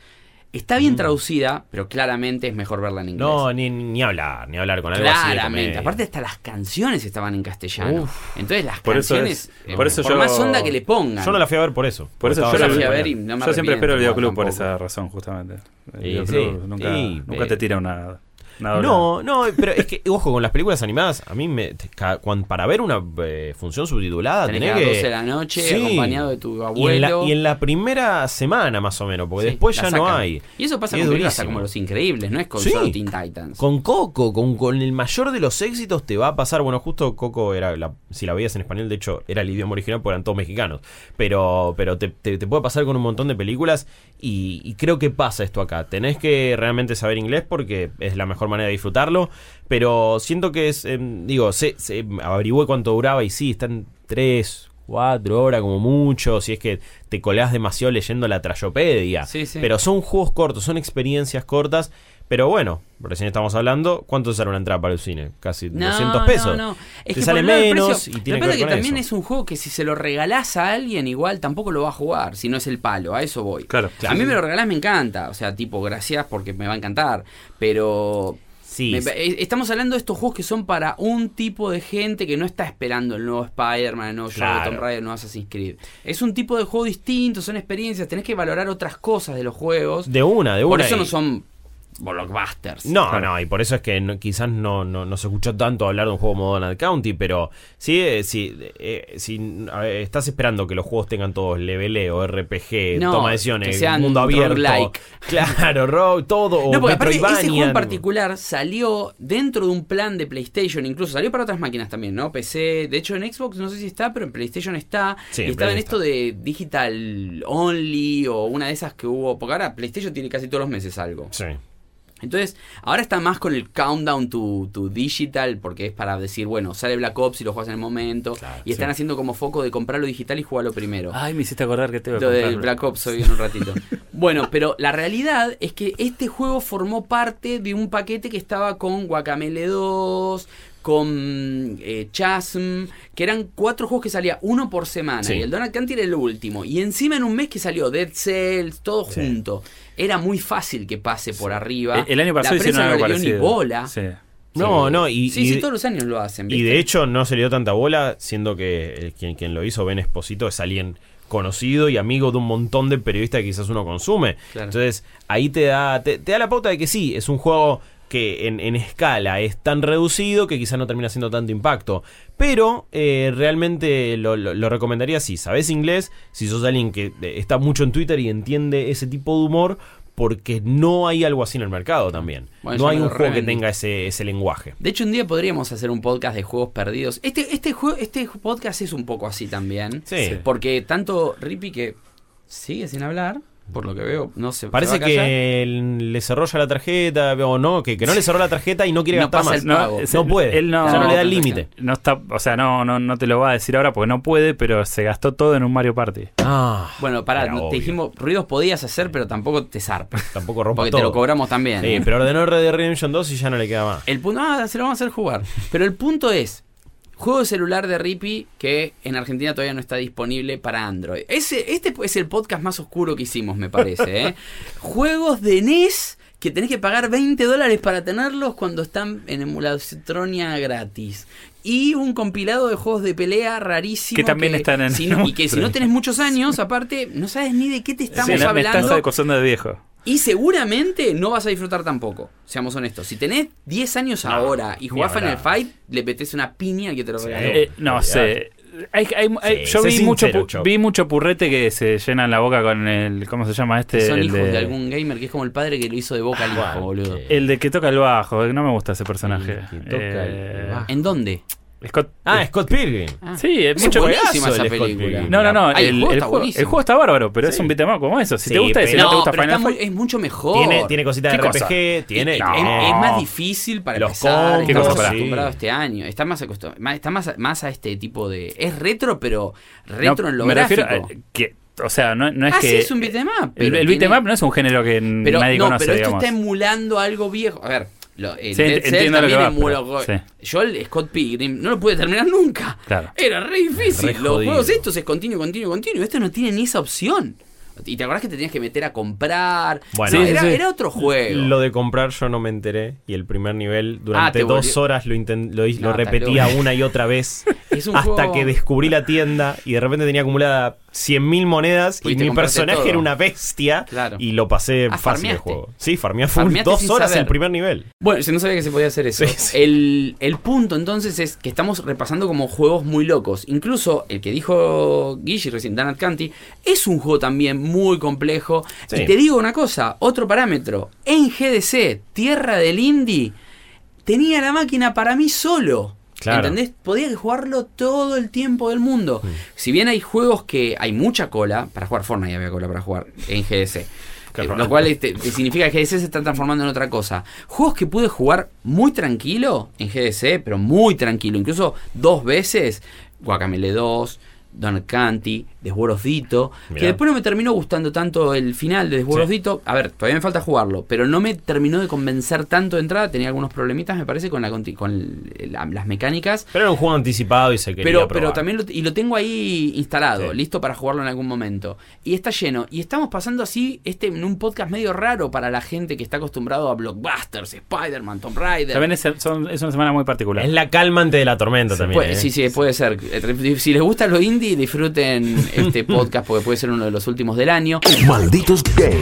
[SPEAKER 1] Está bien traducida, pero claramente es mejor verla en inglés.
[SPEAKER 4] No, ni, ni hablar, ni hablar con algo así de
[SPEAKER 1] Claramente. Aparte hasta las canciones estaban en castellano. Entonces las
[SPEAKER 3] Por eso
[SPEAKER 1] canciones,
[SPEAKER 3] es-
[SPEAKER 1] eh,
[SPEAKER 3] por eso yo-
[SPEAKER 1] más onda que le pongan.
[SPEAKER 4] Yo no la fui a ver por eso.
[SPEAKER 3] Por eso yo,
[SPEAKER 1] la fui a ver y no me
[SPEAKER 3] yo siempre espero el videoclub por
[SPEAKER 1] tampoco.
[SPEAKER 3] esa razón, justamente. El
[SPEAKER 4] Sí,
[SPEAKER 3] videoclub
[SPEAKER 4] sí,
[SPEAKER 3] nunca,
[SPEAKER 4] sí,
[SPEAKER 3] nunca
[SPEAKER 4] eh.
[SPEAKER 3] te tira una,
[SPEAKER 4] No, no, pero es que, ojo, con las películas animadas, a mí me. ca- para ver una eh, función subtitulada,
[SPEAKER 1] Tenés
[SPEAKER 4] tenés
[SPEAKER 1] que a
[SPEAKER 4] que.
[SPEAKER 1] las 12 de la noche,
[SPEAKER 4] Sí.
[SPEAKER 1] acompañado de tu
[SPEAKER 4] Y en,
[SPEAKER 1] abuelo.
[SPEAKER 4] la, y en la primera semana, más o menos, porque
[SPEAKER 1] Sí,
[SPEAKER 4] después ya no hay.
[SPEAKER 1] Y eso pasa
[SPEAKER 4] Y
[SPEAKER 1] con
[SPEAKER 4] es
[SPEAKER 1] hasta
[SPEAKER 4] durísimo.
[SPEAKER 1] como Los Increíbles, no es con
[SPEAKER 4] Sí.
[SPEAKER 1] solo Teen Titans.
[SPEAKER 4] Con Coco, con, con el mayor de los éxitos te va a pasar. Bueno, justo Coco era, la- si la veías en español, de hecho, era el idioma original porque eran todos mexicanos. Pero, pero te, te- te puede pasar con un montón de películas y, y creo que pasa esto acá. Tenés que realmente saber inglés porque es la mejor manera de disfrutarlo. Pero siento que es, em, digo, se, se averigüé cuánto duraba y sí, están tres, cuatro horas como mucho. Si es que te colgás demasiado leyendo la trayopedia.
[SPEAKER 1] Sí, sí.
[SPEAKER 4] Pero son juegos cortos, son experiencias cortas. Pero bueno, recién estamos hablando. ¿Cuánto sale una entrada para el cine? Casi 200 pesos.
[SPEAKER 1] No, no. Es
[SPEAKER 4] Te
[SPEAKER 1] que
[SPEAKER 4] sale menos
[SPEAKER 1] precio-
[SPEAKER 4] y
[SPEAKER 1] lo
[SPEAKER 4] tiene
[SPEAKER 1] que
[SPEAKER 4] ver
[SPEAKER 1] es que
[SPEAKER 4] con
[SPEAKER 1] también
[SPEAKER 4] eso.
[SPEAKER 1] es un juego que si se lo regalás a alguien, igual tampoco lo va a jugar, si no es el palo. A eso voy.
[SPEAKER 3] Claro.
[SPEAKER 1] A mí me lo regalás, me encanta. O sea, tipo, gracias porque me va a encantar. Pero.
[SPEAKER 4] Sí,
[SPEAKER 1] eh, estamos hablando de estos juegos que son para un tipo de gente que no está esperando el nuevo Spider-Man, el nuevo de
[SPEAKER 4] Claro.
[SPEAKER 1] Tomb Raider, el nuevo Assassin's Creed. Es un tipo de juego distinto, son experiencias, tenés que valorar otras cosas de los juegos.
[SPEAKER 4] de una, de una.
[SPEAKER 1] Por eso
[SPEAKER 4] y-
[SPEAKER 1] no son blockbusters.
[SPEAKER 4] No,
[SPEAKER 3] Claro.
[SPEAKER 4] no, y por eso es que no- quizás no, no, no se escuchó tanto hablar de un juego como Donald County, pero sí, eh, sí, eh, si ver, estás esperando que los juegos tengan todos leveleo, RPG, toma decisiones, mundo abierto,
[SPEAKER 1] roguelike.
[SPEAKER 4] claro, rogue, todo,
[SPEAKER 1] No, porque aparte ese juego en particular salió dentro de un plan de PlayStation, incluso salió para otras máquinas también, ¿no? PC, de hecho en Xbox no sé si está, pero en PlayStation está.
[SPEAKER 4] Sí,
[SPEAKER 1] y
[SPEAKER 4] en
[SPEAKER 1] estaba en esto de Digital Only o una de esas que hubo, porque ahora PlayStation tiene casi todos los meses algo.
[SPEAKER 4] Sí.
[SPEAKER 1] Entonces, ahora está más con el countdown to, to digital, porque es para decir, bueno, sale Black Ops y lo juegas en el momento.
[SPEAKER 4] Claro,
[SPEAKER 1] y están
[SPEAKER 4] sí.
[SPEAKER 1] haciendo como foco de comprarlo digital y jugarlo primero.
[SPEAKER 3] Ay, me hiciste acordar que te voy a
[SPEAKER 1] Lo del. Black Ops hoy en un ratito. bueno, pero la realidad es que este juego formó parte de un paquete que estaba con Guacamele 2, con eh, Chasm, que eran cuatro juegos que salía uno por semana.
[SPEAKER 4] Sí.
[SPEAKER 1] Y el Donald County era el último. Y encima en un mes que salió Dead Cells, todo
[SPEAKER 4] Sí.
[SPEAKER 1] junto. Era muy fácil que pase por arriba.
[SPEAKER 3] El, el año pasado
[SPEAKER 1] la prensa
[SPEAKER 3] hicieron algo
[SPEAKER 1] no le dio ni bola.
[SPEAKER 3] Sí.
[SPEAKER 4] No, no, y,
[SPEAKER 1] sí,
[SPEAKER 4] y-
[SPEAKER 1] sí, todos los años lo hacen.
[SPEAKER 4] Y de hecho no se le dio tanta bola, siendo que eh, quien, quien lo hizo, Ben Esposito, es alguien conocido y amigo de un montón de periodistas que quizás uno consume.
[SPEAKER 1] Claro.
[SPEAKER 4] Entonces ahí te da, te, te da la pauta de que sí, es un juego que en, en escala es tan reducido que quizás no termina haciendo tanto impacto. Pero eh, realmente lo, lo- lo recomendaría si sabes inglés, si sos alguien que eh, está mucho en Twitter y entiende ese tipo de humor, porque no hay algo así en el mercado también.
[SPEAKER 1] Bueno,
[SPEAKER 4] no hay un juego que tenga ese, ese lenguaje.
[SPEAKER 1] De hecho, un día podríamos hacer un podcast de juegos perdidos. Este, este, juego, este podcast es un poco así también.
[SPEAKER 4] Sí.
[SPEAKER 1] Porque tanto Rippy que sigue sin hablar, por lo que veo, no sé.
[SPEAKER 4] Parece que él le cerró ya la tarjeta o no, que, que no le cerró la tarjeta y no quiere
[SPEAKER 1] No
[SPEAKER 4] gastar
[SPEAKER 1] pasa
[SPEAKER 4] más.
[SPEAKER 1] el pago.
[SPEAKER 3] es-
[SPEAKER 4] No puede.
[SPEAKER 3] Él no,
[SPEAKER 4] Ya no le da el
[SPEAKER 1] no,
[SPEAKER 4] límite.
[SPEAKER 3] no está, o sea, no, no, no te lo va a decir ahora porque no puede, pero se gastó todo en un Mario Party.
[SPEAKER 4] Ah,
[SPEAKER 1] Bueno, pará, te
[SPEAKER 4] obvio.
[SPEAKER 1] dijimos, ruidos podías hacer, pero tampoco te zarpas.
[SPEAKER 4] tampoco rompa
[SPEAKER 1] Porque
[SPEAKER 4] todo.
[SPEAKER 1] te lo cobramos también.
[SPEAKER 4] Sí,
[SPEAKER 1] ¿eh?
[SPEAKER 4] pero ordenó Red Dead Redemption 2 y ya no le queda más.
[SPEAKER 1] El punto, ah, se lo vamos a hacer jugar. Pero el punto es, juego de celular de Rippy que en Argentina todavía no está disponible para Android. Ese, este es el podcast más oscuro que hicimos, me parece. ¿eh? Juegos de NES que tenés que pagar 20 dólares para tenerlos cuando están en emulatronia gratis. Y un compilado de juegos de pelea rarísimo.
[SPEAKER 3] Que también están en
[SPEAKER 1] si no- Y que si no tenés muchos años, aparte, no sabes ni de qué te estamos
[SPEAKER 3] Sí, me- me
[SPEAKER 1] hablando.
[SPEAKER 3] estás acusando de viejo.
[SPEAKER 1] Y seguramente no vas a disfrutar tampoco, seamos honestos. Si tenés 10 años ahora y jugás Final. Fight, le metes una piña al que te lo
[SPEAKER 4] Sí.
[SPEAKER 1] regaló.
[SPEAKER 3] Eh, no sé. Hay- hay- hay-
[SPEAKER 4] Sí,
[SPEAKER 3] yo vi mucho,
[SPEAKER 4] sincero,
[SPEAKER 3] vi mucho purrete que se llenan la boca con el. ¿Cómo se llama este?
[SPEAKER 1] Son
[SPEAKER 3] el
[SPEAKER 1] hijos
[SPEAKER 3] de,
[SPEAKER 1] de... algún gamer que es como el padre que lo hizo de boca al
[SPEAKER 4] Ah,
[SPEAKER 1] hijo, boludo.
[SPEAKER 4] que-
[SPEAKER 3] El de que toca el bajo. No me gusta ese personaje.
[SPEAKER 4] El que toca el bajo.
[SPEAKER 1] ¿En dónde?
[SPEAKER 3] Scott.
[SPEAKER 4] Ah, Scott Pilgrim.
[SPEAKER 1] Ah.
[SPEAKER 3] Sí, es
[SPEAKER 1] Es
[SPEAKER 3] mucho.
[SPEAKER 1] buenísima esa
[SPEAKER 4] el Scott
[SPEAKER 1] película.
[SPEAKER 4] Pilgrim.
[SPEAKER 3] No, no, no.
[SPEAKER 1] Ay, el
[SPEAKER 3] el,
[SPEAKER 1] juego
[SPEAKER 3] el
[SPEAKER 1] está
[SPEAKER 3] juego,
[SPEAKER 1] buenísimo.
[SPEAKER 3] el juego está bárbaro, pero es un beat'em up como eso. Si
[SPEAKER 4] Sí,
[SPEAKER 3] te gusta y si
[SPEAKER 4] pero-
[SPEAKER 3] no te
[SPEAKER 1] no,
[SPEAKER 3] gusta
[SPEAKER 1] pero
[SPEAKER 3] Final
[SPEAKER 1] es mucho mejor.
[SPEAKER 4] Tiene, tiene cositas de. RPG, tiene...
[SPEAKER 1] Es-
[SPEAKER 4] tiene-
[SPEAKER 1] es, es más difícil para
[SPEAKER 4] Los
[SPEAKER 1] empezar. Estamos
[SPEAKER 3] cosa?
[SPEAKER 1] acostumbrados
[SPEAKER 4] Sí.
[SPEAKER 1] este año. Está más acostumbrado. más- Está más, más a este tipo de. Es retro, pero retro
[SPEAKER 3] No,
[SPEAKER 1] en lo
[SPEAKER 3] me
[SPEAKER 1] gráfico.
[SPEAKER 3] refiero a que. O sea, no, no es
[SPEAKER 1] ah,
[SPEAKER 3] que.
[SPEAKER 1] sí, es un beat'em up.
[SPEAKER 3] el
[SPEAKER 1] pero
[SPEAKER 3] el up no es un género que
[SPEAKER 1] Pero,
[SPEAKER 3] nadie
[SPEAKER 1] no,
[SPEAKER 3] conoce,
[SPEAKER 1] pero esto
[SPEAKER 3] digamos.
[SPEAKER 1] está emulando algo viejo. A ver, lo, el
[SPEAKER 3] Sí,
[SPEAKER 1] Dead Cells también
[SPEAKER 3] va, pero-
[SPEAKER 1] Yo el Scott Pilgrim no lo pude terminar nunca.
[SPEAKER 3] Claro.
[SPEAKER 1] Era re difícil.
[SPEAKER 4] Re
[SPEAKER 1] Los
[SPEAKER 4] jodido.
[SPEAKER 1] juegos estos es continuo, continuo, continuo. Esto no tiene ni esa opción. Y te acordás que te tenías que meter a comprar.
[SPEAKER 4] Bueno,
[SPEAKER 1] No,
[SPEAKER 3] Sí,
[SPEAKER 1] era,
[SPEAKER 3] sí, sí.
[SPEAKER 1] era otro juego.
[SPEAKER 4] Lo de comprar yo no me enteré y el primer nivel durante
[SPEAKER 1] Ah,
[SPEAKER 4] dos horas lo, lo,
[SPEAKER 1] No,
[SPEAKER 4] repetía una y otra vez
[SPEAKER 1] Es un
[SPEAKER 4] hasta
[SPEAKER 1] juego-
[SPEAKER 4] que descubrí la tienda y de repente tenía acumulada 100.000 monedas y mi personaje
[SPEAKER 1] todo.
[SPEAKER 4] era una bestia
[SPEAKER 1] Claro.
[SPEAKER 4] y lo pasé
[SPEAKER 1] Ah,
[SPEAKER 4] fácil el juego. Sí, farmeé full
[SPEAKER 1] Farmeaste
[SPEAKER 4] dos horas
[SPEAKER 1] saber.
[SPEAKER 4] el primer nivel.
[SPEAKER 1] Bueno, si no sabía que se podía hacer eso.
[SPEAKER 4] Sí, sí.
[SPEAKER 1] El, el punto entonces es que estamos repasando como juegos muy locos. Incluso el que dijo Guille recién, Donut Canty, es un juego también muy complejo.
[SPEAKER 4] Sí.
[SPEAKER 1] Y te digo una cosa, otro parámetro. En GDC, Tierra del Indie, tenía la máquina para mí solo.
[SPEAKER 4] Claro.
[SPEAKER 1] ¿Entendés? Podía jugarlo todo el tiempo del mundo. Si bien hay juegos que hay mucha cola, para jugar Fortnite había cola para jugar en GDC. Eh, lo cual este, significa que GDC se está transformando en otra cosa. Juegos que pude jugar muy tranquilo en GDC, pero muy tranquilo, incluso dos veces, Guacamele 2, Don Canty, Desborosdito, que después no me terminó gustando tanto el final de Desborosdito. A ver, todavía me falta jugarlo, pero no me terminó de convencer tanto de entrada. Tenía algunos problemitas, me parece, con, la, con la- las mecánicas.
[SPEAKER 4] Pero era un juego anticipado y se quería
[SPEAKER 1] Pero,
[SPEAKER 4] probar.
[SPEAKER 1] pero también lo, y lo tengo ahí instalado,
[SPEAKER 4] Sí.
[SPEAKER 1] listo para jugarlo en algún momento. Y está lleno. Y estamos pasando así este en un podcast medio raro para la gente que está acostumbrado a blockbusters, Spider-Man, Tomb Raider.
[SPEAKER 3] También es, son- es una semana muy particular.
[SPEAKER 4] Es la calmante de la tormenta también.
[SPEAKER 1] Puede-
[SPEAKER 4] ¿eh?
[SPEAKER 1] sí, sí, puede ser. Eh, Si les gusta lo indie, disfruten este podcast porque puede ser uno de los últimos del año.
[SPEAKER 2] Malditos Games.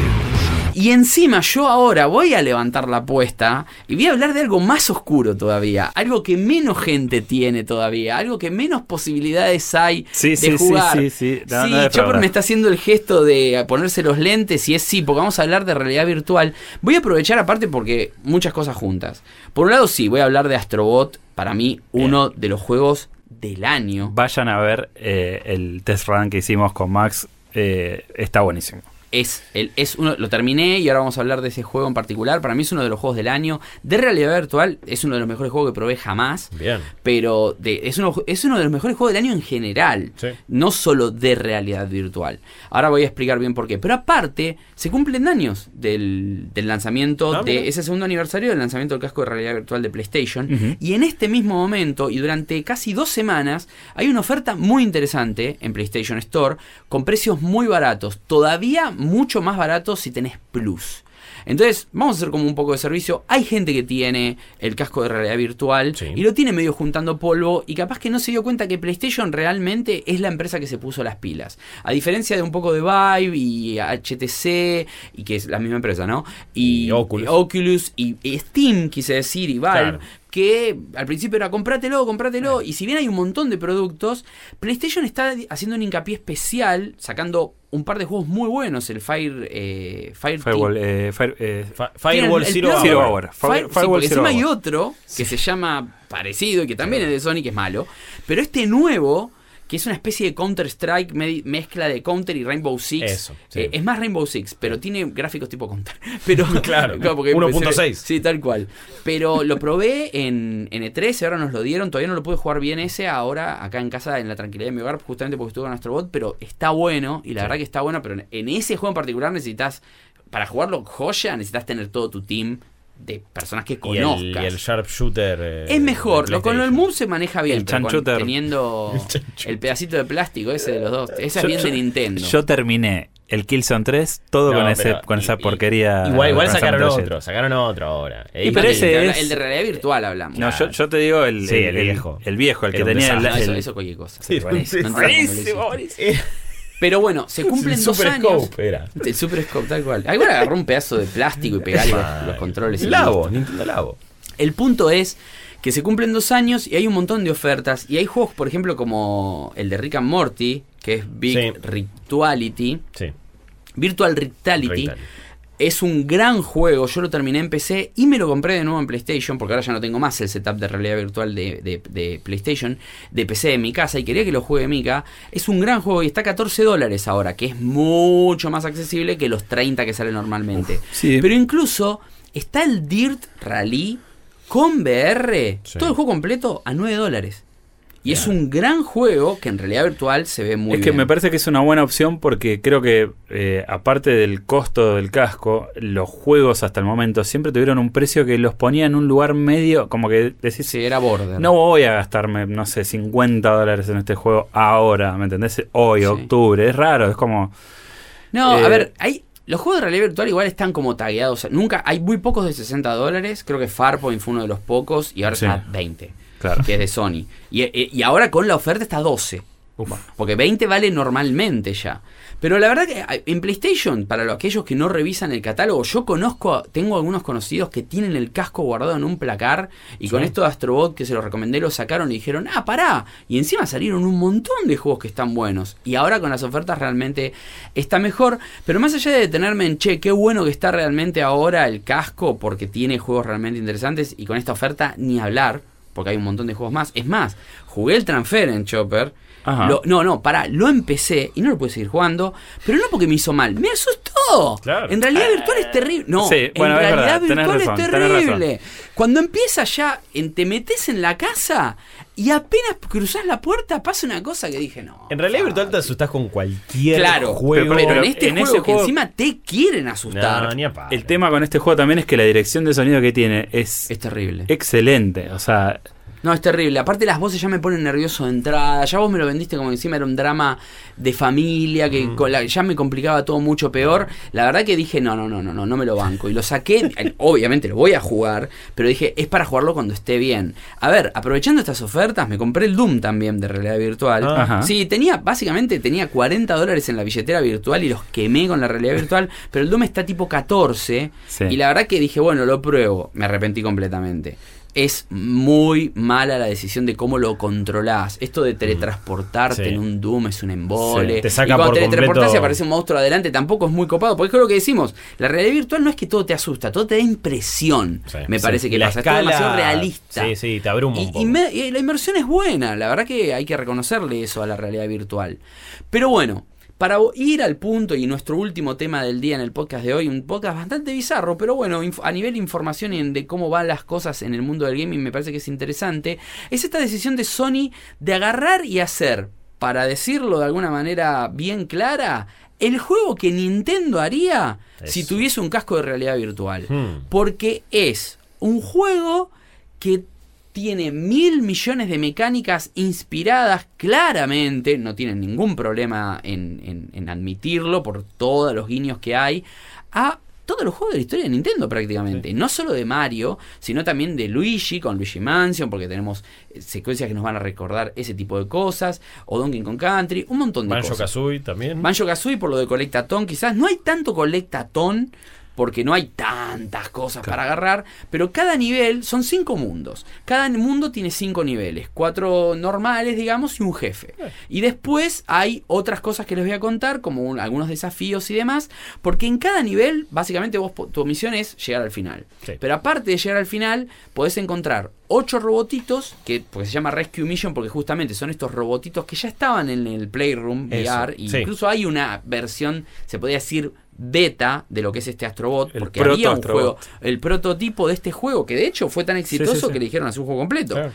[SPEAKER 1] Y encima yo ahora voy a levantar la apuesta y voy a hablar de algo más oscuro todavía, algo que menos gente tiene todavía, algo que menos posibilidades hay
[SPEAKER 3] Sí,
[SPEAKER 1] de
[SPEAKER 3] sí,
[SPEAKER 1] jugar.
[SPEAKER 3] sí, sí. No,
[SPEAKER 1] sí,
[SPEAKER 3] no.
[SPEAKER 1] Chopper me está haciendo el gesto de ponerse los lentes y es sí, porque vamos a hablar de realidad virtual. Voy a aprovechar aparte porque muchas cosas juntas. Por un lado sí, voy a hablar de Astrobot, para mí uno de los juegos del año.
[SPEAKER 3] Vayan a ver eh, el test run que hicimos con Max. eh, está buenísimo.
[SPEAKER 1] Es, el, es uno, lo terminé y ahora vamos a hablar de ese juego en particular. Para mí es uno de los juegos del año. De realidad virtual es uno de los mejores juegos que probé jamás.
[SPEAKER 4] Bien.
[SPEAKER 1] Pero de, es, uno, es uno de los mejores juegos del año en general.
[SPEAKER 4] Sí.
[SPEAKER 1] No solo de realidad virtual. Ahora voy a explicar bien por qué. Pero aparte, se cumplen años del, del lanzamiento,
[SPEAKER 4] Ah,
[SPEAKER 1] de
[SPEAKER 4] mira.
[SPEAKER 1] ese segundo aniversario del lanzamiento del casco de realidad virtual de PlayStation. Y en este mismo momento, y durante casi dos semanas, hay una oferta muy interesante en PlayStation Store con precios muy baratos. Todavía mucho más baratos si tenés Plus. Entonces, vamos a hacer como un poco de servicio. Hay gente que tiene el casco de realidad virtual
[SPEAKER 4] Sí.
[SPEAKER 1] y lo tiene medio juntando polvo y capaz que no se dio cuenta que PlayStation realmente es la empresa que se puso las pilas. A diferencia de un poco de Vive y HTC, y que es la misma empresa, ¿no?
[SPEAKER 4] Y Oculus.
[SPEAKER 1] Oculus y, y Steam, quise decir, y Valve.
[SPEAKER 4] Claro.
[SPEAKER 1] Que al principio era comprátelo, comprátelo. Y si bien hay un montón de productos, PlayStation está haciendo un hincapié especial, sacando un par de juegos muy buenos. El Fire. Eh, Fire
[SPEAKER 3] Firewall, eh, Fire- eh,
[SPEAKER 4] Firewall
[SPEAKER 1] Tiene el-
[SPEAKER 4] Zero,
[SPEAKER 3] Zero
[SPEAKER 4] Hour.
[SPEAKER 1] Fire-
[SPEAKER 3] Fire-
[SPEAKER 1] sí,
[SPEAKER 3] Firewall
[SPEAKER 1] porque
[SPEAKER 3] Zero
[SPEAKER 1] encima hay otro que se llama parecido y que también es de Sony, que es malo. Pero este nuevo, que es una especie de Counter-Strike, me- mezcla de Counter y Rainbow Six.
[SPEAKER 4] Eso, sí.
[SPEAKER 1] Eh, es más Rainbow Six, pero tiene gráficos tipo Counter. Pero,
[SPEAKER 4] Claro,
[SPEAKER 1] porque
[SPEAKER 4] 1.6.
[SPEAKER 1] Sí, tal cual. Pero lo probé en, en E3, ahora nos lo dieron. Todavía no lo pude jugar bien ese, ahora acá en casa, en la tranquilidad de mi hogar, justamente porque estuve con Astrobot. Pero está bueno, y la verdad que está bueno. Pero en, en ese juego en particular necesitas, para jugarlo joya, necesitas tener todo tu team de personas que
[SPEAKER 4] Y
[SPEAKER 1] conozcas.
[SPEAKER 4] el, y el Sharpshooter. eh,
[SPEAKER 1] Es mejor, lo, con el. Move se maneja bien,
[SPEAKER 3] El
[SPEAKER 1] pero con- teniendo el pedacito de plástico ese de los dos. Ese es bien
[SPEAKER 3] yo-
[SPEAKER 1] de Nintendo.
[SPEAKER 3] Yo terminé el Killzone 3 todo
[SPEAKER 4] No,
[SPEAKER 3] con, ese, con
[SPEAKER 4] y-
[SPEAKER 3] esa
[SPEAKER 4] y-
[SPEAKER 3] porquería.
[SPEAKER 4] Igual, igual
[SPEAKER 3] esa
[SPEAKER 4] sacaron otro, sacaron otro ahora.
[SPEAKER 3] Y pero
[SPEAKER 1] el,
[SPEAKER 3] ese
[SPEAKER 1] de-
[SPEAKER 3] es-
[SPEAKER 1] el de realidad virtual hablamos.
[SPEAKER 3] No, yo, yo te digo el,
[SPEAKER 4] Sí, el
[SPEAKER 3] el-
[SPEAKER 4] viejo.
[SPEAKER 3] El viejo, el que tenía el,
[SPEAKER 1] No, eso, eso cualquier cosa.
[SPEAKER 4] Sí,
[SPEAKER 1] Buenísimo, no
[SPEAKER 4] buenísimo,
[SPEAKER 1] Pero bueno, se cumplen
[SPEAKER 4] El
[SPEAKER 1] dos
[SPEAKER 4] Super
[SPEAKER 1] años.
[SPEAKER 4] Scope era.
[SPEAKER 1] El Super Scope, tal cual. Alguna agarró un pedazo de plástico y pegarle los, los controles. listo.
[SPEAKER 4] Nintendo Labo.
[SPEAKER 1] El punto es que se cumplen dos años y hay un montón de ofertas. Y hay juegos, por ejemplo, como el de Rick and Morty, que es Big
[SPEAKER 4] Sí.
[SPEAKER 1] Rituality.
[SPEAKER 4] Sí.
[SPEAKER 1] Virtual Ritality.
[SPEAKER 4] Ritality.
[SPEAKER 1] Es un gran juego, yo lo terminé en PC y me lo compré de nuevo en PlayStation, porque ahora ya no tengo más el setup de realidad virtual de, de- de PlayStation, de PC en mi casa y quería que lo juegue Mika. Es un gran juego y está a 14 dólares ahora, que es mucho más accesible que los 30 que salen normalmente.
[SPEAKER 3] sí.
[SPEAKER 1] Pero incluso está el Dirt Rally con VR,
[SPEAKER 4] Sí.
[SPEAKER 1] todo el juego completo a 9 dólares. Y es un gran juego que en realidad virtual se ve muy
[SPEAKER 3] es que
[SPEAKER 1] bien.
[SPEAKER 3] me parece que es una buena opción porque creo que, eh, aparte del costo del casco, los juegos hasta el momento siempre tuvieron un precio que los ponía en un lugar medio, como que decís,
[SPEAKER 1] Sí, era border.
[SPEAKER 3] no voy a gastarme, no sé, 50 dólares en este juego ahora, ¿me entendés? Hoy,
[SPEAKER 1] Sí.
[SPEAKER 3] octubre, es raro, es como...
[SPEAKER 1] No,
[SPEAKER 3] Eh,
[SPEAKER 1] a ver, hay. Los juegos de realidad virtual igual están como tagueados. Nunca, hay muy pocos de 60 dólares. Creo que Farpoint fue uno de los pocos y ahora
[SPEAKER 3] Sí.
[SPEAKER 1] está 20.
[SPEAKER 3] Claro.
[SPEAKER 1] Que es de Sony. Y, y- ahora con la oferta está 12. Porque 20 vale normalmente ya. Pero la verdad que eh, en PlayStation, para lo- aquellos que no revisan el catálogo, yo conozco, tengo algunos conocidos que tienen el casco guardado en un placar y con esto de Astrobot que se lo recomendé lo sacaron y dijeron, ah, pará. Y encima salieron un montón de juegos que están buenos. Y ahora con las ofertas realmente está mejor. Pero más allá de detenerme en, che, qué bueno que está realmente ahora el casco porque tiene juegos realmente interesantes y con esta oferta ni hablar. Porque hay un montón de juegos más. Es más, jugué el transfer en Chopper.
[SPEAKER 3] Ajá.
[SPEAKER 1] Lo- no, no, pará, lo empecé y no lo pude seguir jugando, pero no porque me hizo mal, me asustó.
[SPEAKER 4] Claro.
[SPEAKER 1] En realidad virtual es terrible. No,
[SPEAKER 3] Sí, bueno,
[SPEAKER 1] en
[SPEAKER 3] es
[SPEAKER 1] realidad virtual
[SPEAKER 3] razón,
[SPEAKER 1] es terrible. Cuando empieza ya, en- te metes en la casa y apenas cruzás la puerta, pasa una cosa que dije, no.
[SPEAKER 4] En realidad virtual te asustás con cualquier
[SPEAKER 1] Claro,
[SPEAKER 4] juego.
[SPEAKER 1] pero,
[SPEAKER 3] pero
[SPEAKER 1] en este
[SPEAKER 3] en
[SPEAKER 1] juego
[SPEAKER 3] ese
[SPEAKER 1] que
[SPEAKER 3] juego-
[SPEAKER 1] encima te quieren asustar,
[SPEAKER 4] No, ni a.
[SPEAKER 3] El tema con este juego también es que la dirección de sonido que tiene es
[SPEAKER 1] es terrible.
[SPEAKER 3] excelente. O sea,
[SPEAKER 1] No, es terrible. Aparte las voces ya me ponen nervioso de entrada. Ya vos me lo vendiste como que encima era un drama de familia, que con la- ya me complicaba todo mucho peor. La verdad que dije, no, no, no, no, no, no me lo banco. Y lo saqué, obviamente lo voy a jugar, pero dije, es para jugarlo cuando esté bien. A ver, aprovechando estas ofertas, me compré el Doom también de realidad virtual.
[SPEAKER 3] Ah. Ajá.
[SPEAKER 1] Sí, tenía, básicamente tenía 40 dólares en la billetera virtual y los quemé con la realidad virtual, pero el Doom está tipo 14.
[SPEAKER 3] Sí.
[SPEAKER 1] Y la verdad que dije, bueno, lo pruebo. Me arrepentí completamente. Es muy mala la decisión de cómo lo controlás. Esto de teletransportarte
[SPEAKER 4] Sí.
[SPEAKER 1] en un Doom es un embole.
[SPEAKER 4] Sí, te saca
[SPEAKER 1] y cuando
[SPEAKER 4] por
[SPEAKER 1] teletransportás y
[SPEAKER 4] completo-
[SPEAKER 1] aparece un monstruo adelante tampoco es muy copado. Porque es lo que decimos. La realidad virtual no es que todo te asusta, todo te da impresión.
[SPEAKER 4] Sí,
[SPEAKER 1] me parece
[SPEAKER 4] Y
[SPEAKER 1] que
[SPEAKER 4] la
[SPEAKER 1] pasa. Es
[SPEAKER 4] escala-
[SPEAKER 1] demasiado realista.
[SPEAKER 4] Sí, sí, te abruma un
[SPEAKER 1] Y,
[SPEAKER 4] poco.
[SPEAKER 1] y me- y la inmersión es buena, la verdad que hay que reconocerle eso a la realidad virtual. Pero bueno, para ir al punto y nuestro último tema del día en el podcast de hoy, un podcast bastante bizarro, pero bueno, a nivel de información y de cómo van las cosas en el mundo del gaming me parece que es interesante, es esta decisión de Sony de agarrar y hacer, para decirlo de alguna manera bien clara, el juego que Nintendo haría si tuviese un casco de realidad virtual.
[SPEAKER 4] Hmm.
[SPEAKER 1] Porque es un juego que tiene mil millones de mecánicas inspiradas claramente, no tienen ningún problema en, en- en admitirlo por todos los guiños que hay, a todos los juegos de la historia de Nintendo prácticamente. No solo de Mario, sino también de Luigi con Luigi Mansion, porque tenemos eh, secuencias que nos van a recordar ese tipo de cosas, o Donkey Kong Country, un montón de
[SPEAKER 4] Banjo
[SPEAKER 1] cosas.
[SPEAKER 4] Kazooie también.
[SPEAKER 1] Banjo Kazooie por lo de Colectatón, quizás no hay tanto Colectatón porque no hay tantas cosas para agarrar, pero cada nivel son cinco mundos. Cada mundo tiene cinco niveles, cuatro normales, digamos, y un jefe. Y después hay otras cosas que les voy a contar, como un- algunos desafíos y demás, porque en cada nivel, básicamente vos tu misión es llegar al final.
[SPEAKER 4] Sí.
[SPEAKER 1] Pero aparte de llegar al final, podés encontrar ocho robotitos, que pues, se llama Rescue Mission porque justamente son estos robotitos que ya estaban en el Playroom
[SPEAKER 4] Eso,
[SPEAKER 1] VR. y
[SPEAKER 4] sí.
[SPEAKER 1] Incluso hay una versión, se podría decir, beta de lo que es este Astrobot,
[SPEAKER 3] El
[SPEAKER 1] porque había un
[SPEAKER 3] Astrobot.
[SPEAKER 1] juego, el prototipo de este juego, que de hecho fue tan exitoso
[SPEAKER 3] sí, sí.
[SPEAKER 1] que le dijeron hacer un juego completo.
[SPEAKER 4] Claro.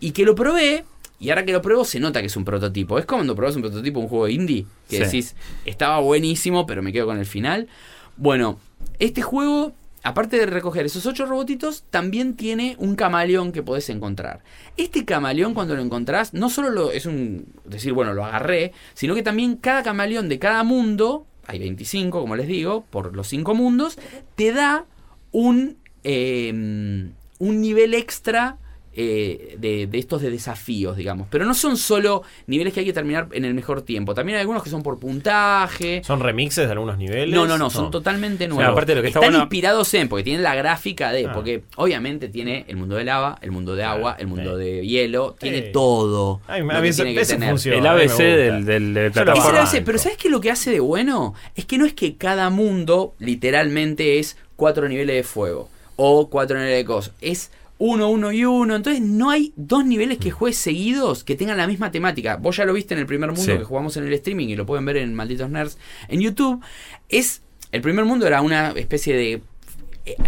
[SPEAKER 1] Y que lo probé, y ahora que lo pruebo se nota que es un prototipo. Es como cuando probás un prototipo de un juego indie, que decís, estaba buenísimo, pero me quedo con el final. Bueno, este juego, aparte de recoger esos ocho robotitos, también tiene un camaleón que podés encontrar. Este camaleón, cuando lo encontrás, no solo lo, es un decir, bueno, lo agarré, sino que también cada camaleón de cada mundo, hay 25, como les digo, por los cinco mundos, te da un, eh, un nivel extra eh, de, de estos de desafíos, digamos. Pero no son solo niveles que hay que terminar en el mejor tiempo. También hay algunos que son por puntaje.
[SPEAKER 4] ¿Son remixes de algunos niveles?
[SPEAKER 1] No, no, no, son totalmente nuevos.
[SPEAKER 3] aparte de lo que está
[SPEAKER 1] Están
[SPEAKER 3] bueno-
[SPEAKER 1] inspirados en, porque tienen la gráfica de,
[SPEAKER 4] Ah.
[SPEAKER 1] porque obviamente tiene el mundo de lava, el mundo de agua, el mundo
[SPEAKER 4] sí.
[SPEAKER 1] de hielo, tiene
[SPEAKER 4] Sí.
[SPEAKER 1] todo.
[SPEAKER 4] Ay,
[SPEAKER 1] lo
[SPEAKER 4] a
[SPEAKER 1] que tiene que tener.
[SPEAKER 4] funciona.
[SPEAKER 3] el ABC del, del, de
[SPEAKER 4] Yo lo
[SPEAKER 1] Es el
[SPEAKER 3] plataforma.
[SPEAKER 1] ABC, pero ¿sabes qué lo que hace de bueno? Es que no es que cada mundo literalmente es cuatro niveles de fuego o cuatro niveles de cosas. Es uno, uno y uno. Entonces no hay dos niveles que juegues seguidos que tengan la misma temática. Vos ya lo viste en el primer mundo
[SPEAKER 3] Sí.
[SPEAKER 1] que jugamos en el streaming y lo pueden ver en Malditos Nerds en YouTube. Es el primer mundo era una especie de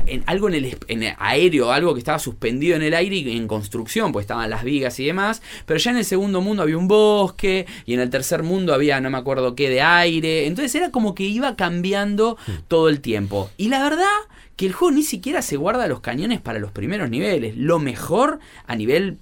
[SPEAKER 1] en- algo en el, es- en el aéreo, algo que estaba suspendido en el aire y en construcción, pues estaban las vigas y demás, pero ya en el segundo mundo había un bosque y en el tercer mundo había no me acuerdo qué de aire, entonces era como que iba cambiando todo el tiempo. Y la verdad que el juego ni siquiera se guarda los cañones para los primeros niveles, lo mejor a nivel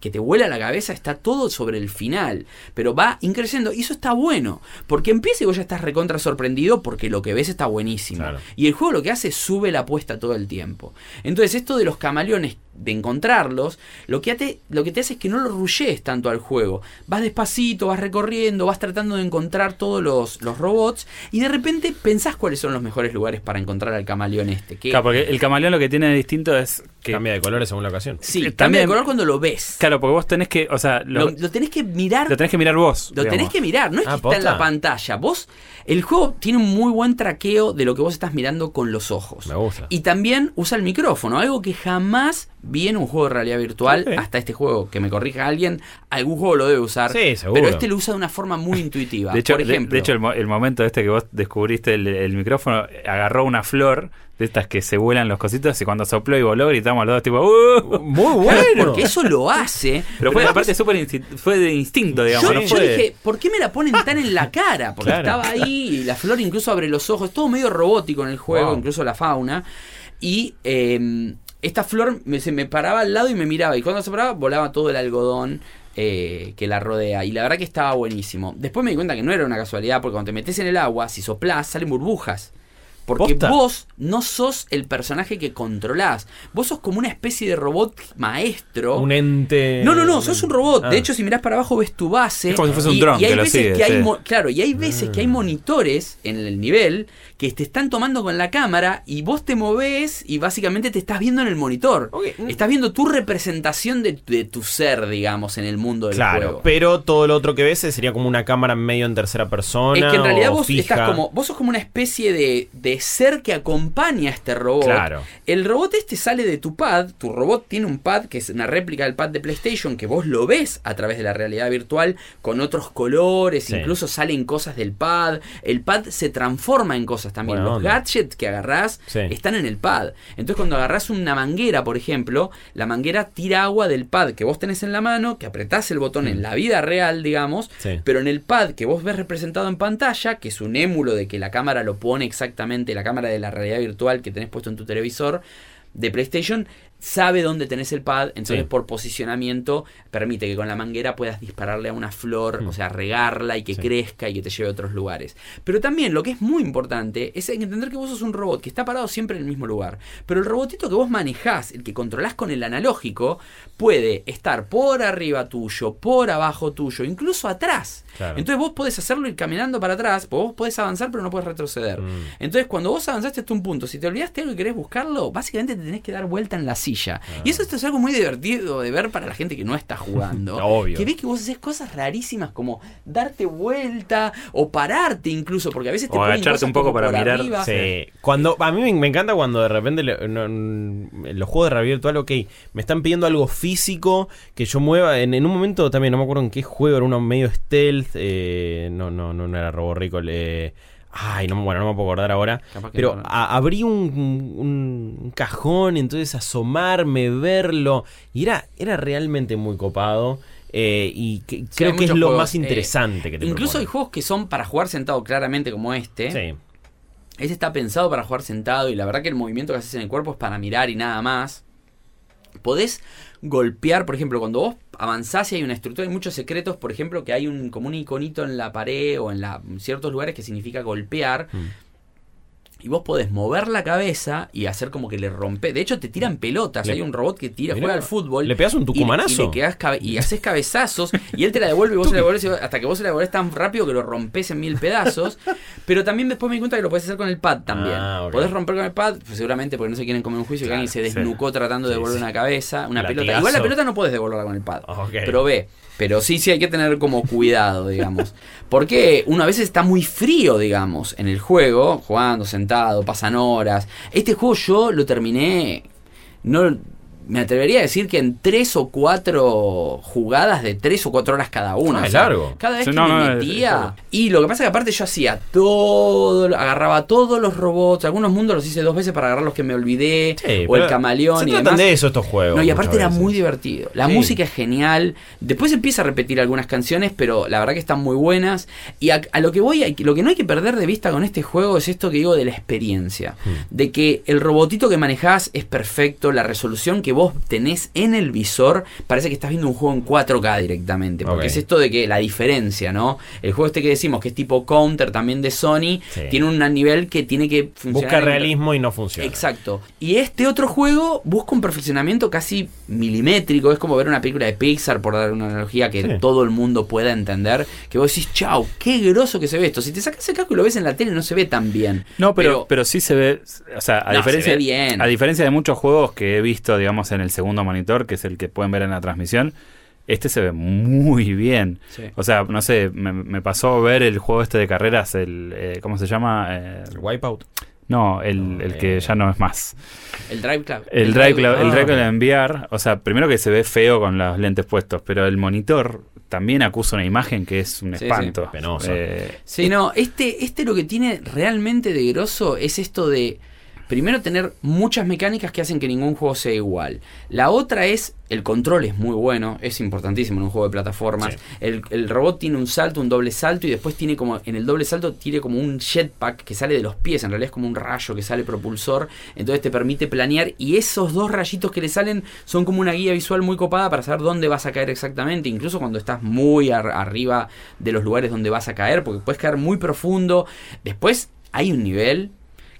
[SPEAKER 1] que te vuela la cabeza está todo sobre el final, pero va increciendo y eso está bueno, porque empieza y vos ya estás recontra sorprendido porque lo que ves está buenísimo.
[SPEAKER 4] Claro.
[SPEAKER 1] Y el juego lo que hace es sube la apuesta todo el tiempo. Entonces esto de los camaleones, de encontrarlos, lo que, te, lo que te hace es que no lo rushes tanto al juego. Vas despacito, vas recorriendo, vas tratando de encontrar todos los, los robots y de repente pensás cuáles son los mejores lugares para encontrar al camaleón este. Que,
[SPEAKER 3] Claro, porque el camaleón lo que tiene de distinto es que.
[SPEAKER 4] Cambia de colores según la ocasión.
[SPEAKER 1] sí,
[SPEAKER 3] también-
[SPEAKER 1] cambia de color cuando lo ves.
[SPEAKER 3] Claro, porque vos tenés que. O sea, lo,
[SPEAKER 1] Lo, lo tenés que mirar
[SPEAKER 3] lo tenés que mirar vos.
[SPEAKER 1] Lo tenés que mirar, no es
[SPEAKER 4] Ah,
[SPEAKER 1] que está en la pantalla. Vos, el juego tiene un muy buen traqueo de lo que vos estás mirando con los ojos.
[SPEAKER 4] Me gusta.
[SPEAKER 1] Y también usa el micrófono, algo que jamás vi en un juego de realidad virtual, hasta este juego, que me corrija alguien, algún juego lo debe usar.
[SPEAKER 4] Sí, seguro.
[SPEAKER 1] Pero este lo usa de una forma muy intuitiva.
[SPEAKER 3] De hecho,
[SPEAKER 1] Por ejemplo,
[SPEAKER 3] de, hecho el, mo- el momento este que vos descubriste el, el micrófono, agarró una flor de estas que se vuelan los cositos y cuando sopló y voló gritamos los dos tipo ¡Uh!
[SPEAKER 4] Muy bueno.
[SPEAKER 1] porque eso lo hace.
[SPEAKER 3] Pero fue aparte súper fue de instinto, digamos.
[SPEAKER 1] Yo,
[SPEAKER 3] no
[SPEAKER 1] yo
[SPEAKER 3] fue-
[SPEAKER 1] dije, ¿por qué me la ponen tan en la cara? Porque
[SPEAKER 4] Claro.
[SPEAKER 1] estaba ahí y la flor incluso abre los ojos, todo medio robótico en el juego,
[SPEAKER 4] Wow.
[SPEAKER 1] incluso la fauna. Y eh, esta flor me, se me paraba al lado y me miraba. Y cuando se paraba, volaba todo el algodón eh, que la rodea. Y la verdad que estaba buenísimo. Después me di cuenta que no era una casualidad, porque cuando te metes en el agua, si soplás, salen burbujas. Porque
[SPEAKER 4] ¿Posta?
[SPEAKER 1] vos no sos el personaje que controlás. Vos sos como una especie de robot maestro.
[SPEAKER 4] Un ente.
[SPEAKER 1] No, no, no, sos un robot.
[SPEAKER 4] Ah.
[SPEAKER 1] De hecho, si mirás para abajo ves tu base.
[SPEAKER 3] Es como si fuese un dron
[SPEAKER 1] y hay
[SPEAKER 3] que lo
[SPEAKER 1] veces
[SPEAKER 3] sigue,
[SPEAKER 1] que hay
[SPEAKER 3] sí.
[SPEAKER 1] claro, y hay veces
[SPEAKER 4] Ah.
[SPEAKER 1] que hay monitores en el nivel que te están tomando con la cámara y vos te movés y básicamente te estás viendo en el monitor.
[SPEAKER 4] Ok.
[SPEAKER 1] Estás viendo tu representación de, de tu ser, digamos, en el mundo del
[SPEAKER 4] Claro,
[SPEAKER 1] juego.
[SPEAKER 4] pero todo lo otro que ves sería como una cámara medio en tercera persona.
[SPEAKER 1] es que en realidad vos
[SPEAKER 4] fija.
[SPEAKER 1] estás como. Vos sos como una especie de, de ser que acompaña a este robot.
[SPEAKER 4] Claro.
[SPEAKER 1] El robot este sale de tu pad. Tu robot tiene un pad que es una réplica del pad de PlayStation que vos lo ves a través de la realidad virtual con otros colores.
[SPEAKER 4] Sí.
[SPEAKER 1] Incluso salen cosas del pad. El pad se transforma en cosas también. Los
[SPEAKER 4] onda.
[SPEAKER 1] gadgets que agarrás
[SPEAKER 4] Sí.
[SPEAKER 1] están en el pad. Entonces cuando agarrás una manguera, por ejemplo, la manguera tira agua del pad que vos tenés en la mano, que apretás el botón en la vida real, digamos,
[SPEAKER 4] Mm. Sí.
[SPEAKER 1] pero en el pad que vos ves representado en pantalla, que es un émulo de que la cámara lo pone exactamente, la cámara de la realidad virtual que tenés puesto en tu televisor de PlayStation, sabe dónde tenés el pad, entonces
[SPEAKER 4] Sí.
[SPEAKER 1] por posicionamiento permite que con la manguera puedas dispararle a una flor,
[SPEAKER 4] Mm.
[SPEAKER 1] o sea, regarla y que
[SPEAKER 4] Sí.
[SPEAKER 1] crezca y que te lleve a otros lugares. Pero también lo que es muy importante es entender que vos sos un robot que está parado siempre en el mismo lugar, pero el robotito que vos manejás, el que controlás con el analógico, puede estar por arriba tuyo, por abajo tuyo, incluso atrás.
[SPEAKER 4] Claro.
[SPEAKER 1] Entonces vos podés hacerlo ir caminando para atrás, vos podés avanzar pero no podés retroceder.
[SPEAKER 4] Mm.
[SPEAKER 1] Entonces cuando vos avanzaste hasta un punto, si te olvidaste algo y querés buscarlo, básicamente te tenés que dar vuelta en la silla. Y eso esto es algo muy divertido de ver para la gente que no está jugando.
[SPEAKER 4] Obvio.
[SPEAKER 1] Que ve que vos haces cosas rarísimas como darte vuelta o pararte incluso, porque a veces te
[SPEAKER 3] O agacharte un poco para mirar.
[SPEAKER 4] Sí. Cuando, a mí me, me encanta cuando de repente le- no- n- los juegos de realidad virtual, ok, me están pidiendo algo físico que yo mueva. En, en un momento también, no me acuerdo en qué juego, era uno medio stealth. eh, no, no, no, no era Roborrico. Eh, ay, no, bueno, no me puedo acordar ahora. Pero
[SPEAKER 1] no.
[SPEAKER 4] a- abrí un, un- un cajón, entonces asomarme, verlo. Y era, era realmente muy copado. eh, y que-
[SPEAKER 1] Sí,
[SPEAKER 4] creo que es lo
[SPEAKER 1] juegos,
[SPEAKER 4] más
[SPEAKER 1] eh,
[SPEAKER 4] interesante que te
[SPEAKER 1] Incluso hay juegos que son para jugar sentado claramente como este.
[SPEAKER 4] Sí.
[SPEAKER 1] Este está pensado para jugar sentado y la verdad que el movimiento que haces en el cuerpo es para mirar y nada más. Podés golpear, por ejemplo, cuando vos avanzás y hay una estructura, hay muchos secretos, por ejemplo, que hay un como un iconito en la pared o en, la, ciertos lugares que significa golpear.
[SPEAKER 4] Mm.
[SPEAKER 1] Y vos podés mover la cabeza y hacer como que le rompe. De hecho, te tiran pelotas.
[SPEAKER 4] Le-
[SPEAKER 1] hay un robot que tira,
[SPEAKER 4] Mirá,
[SPEAKER 1] juega al fútbol.
[SPEAKER 4] ¿le pegás un tucumanazo?
[SPEAKER 1] Y, le y haces cabezazos. y él te la devuelve y vos se la hasta que vos se la devolvés tan rápido que lo rompes en mil pedazos. Pero también después me di cuenta que lo podés hacer con el pad también.
[SPEAKER 4] Ah.
[SPEAKER 1] Podés romper con el pad, pues seguramente porque no se quieren comer un juicio que
[SPEAKER 4] Claro,
[SPEAKER 1] alguien se
[SPEAKER 3] sí.
[SPEAKER 1] desnucó tratando de devolver
[SPEAKER 4] sí.
[SPEAKER 1] una cabeza, una
[SPEAKER 4] Latigazo.
[SPEAKER 1] pelota. Igual la pelota no podés devolverla con el pad. Pero ve. Pero sí, sí hay que tener como cuidado, digamos. Porque uno a veces está muy frío, digamos, en el juego, jugando, sentado, pasan horas. Este juego yo lo terminé, no me atrevería a decir que en tres o cuatro jugadas de tres o cuatro horas cada una.
[SPEAKER 4] Ah,
[SPEAKER 1] O
[SPEAKER 4] es
[SPEAKER 1] sea,
[SPEAKER 4] largo.
[SPEAKER 1] Cada vez
[SPEAKER 3] Sí,
[SPEAKER 1] que
[SPEAKER 3] no,
[SPEAKER 1] me
[SPEAKER 3] no, es- es
[SPEAKER 1] metía. y lo que pasa es que aparte yo hacía todo, agarraba todos los robots. Algunos mundos los hice dos veces para agarrar los que me olvidé.
[SPEAKER 4] Sí,
[SPEAKER 1] o el camaleón
[SPEAKER 4] Se
[SPEAKER 1] y
[SPEAKER 4] tratan
[SPEAKER 1] demás.
[SPEAKER 4] de eso estos juegos.
[SPEAKER 1] No, y aparte era
[SPEAKER 4] veces.
[SPEAKER 1] muy divertido. La
[SPEAKER 4] Sí.
[SPEAKER 1] música es genial. Después empieza a repetir algunas canciones, pero la verdad que están muy buenas. Y a, a lo que voy, hay- lo que no hay que perder de vista con este juego es esto que digo de la experiencia.
[SPEAKER 4] Hmm.
[SPEAKER 1] De que el robotito que manejás es perfecto, la resolución que vos tenés en el visor, parece que estás viendo un juego en 4K directamente. Porque es esto de que la diferencia, ¿no? El juego este que decimos que es tipo Counter también de Sony,
[SPEAKER 4] Sí.
[SPEAKER 1] tiene un nivel que tiene que funcionar.
[SPEAKER 4] Busca realismo y no funciona.
[SPEAKER 1] Exacto. Y este otro juego busca un perfeccionamiento casi milimétrico. Es como ver una película de Pixar, por dar una analogía que
[SPEAKER 4] Sí.
[SPEAKER 1] todo el mundo pueda entender. Que vos decís, chau, qué groso que se ve esto. Si te sacas el casco y lo ves en la tele, no se ve tan bien.
[SPEAKER 3] No, pero, pero, sí se ve, o sea, a
[SPEAKER 1] No,
[SPEAKER 3] diferencia,
[SPEAKER 1] se ve bien.
[SPEAKER 3] a diferencia de muchos juegos que he visto, digamos, en el segundo monitor, que es el que pueden ver en la transmisión, este se ve muy bien.
[SPEAKER 1] Sí.
[SPEAKER 3] O sea, no sé, me, me pasó ver el juego este de carreras, el, eh, ¿cómo se llama? Eh,
[SPEAKER 4] Wipeout.
[SPEAKER 3] no, el, el
[SPEAKER 4] eh,
[SPEAKER 3] que ya no es más.
[SPEAKER 1] El Drive Club.
[SPEAKER 3] El Drive, Club- el
[SPEAKER 4] ah,
[SPEAKER 3] Drive Club en VR, o sea, primero que se ve feo con los lentes puestos, pero el monitor también acusa una imagen que es un
[SPEAKER 1] Sí, sí.
[SPEAKER 3] espanto.
[SPEAKER 4] Penoso.
[SPEAKER 1] Sí, no, este, este lo que tiene realmente de grosso es esto de, primero, tener muchas mecánicas que hacen que ningún juego sea igual. La otra es, el control es muy bueno, es importantísimo en un juego de plataformas.
[SPEAKER 4] Sí.
[SPEAKER 1] El, el robot tiene un salto, un doble salto y después tiene como, en el doble salto tiene como un jetpack que sale de los pies, en realidad es como un rayo que sale propulsor, entonces te permite planear y esos dos rayitos que le salen son como una guía visual muy copada para saber dónde vas a caer exactamente, incluso cuando estás muy ar- arriba de los lugares donde vas a caer, porque puedes caer muy profundo. Después hay un nivel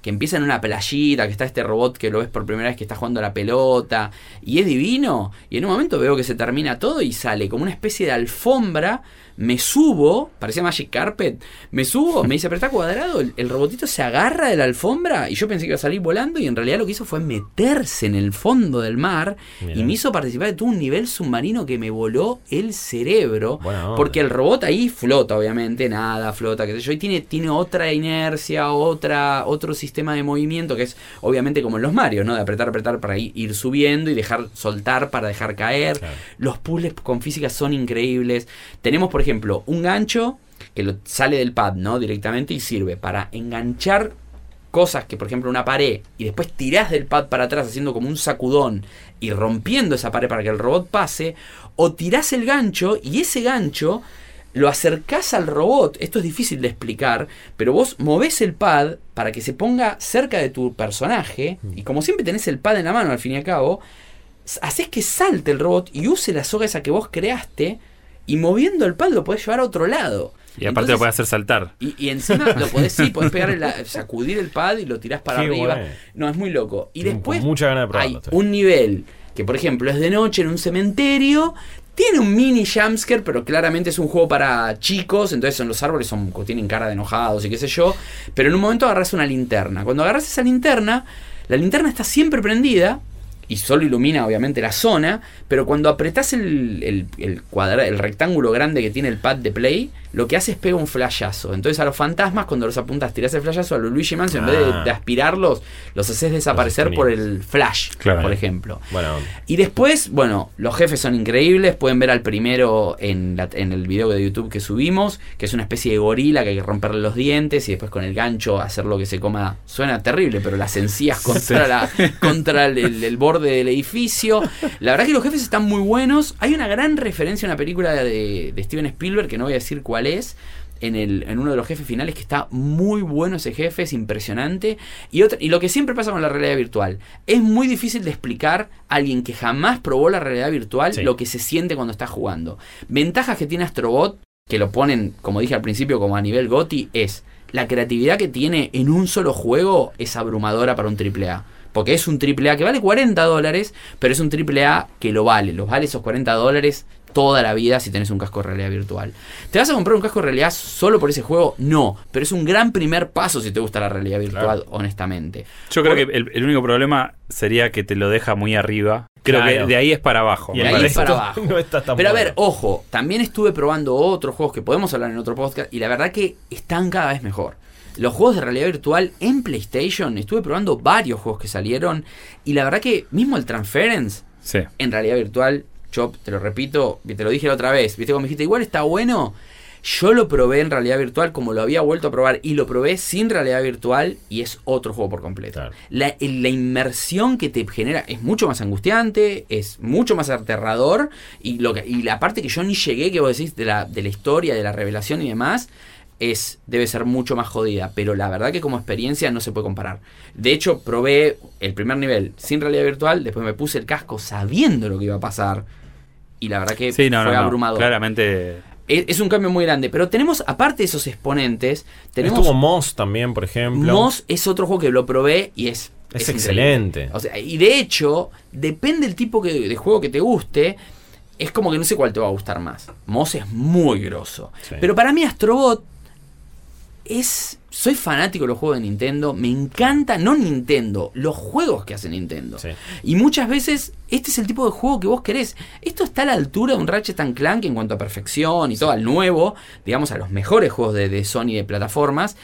[SPEAKER 1] que empieza en una playita, que está este robot que lo ves por primera vez que está jugando a la pelota, y es divino, y en un momento veo que se termina todo y sale como una especie de alfombra, me subo, parecía Magic Carpet, me subo, me dice, pero está cuadrado, el, el robotito se agarra de la alfombra, y yo pensé que iba a salir volando, y en realidad lo que hizo fue meterse en el fondo del mar,
[SPEAKER 4] Mirá.
[SPEAKER 1] y me hizo participar de todo un nivel submarino que me voló el cerebro, porque el robot ahí flota, obviamente, nada, flota, qué sé yo, y tiene, tiene otra inercia, otra, otro sistema de movimiento que es obviamente como en los Mario, ¿no? De apretar, apretar para ir, ir subiendo y dejar soltar para dejar caer.
[SPEAKER 4] Claro.
[SPEAKER 1] Los puzzles con física son increíbles. Tenemos, por ejemplo, un gancho que sale del pad, ¿no? Directamente y sirve para enganchar cosas que, por ejemplo, una pared y después tirás del pad para atrás haciendo como un sacudón y rompiendo esa pared para que el robot pase, o tirás el gancho y ese gancho lo acercás al robot. Esto es difícil de explicar, pero vos movés el pad para que se ponga cerca de tu personaje y como siempre tenés el pad en la mano al fin y al cabo, haces que salte el robot y use la soga esa que vos creaste y moviendo el pad lo podés llevar a otro lado.
[SPEAKER 3] y aparte
[SPEAKER 1] Entonces-
[SPEAKER 3] lo puede hacer saltar.
[SPEAKER 1] y, y encima lo podés, sí, podés pegar la- sacudir el pad y lo tirás para
[SPEAKER 4] Qué
[SPEAKER 1] arriba. No, es muy loco. Y
[SPEAKER 4] Tengo
[SPEAKER 1] después
[SPEAKER 4] mucha ganas de
[SPEAKER 1] hay
[SPEAKER 4] estoy.
[SPEAKER 1] un nivel que, por ejemplo, es de noche en un cementerio. Tiene un mini jumpscare, pero claramente es un juego para chicos. Entonces en los árboles son, tienen cara de enojados y qué sé yo. Pero en un momento agarras una linterna. Cuando agarras esa linterna, la linterna está siempre prendida. Y solo ilumina obviamente la zona. Pero cuando apretás el, el, el rectángulo grande que tiene el pad de play, lo que hace es pega un flashazo. Entonces a los fantasmas, cuando los apuntas, tirás el flashazo a los Luigi Mansion, en vez
[SPEAKER 4] Ah.
[SPEAKER 1] de, de aspirarlos, los haces desaparecer por el flash,
[SPEAKER 3] Claro.
[SPEAKER 1] por ejemplo.
[SPEAKER 4] Bueno,
[SPEAKER 1] Y después, bueno, los jefes son increíbles. Pueden ver al primero en, la- en el video de YouTube que subimos, que es una especie de gorila que hay que romperle los dientes y después con el gancho hacer lo que se coma. Suena terrible, pero las encías contra, la, contra el, el- el borde del edificio. La verdad que los jefes están muy buenos. Hay una gran referencia a una película de, de Steven Spielberg, que no voy a decir cuál es. En, el, en uno de los jefes finales que está muy bueno ese jefe, es impresionante. Y, otra, y lo que siempre pasa con la realidad virtual, es muy difícil de explicar a alguien que jamás probó la realidad virtual
[SPEAKER 4] Sí.
[SPEAKER 1] lo que se siente cuando está jugando. Ventajas que tiene Astrobot, que lo ponen, como dije al principio, como a nivel GOTI, es la creatividad que tiene en un solo juego es abrumadora para un AAA. Porque es un AAA que vale 40 dólares, pero es un AAA que lo vale. Los vale esos 40 dólares toda la vida si tenés un casco de realidad virtual. ¿Te vas a comprar un casco de realidad solo por ese juego? No, pero es un gran primer paso si te gusta la realidad virtual,
[SPEAKER 4] Claro.
[SPEAKER 1] honestamente.
[SPEAKER 3] Yo creo que el, el único problema sería que te lo deja muy arriba. Creo
[SPEAKER 4] Claro.
[SPEAKER 3] que de ahí es para abajo.
[SPEAKER 4] y
[SPEAKER 1] de ahí es para abajo.
[SPEAKER 4] no está tan
[SPEAKER 1] Pero a ver, ojo, también estuve probando otros juegos que podemos hablar en otro podcast y la verdad que están cada vez mejor. Los juegos de realidad virtual en PlayStation, estuve probando varios juegos que salieron y la verdad que mismo el Transference
[SPEAKER 3] Sí.
[SPEAKER 1] en realidad virtual, yo te lo repito, te lo dije la otra vez, viste como me dijiste, igual está bueno. Yo lo probé en realidad virtual como lo había vuelto a probar y lo probé sin realidad virtual y es otro juego por completo.
[SPEAKER 4] Claro.
[SPEAKER 1] La, inmersión que te genera es mucho más angustiante, es mucho más aterrador y, lo que, y la parte que yo ni llegué, que vos decís, de la, de la historia, de la revelación y demás, es debe ser mucho más jodida, pero la verdad que como experiencia no se puede comparar. De hecho, probé el primer nivel sin realidad virtual, después me puse el casco sabiendo lo que iba a pasar y la verdad que
[SPEAKER 3] Sí, no,
[SPEAKER 1] fue
[SPEAKER 3] no, no.
[SPEAKER 1] abrumador.
[SPEAKER 3] Claramente.
[SPEAKER 1] Es, es un cambio muy grande, pero tenemos aparte de esos exponentes, tenemos
[SPEAKER 4] Estuvo Moss también, por ejemplo.
[SPEAKER 1] Moss es otro juego que lo probé y es
[SPEAKER 4] Es excelente.
[SPEAKER 1] O sea, y de hecho, depende del tipo que- de juego que te guste. Es como que no sé cuál te va a gustar más. Moss es muy grosso.
[SPEAKER 4] Sí.
[SPEAKER 1] Pero para mí Astrobot es... Soy fanático de los juegos de Nintendo. Me encanta, no Nintendo, los juegos que hace Nintendo.
[SPEAKER 4] Sí.
[SPEAKER 1] Y muchas veces este es el tipo de juego que vos querés. Esto está a la altura de un Ratchet Clank en cuanto a perfección y todo, al nuevo, digamos, a los mejores juegos de, de Sony de plataformas.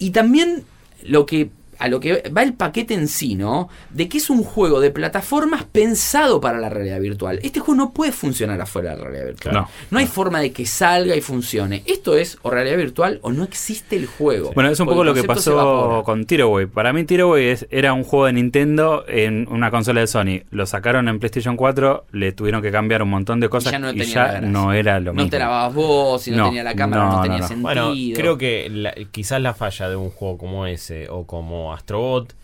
[SPEAKER 1] Y también lo que a lo que va el paquete en sí, ¿no? De que es un juego de plataformas pensado para la realidad virtual. Este juego no puede funcionar afuera de la realidad virtual.
[SPEAKER 3] No.
[SPEAKER 1] No hay forma de que salga y funcione. Esto es o realidad virtual o no existe el juego.
[SPEAKER 3] Bueno, es un poco lo que pasó con Tiroway. Para mí Tiroway es- era un juego de Nintendo en una consola de Sony. Lo sacaron en PlayStation 4, le tuvieron que cambiar un montón de cosas
[SPEAKER 1] ya no
[SPEAKER 3] y
[SPEAKER 1] tenía
[SPEAKER 3] ya no era lo
[SPEAKER 1] No
[SPEAKER 3] mismo.
[SPEAKER 1] te lavabas vos, si no,
[SPEAKER 3] No,
[SPEAKER 1] tenía la cámara, no,
[SPEAKER 3] no,
[SPEAKER 1] tenía
[SPEAKER 3] no, no.
[SPEAKER 1] sentido.
[SPEAKER 4] Bueno, creo que la- quizás la falla de un juego como ese o como Astrobot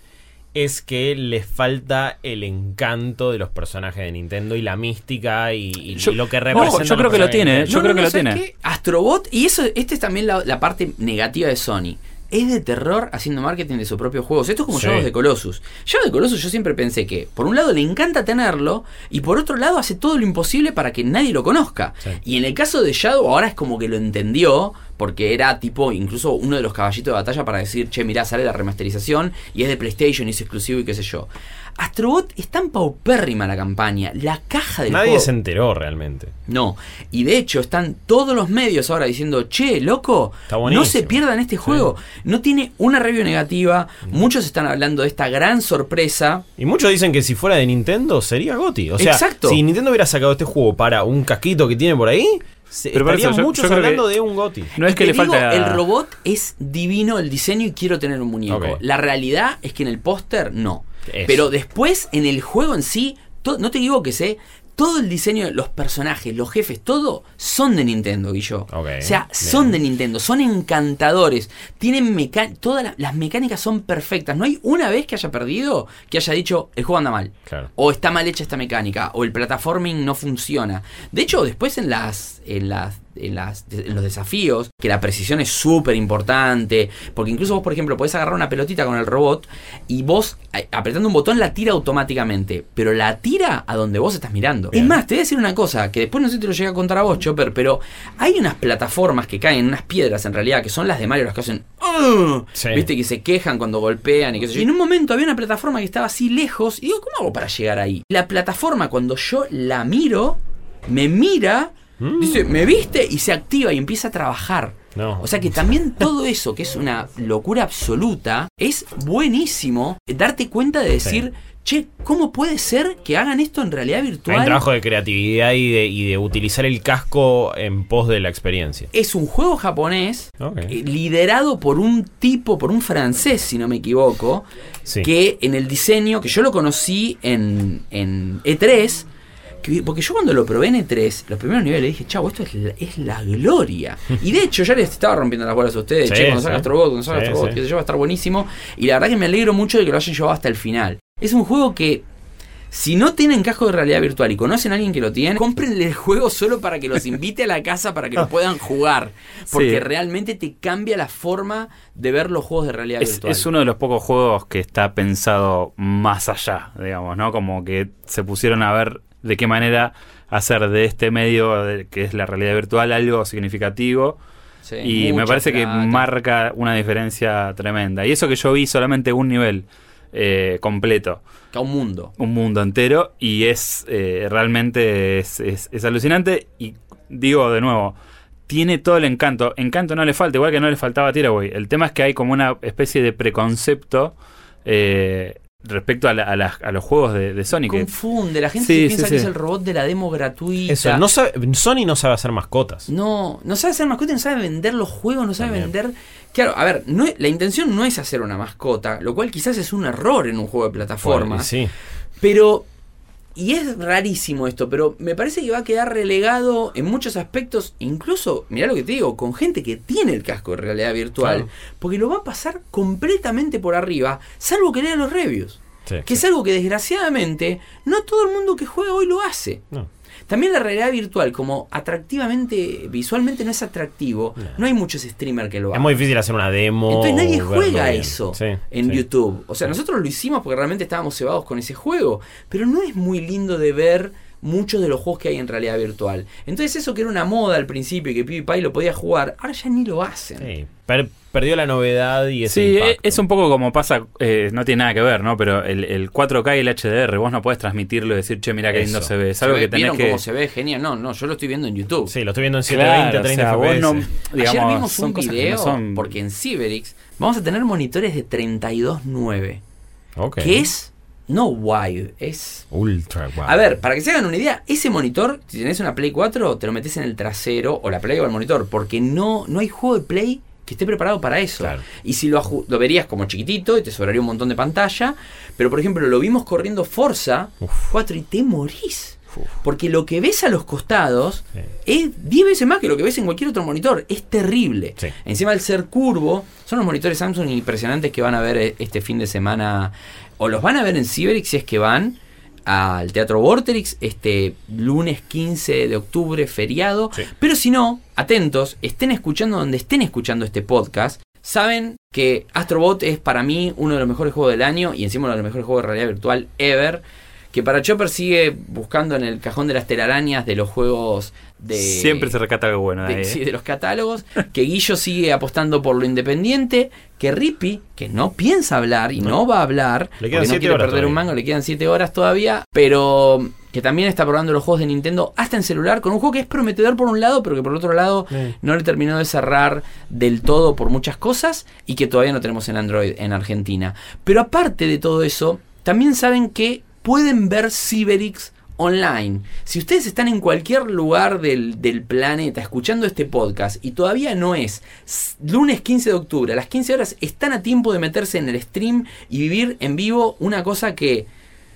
[SPEAKER 4] es que le falta el encanto de los personajes de Nintendo y la mística y, y
[SPEAKER 3] Yo-
[SPEAKER 4] lo que representa.
[SPEAKER 3] yo creo que lo tiene, yo creo que lo
[SPEAKER 1] ¿sabes
[SPEAKER 3] tiene.
[SPEAKER 1] qué? Astrobot, y eso, este es también la, la parte negativa de Sony. Es de terror haciendo marketing de sus propios juegos. Esto es como
[SPEAKER 4] Sí.
[SPEAKER 1] Shadow de Colossus. Shadow de Colossus yo siempre pensé que, por un lado, le encanta tenerlo, y por otro lado, hace todo lo imposible para que nadie lo conozca.
[SPEAKER 4] Sí.
[SPEAKER 1] Y en el caso de Shadow, ahora es como que lo entendió, porque era tipo, incluso uno de los caballitos de batalla para decir, che, mirá, sale la remasterización, y es de PlayStation, y es exclusivo, y qué sé yo. Astrobot es tan paupérrima la campaña, la caja del
[SPEAKER 4] Nadie
[SPEAKER 1] juego.
[SPEAKER 4] se enteró realmente.
[SPEAKER 1] No, y de hecho están todos los medios ahora diciendo, che, loco, no se pierdan este juego. No tiene una review negativa, muchos están hablando de esta gran sorpresa.
[SPEAKER 4] Y muchos dicen que si fuera de Nintendo sería Gotti. O sea,
[SPEAKER 1] Exacto.
[SPEAKER 4] si Nintendo hubiera sacado este juego para un casquito que tiene por ahí, se-
[SPEAKER 3] Pero
[SPEAKER 4] estarían
[SPEAKER 3] eso yo-
[SPEAKER 4] muchos hablando
[SPEAKER 3] que-
[SPEAKER 4] de un Gotti.
[SPEAKER 3] No es
[SPEAKER 1] Y
[SPEAKER 3] que le
[SPEAKER 1] digo,
[SPEAKER 3] falta.
[SPEAKER 1] El robot es divino el diseño y quiero tener un muñeco. La realidad es que en el póster no. Pero después en el juego en sí, no te digo que sé. Todo el diseño de los personajes, los jefes, todo son de Nintendo, Guillo.
[SPEAKER 4] Ok,
[SPEAKER 1] o sea, son
[SPEAKER 4] bien.
[SPEAKER 1] de Nintendo, son encantadores. Tienen todas la- las mecánicas son perfectas. No hay una vez que haya perdido que haya dicho el juego anda mal.
[SPEAKER 4] Claro.
[SPEAKER 1] O está mal hecha esta mecánica. O el platforming no funciona. De hecho, después en las. en las. En, las, en los desafíos, que la precisión es súper importante, porque incluso vos, por ejemplo, podés agarrar una pelotita con el robot y vos, eh, apretando un botón, la tira automáticamente, pero la tira a donde vos estás mirando.
[SPEAKER 4] Bien.
[SPEAKER 1] Es más, te voy a decir una cosa, que después no sé si te lo llegué a contar a vos, Chopper, pero hay unas plataformas que caen, unas piedras en realidad, que son las de Mario, las que hacen... "Ugh",
[SPEAKER 4] Sí.
[SPEAKER 1] ¿Viste? Que se quejan cuando golpean y qué sé yo. Y en un momento había una plataforma que estaba así lejos, y digo, ¿cómo hago para llegar ahí? La plataforma, cuando yo la miro, me mira, dice, ¿me viste? Y se activa y empieza a trabajar.
[SPEAKER 4] No.
[SPEAKER 1] O sea que también todo eso, que es una locura absoluta, es buenísimo darte cuenta de decir, che, ¿cómo puede ser que hagan esto en realidad
[SPEAKER 4] Hay
[SPEAKER 1] virtual?
[SPEAKER 4] un trabajo de creatividad y de, y de utilizar el casco en pos de la experiencia.
[SPEAKER 1] Es un juego japonés eh, liderado por un tipo, por un francés, si no me equivoco,
[SPEAKER 4] Sí.
[SPEAKER 1] que en el diseño, que yo lo conocí en, en E3, que- porque yo cuando lo probé en E3, los primeros niveles, dije, chavo, esto es la, es la gloria. y de hecho, ya les estaba rompiendo las bolas a ustedes,
[SPEAKER 4] Sí,
[SPEAKER 1] che, cuando
[SPEAKER 4] sí.
[SPEAKER 1] salga Astrobot, cuando salga
[SPEAKER 4] Sí,
[SPEAKER 1] Astrobot, que se va a estar buenísimo. Y la verdad que me alegro mucho de que lo hayan llevado hasta el final. Es un juego que. Si no tienen casco de realidad virtual y conocen a alguien que lo tiene, cómprenle el juego solo para que los invite a la casa para que lo puedan jugar. Porque
[SPEAKER 3] Sí.
[SPEAKER 1] realmente te cambia la forma de ver los juegos de realidad
[SPEAKER 3] Es,
[SPEAKER 1] virtual.
[SPEAKER 3] es uno de los pocos juegos que está pensado más allá, digamos, ¿no? Como que se pusieron a ver de qué manera hacer de este medio, de- que es la realidad virtual, algo significativo.
[SPEAKER 1] Sí,
[SPEAKER 3] y me parece que marca una diferencia tremenda. Y eso que yo vi solamente un nivel eh, completo,
[SPEAKER 1] Que un mundo.
[SPEAKER 3] un mundo entero, y es eh, realmente es, es- es alucinante. Y digo de nuevo, tiene todo el encanto. Encanto no le falta, igual que no le faltaba a Tiraway. El tema es que hay como una especie de preconcepto eh, respecto a, la- a las- a los juegos de, de Sony. que-
[SPEAKER 1] Confunde, la gente
[SPEAKER 3] Sí,
[SPEAKER 1] se piensa
[SPEAKER 3] sí.
[SPEAKER 1] que es el robot de la demo gratuita.
[SPEAKER 4] Eso, no sabe- Sony no sabe hacer mascotas.
[SPEAKER 1] No, no sabe hacer mascota, no sabe vender los juegos, no sabe
[SPEAKER 4] También.
[SPEAKER 1] vender. Claro, a ver, no la intención no es hacer una mascota, lo cual quizás es un error en un juego de plataformas.
[SPEAKER 4] Sí.
[SPEAKER 1] Pero y es rarísimo esto, pero me parece que va a quedar relegado en muchos aspectos, incluso, mirá lo que te digo, con gente que tiene el casco de realidad virtual,
[SPEAKER 4] Claro.
[SPEAKER 1] porque lo va a pasar completamente por arriba, salvo que lea los reviews.
[SPEAKER 4] Sí.
[SPEAKER 1] Que es algo que desgraciadamente no todo el mundo que juega hoy lo hace.
[SPEAKER 4] No.
[SPEAKER 1] También la realidad virtual, como atractivamente, visualmente no es atractivo, no hay muchos streamers que lo
[SPEAKER 4] Es
[SPEAKER 1] hagan.
[SPEAKER 4] muy difícil hacer una demo.
[SPEAKER 1] Entonces nadie juega eso
[SPEAKER 4] Sí,
[SPEAKER 1] en
[SPEAKER 4] sí.
[SPEAKER 1] YouTube. O sea, nosotros lo hicimos porque realmente estábamos cebados con ese juego. Pero no es muy lindo de ver muchos de los juegos que hay en realidad virtual. Entonces eso que era una moda al principio y que PewDiePie lo podía jugar, ahora ya ni lo hacen.
[SPEAKER 4] Sí, per- perdió la novedad y ese
[SPEAKER 3] Sí, e-
[SPEAKER 4] impacto.
[SPEAKER 3] es un poco como pasa, eh, no tiene nada que ver, ¿no? Pero el, el 4K y el HDR, vos no podés transmitirlo y decir, che, mira qué lindo se ve. Es
[SPEAKER 1] ¿Se
[SPEAKER 3] algo
[SPEAKER 1] ve-
[SPEAKER 3] que tenés
[SPEAKER 1] ¿Vieron
[SPEAKER 3] que...
[SPEAKER 1] cómo se ve? Genial. No, no, yo lo estoy viendo en YouTube.
[SPEAKER 4] Sí, lo estoy viendo en 720,
[SPEAKER 3] Claro,
[SPEAKER 4] 30
[SPEAKER 3] o sea, vos no-
[SPEAKER 1] Ayer
[SPEAKER 3] digamos,
[SPEAKER 1] vimos
[SPEAKER 3] son
[SPEAKER 1] un video,
[SPEAKER 3] no son-
[SPEAKER 1] porque en Cyberix vamos a tener monitores de 32.9,
[SPEAKER 4] Ok.
[SPEAKER 1] que es no wide, es
[SPEAKER 4] Ultra guau.
[SPEAKER 1] A ver, para que se hagan una idea, ese monitor, si tenés una Play 4, te lo metes en el trasero o la Play o el monitor, porque no, no hay juego de Play que esté preparado para eso.
[SPEAKER 4] Claro.
[SPEAKER 1] Y si lo, lo verías como chiquitito y te sobraría un montón de pantalla, pero por ejemplo lo vimos corriendo Forza
[SPEAKER 4] Uf.
[SPEAKER 1] 4 y te morís. Porque lo que ves a los costados
[SPEAKER 4] Sí.
[SPEAKER 1] es 10 veces más que lo que ves en cualquier otro monitor. Es terrible.
[SPEAKER 4] Sí.
[SPEAKER 1] Encima al ser curvo, son los monitores Samsung impresionantes que van a ver eh, este fin de semana. O los van a ver en Cyberix si es que van al Teatro Vorterix este lunes 15 de octubre, feriado.
[SPEAKER 4] Sí.
[SPEAKER 1] Pero si no, atentos, estén escuchando donde estén escuchando este podcast. Saben que Astrobot es para mí uno de los mejores juegos del año y encima uno de los mejores juegos de realidad virtual ever. Que para Chopper sigue buscando en el cajón de las telarañas de los juegos de.
[SPEAKER 3] Siempre se recata algo bueno de
[SPEAKER 1] de,
[SPEAKER 3] ahí,
[SPEAKER 1] sí,
[SPEAKER 3] ¿eh?
[SPEAKER 1] de los catálogos, que Guillo sigue apostando por lo independiente, que Rippy, que no piensa hablar y no, va a hablar,
[SPEAKER 4] Le quedan
[SPEAKER 1] porque no
[SPEAKER 4] siete
[SPEAKER 1] quiere
[SPEAKER 4] horas
[SPEAKER 1] perder un
[SPEAKER 4] todavía.
[SPEAKER 1] mango, le quedan 7 horas todavía, pero que también está probando los juegos de Nintendo hasta en celular, con un juego que es prometedor por un lado, pero que por otro lado
[SPEAKER 4] Sí.
[SPEAKER 1] no le terminó de cerrar del todo por muchas cosas y que todavía no tenemos en Android en Argentina. Pero aparte de todo eso, también saben que pueden ver Cyberix online. Si ustedes están en cualquier lugar del, del planeta escuchando este podcast y todavía no es lunes 15 de octubre a las 15 horas, están a tiempo de meterse en el stream y vivir en vivo una cosa que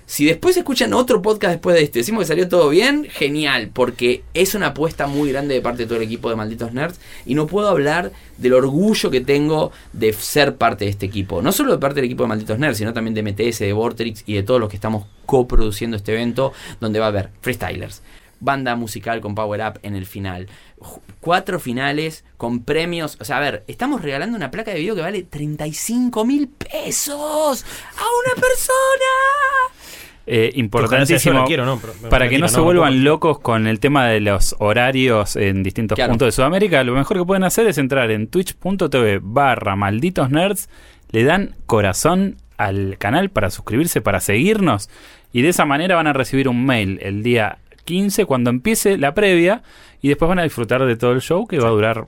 [SPEAKER 1] si después escuchan otro podcast después de este, decimos que salió todo bien, genial, porque es una apuesta muy grande de parte de todo el equipo de Malditos Nerds y no puedo hablar del orgullo que tengo de ser parte de este equipo. No solo de parte del equipo de Malditos Nerds, sino también de MTS, de Vorterix y de todos los que estamos coproduciendo este evento, donde va a haber freestylers, banda musical con Power Up en el final. Cuatro finales con premios. O sea, a ver, estamos regalando una placa de video que vale 35 mil pesos a una persona.
[SPEAKER 3] Eh, importantísimo
[SPEAKER 4] la quiero, ¿no? Pero-
[SPEAKER 3] para que no se vuelvan locos con el tema de los horarios en distintos
[SPEAKER 1] Claro.
[SPEAKER 3] puntos de Sudamérica, lo mejor que pueden hacer es entrar en twitch.tv barra malditos nerds, le dan corazón al canal para suscribirse, para seguirnos y de esa manera van a recibir un mail el día 15 cuando empiece la previa y después van a disfrutar de todo el show que va a durar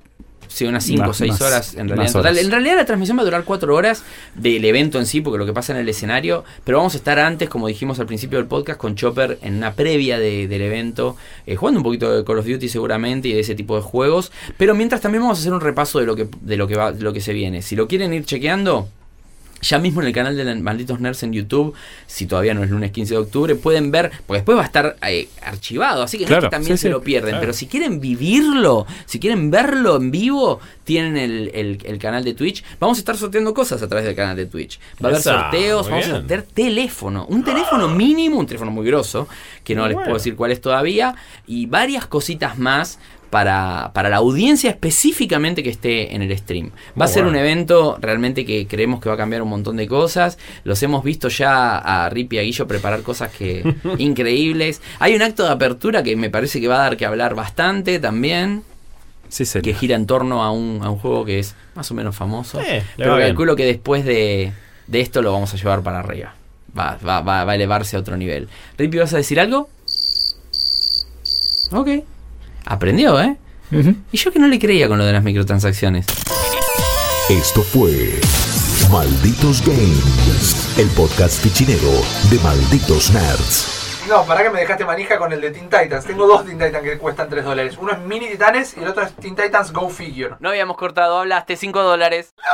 [SPEAKER 1] Sí, unas 5 o
[SPEAKER 3] Más-
[SPEAKER 1] 6
[SPEAKER 3] más-
[SPEAKER 1] horas en realidad. total. En realidad la transmisión va a durar 4 horas del evento en sí, porque lo que pasa en el escenario, pero vamos a estar antes, como dijimos al principio del podcast, con Chopper en una previa de- del evento, eh, jugando un poquito de Call of Duty seguramente y de ese tipo de juegos, pero mientras también vamos a hacer un repaso de lo que, de lo que, va, de lo que se viene. Si lo quieren ir chequeando... Ya mismo en el canal de Malditos Nerds en YouTube, si todavía no es lunes 15 de octubre, pueden ver, porque después va a estar eh, archivado, así que no es
[SPEAKER 3] Claro,
[SPEAKER 1] que también
[SPEAKER 3] sí,
[SPEAKER 1] se
[SPEAKER 3] sí,
[SPEAKER 1] lo pierden,
[SPEAKER 4] claro.
[SPEAKER 1] pero si quieren vivirlo, si quieren verlo en vivo, tienen el, el- el canal de Twitch. Vamos a estar sorteando cosas a través del canal de Twitch. Va a haber
[SPEAKER 4] Esa,
[SPEAKER 1] sorteos, vamos a sortear teléfono, un teléfono mínimo, un teléfono muy grosso, que no
[SPEAKER 4] Muy
[SPEAKER 1] les
[SPEAKER 4] bueno.
[SPEAKER 1] puedo decir cuál es todavía, y varias cositas más. Para, para la audiencia específicamente que esté en el stream. Va a ser un evento realmente que creemos que va a cambiar un montón de cosas. Los hemos visto ya a Rip y a Guillo preparar cosas que increíbles. Hay un acto de apertura que me parece que va a dar que hablar bastante también.
[SPEAKER 3] Sí,
[SPEAKER 1] Que
[SPEAKER 3] serio.
[SPEAKER 1] gira en torno a un, a un juego que es más o menos famoso.
[SPEAKER 4] Eh,
[SPEAKER 1] pero
[SPEAKER 4] bien.
[SPEAKER 1] calculo que después de, de esto lo vamos a llevar para arriba. Va, va, va, va a elevarse a otro nivel. Rippy, ¿vas a decir algo? Ok. Aprendió, ¿eh? Y yo que no le creía con lo de las microtransacciones.
[SPEAKER 2] Esto fue Malditos Games, el podcast fichinero de Malditos Nerds.
[SPEAKER 5] No, para que me dejaste manija con el de Teen Titans. Tengo dos Teen Titans que cuestan 3 dólares. Uno es Mini Titanes y el otro es Teen Titans Go Figure.
[SPEAKER 1] No habíamos cortado, hablaste 5 dólares.
[SPEAKER 5] ¡No!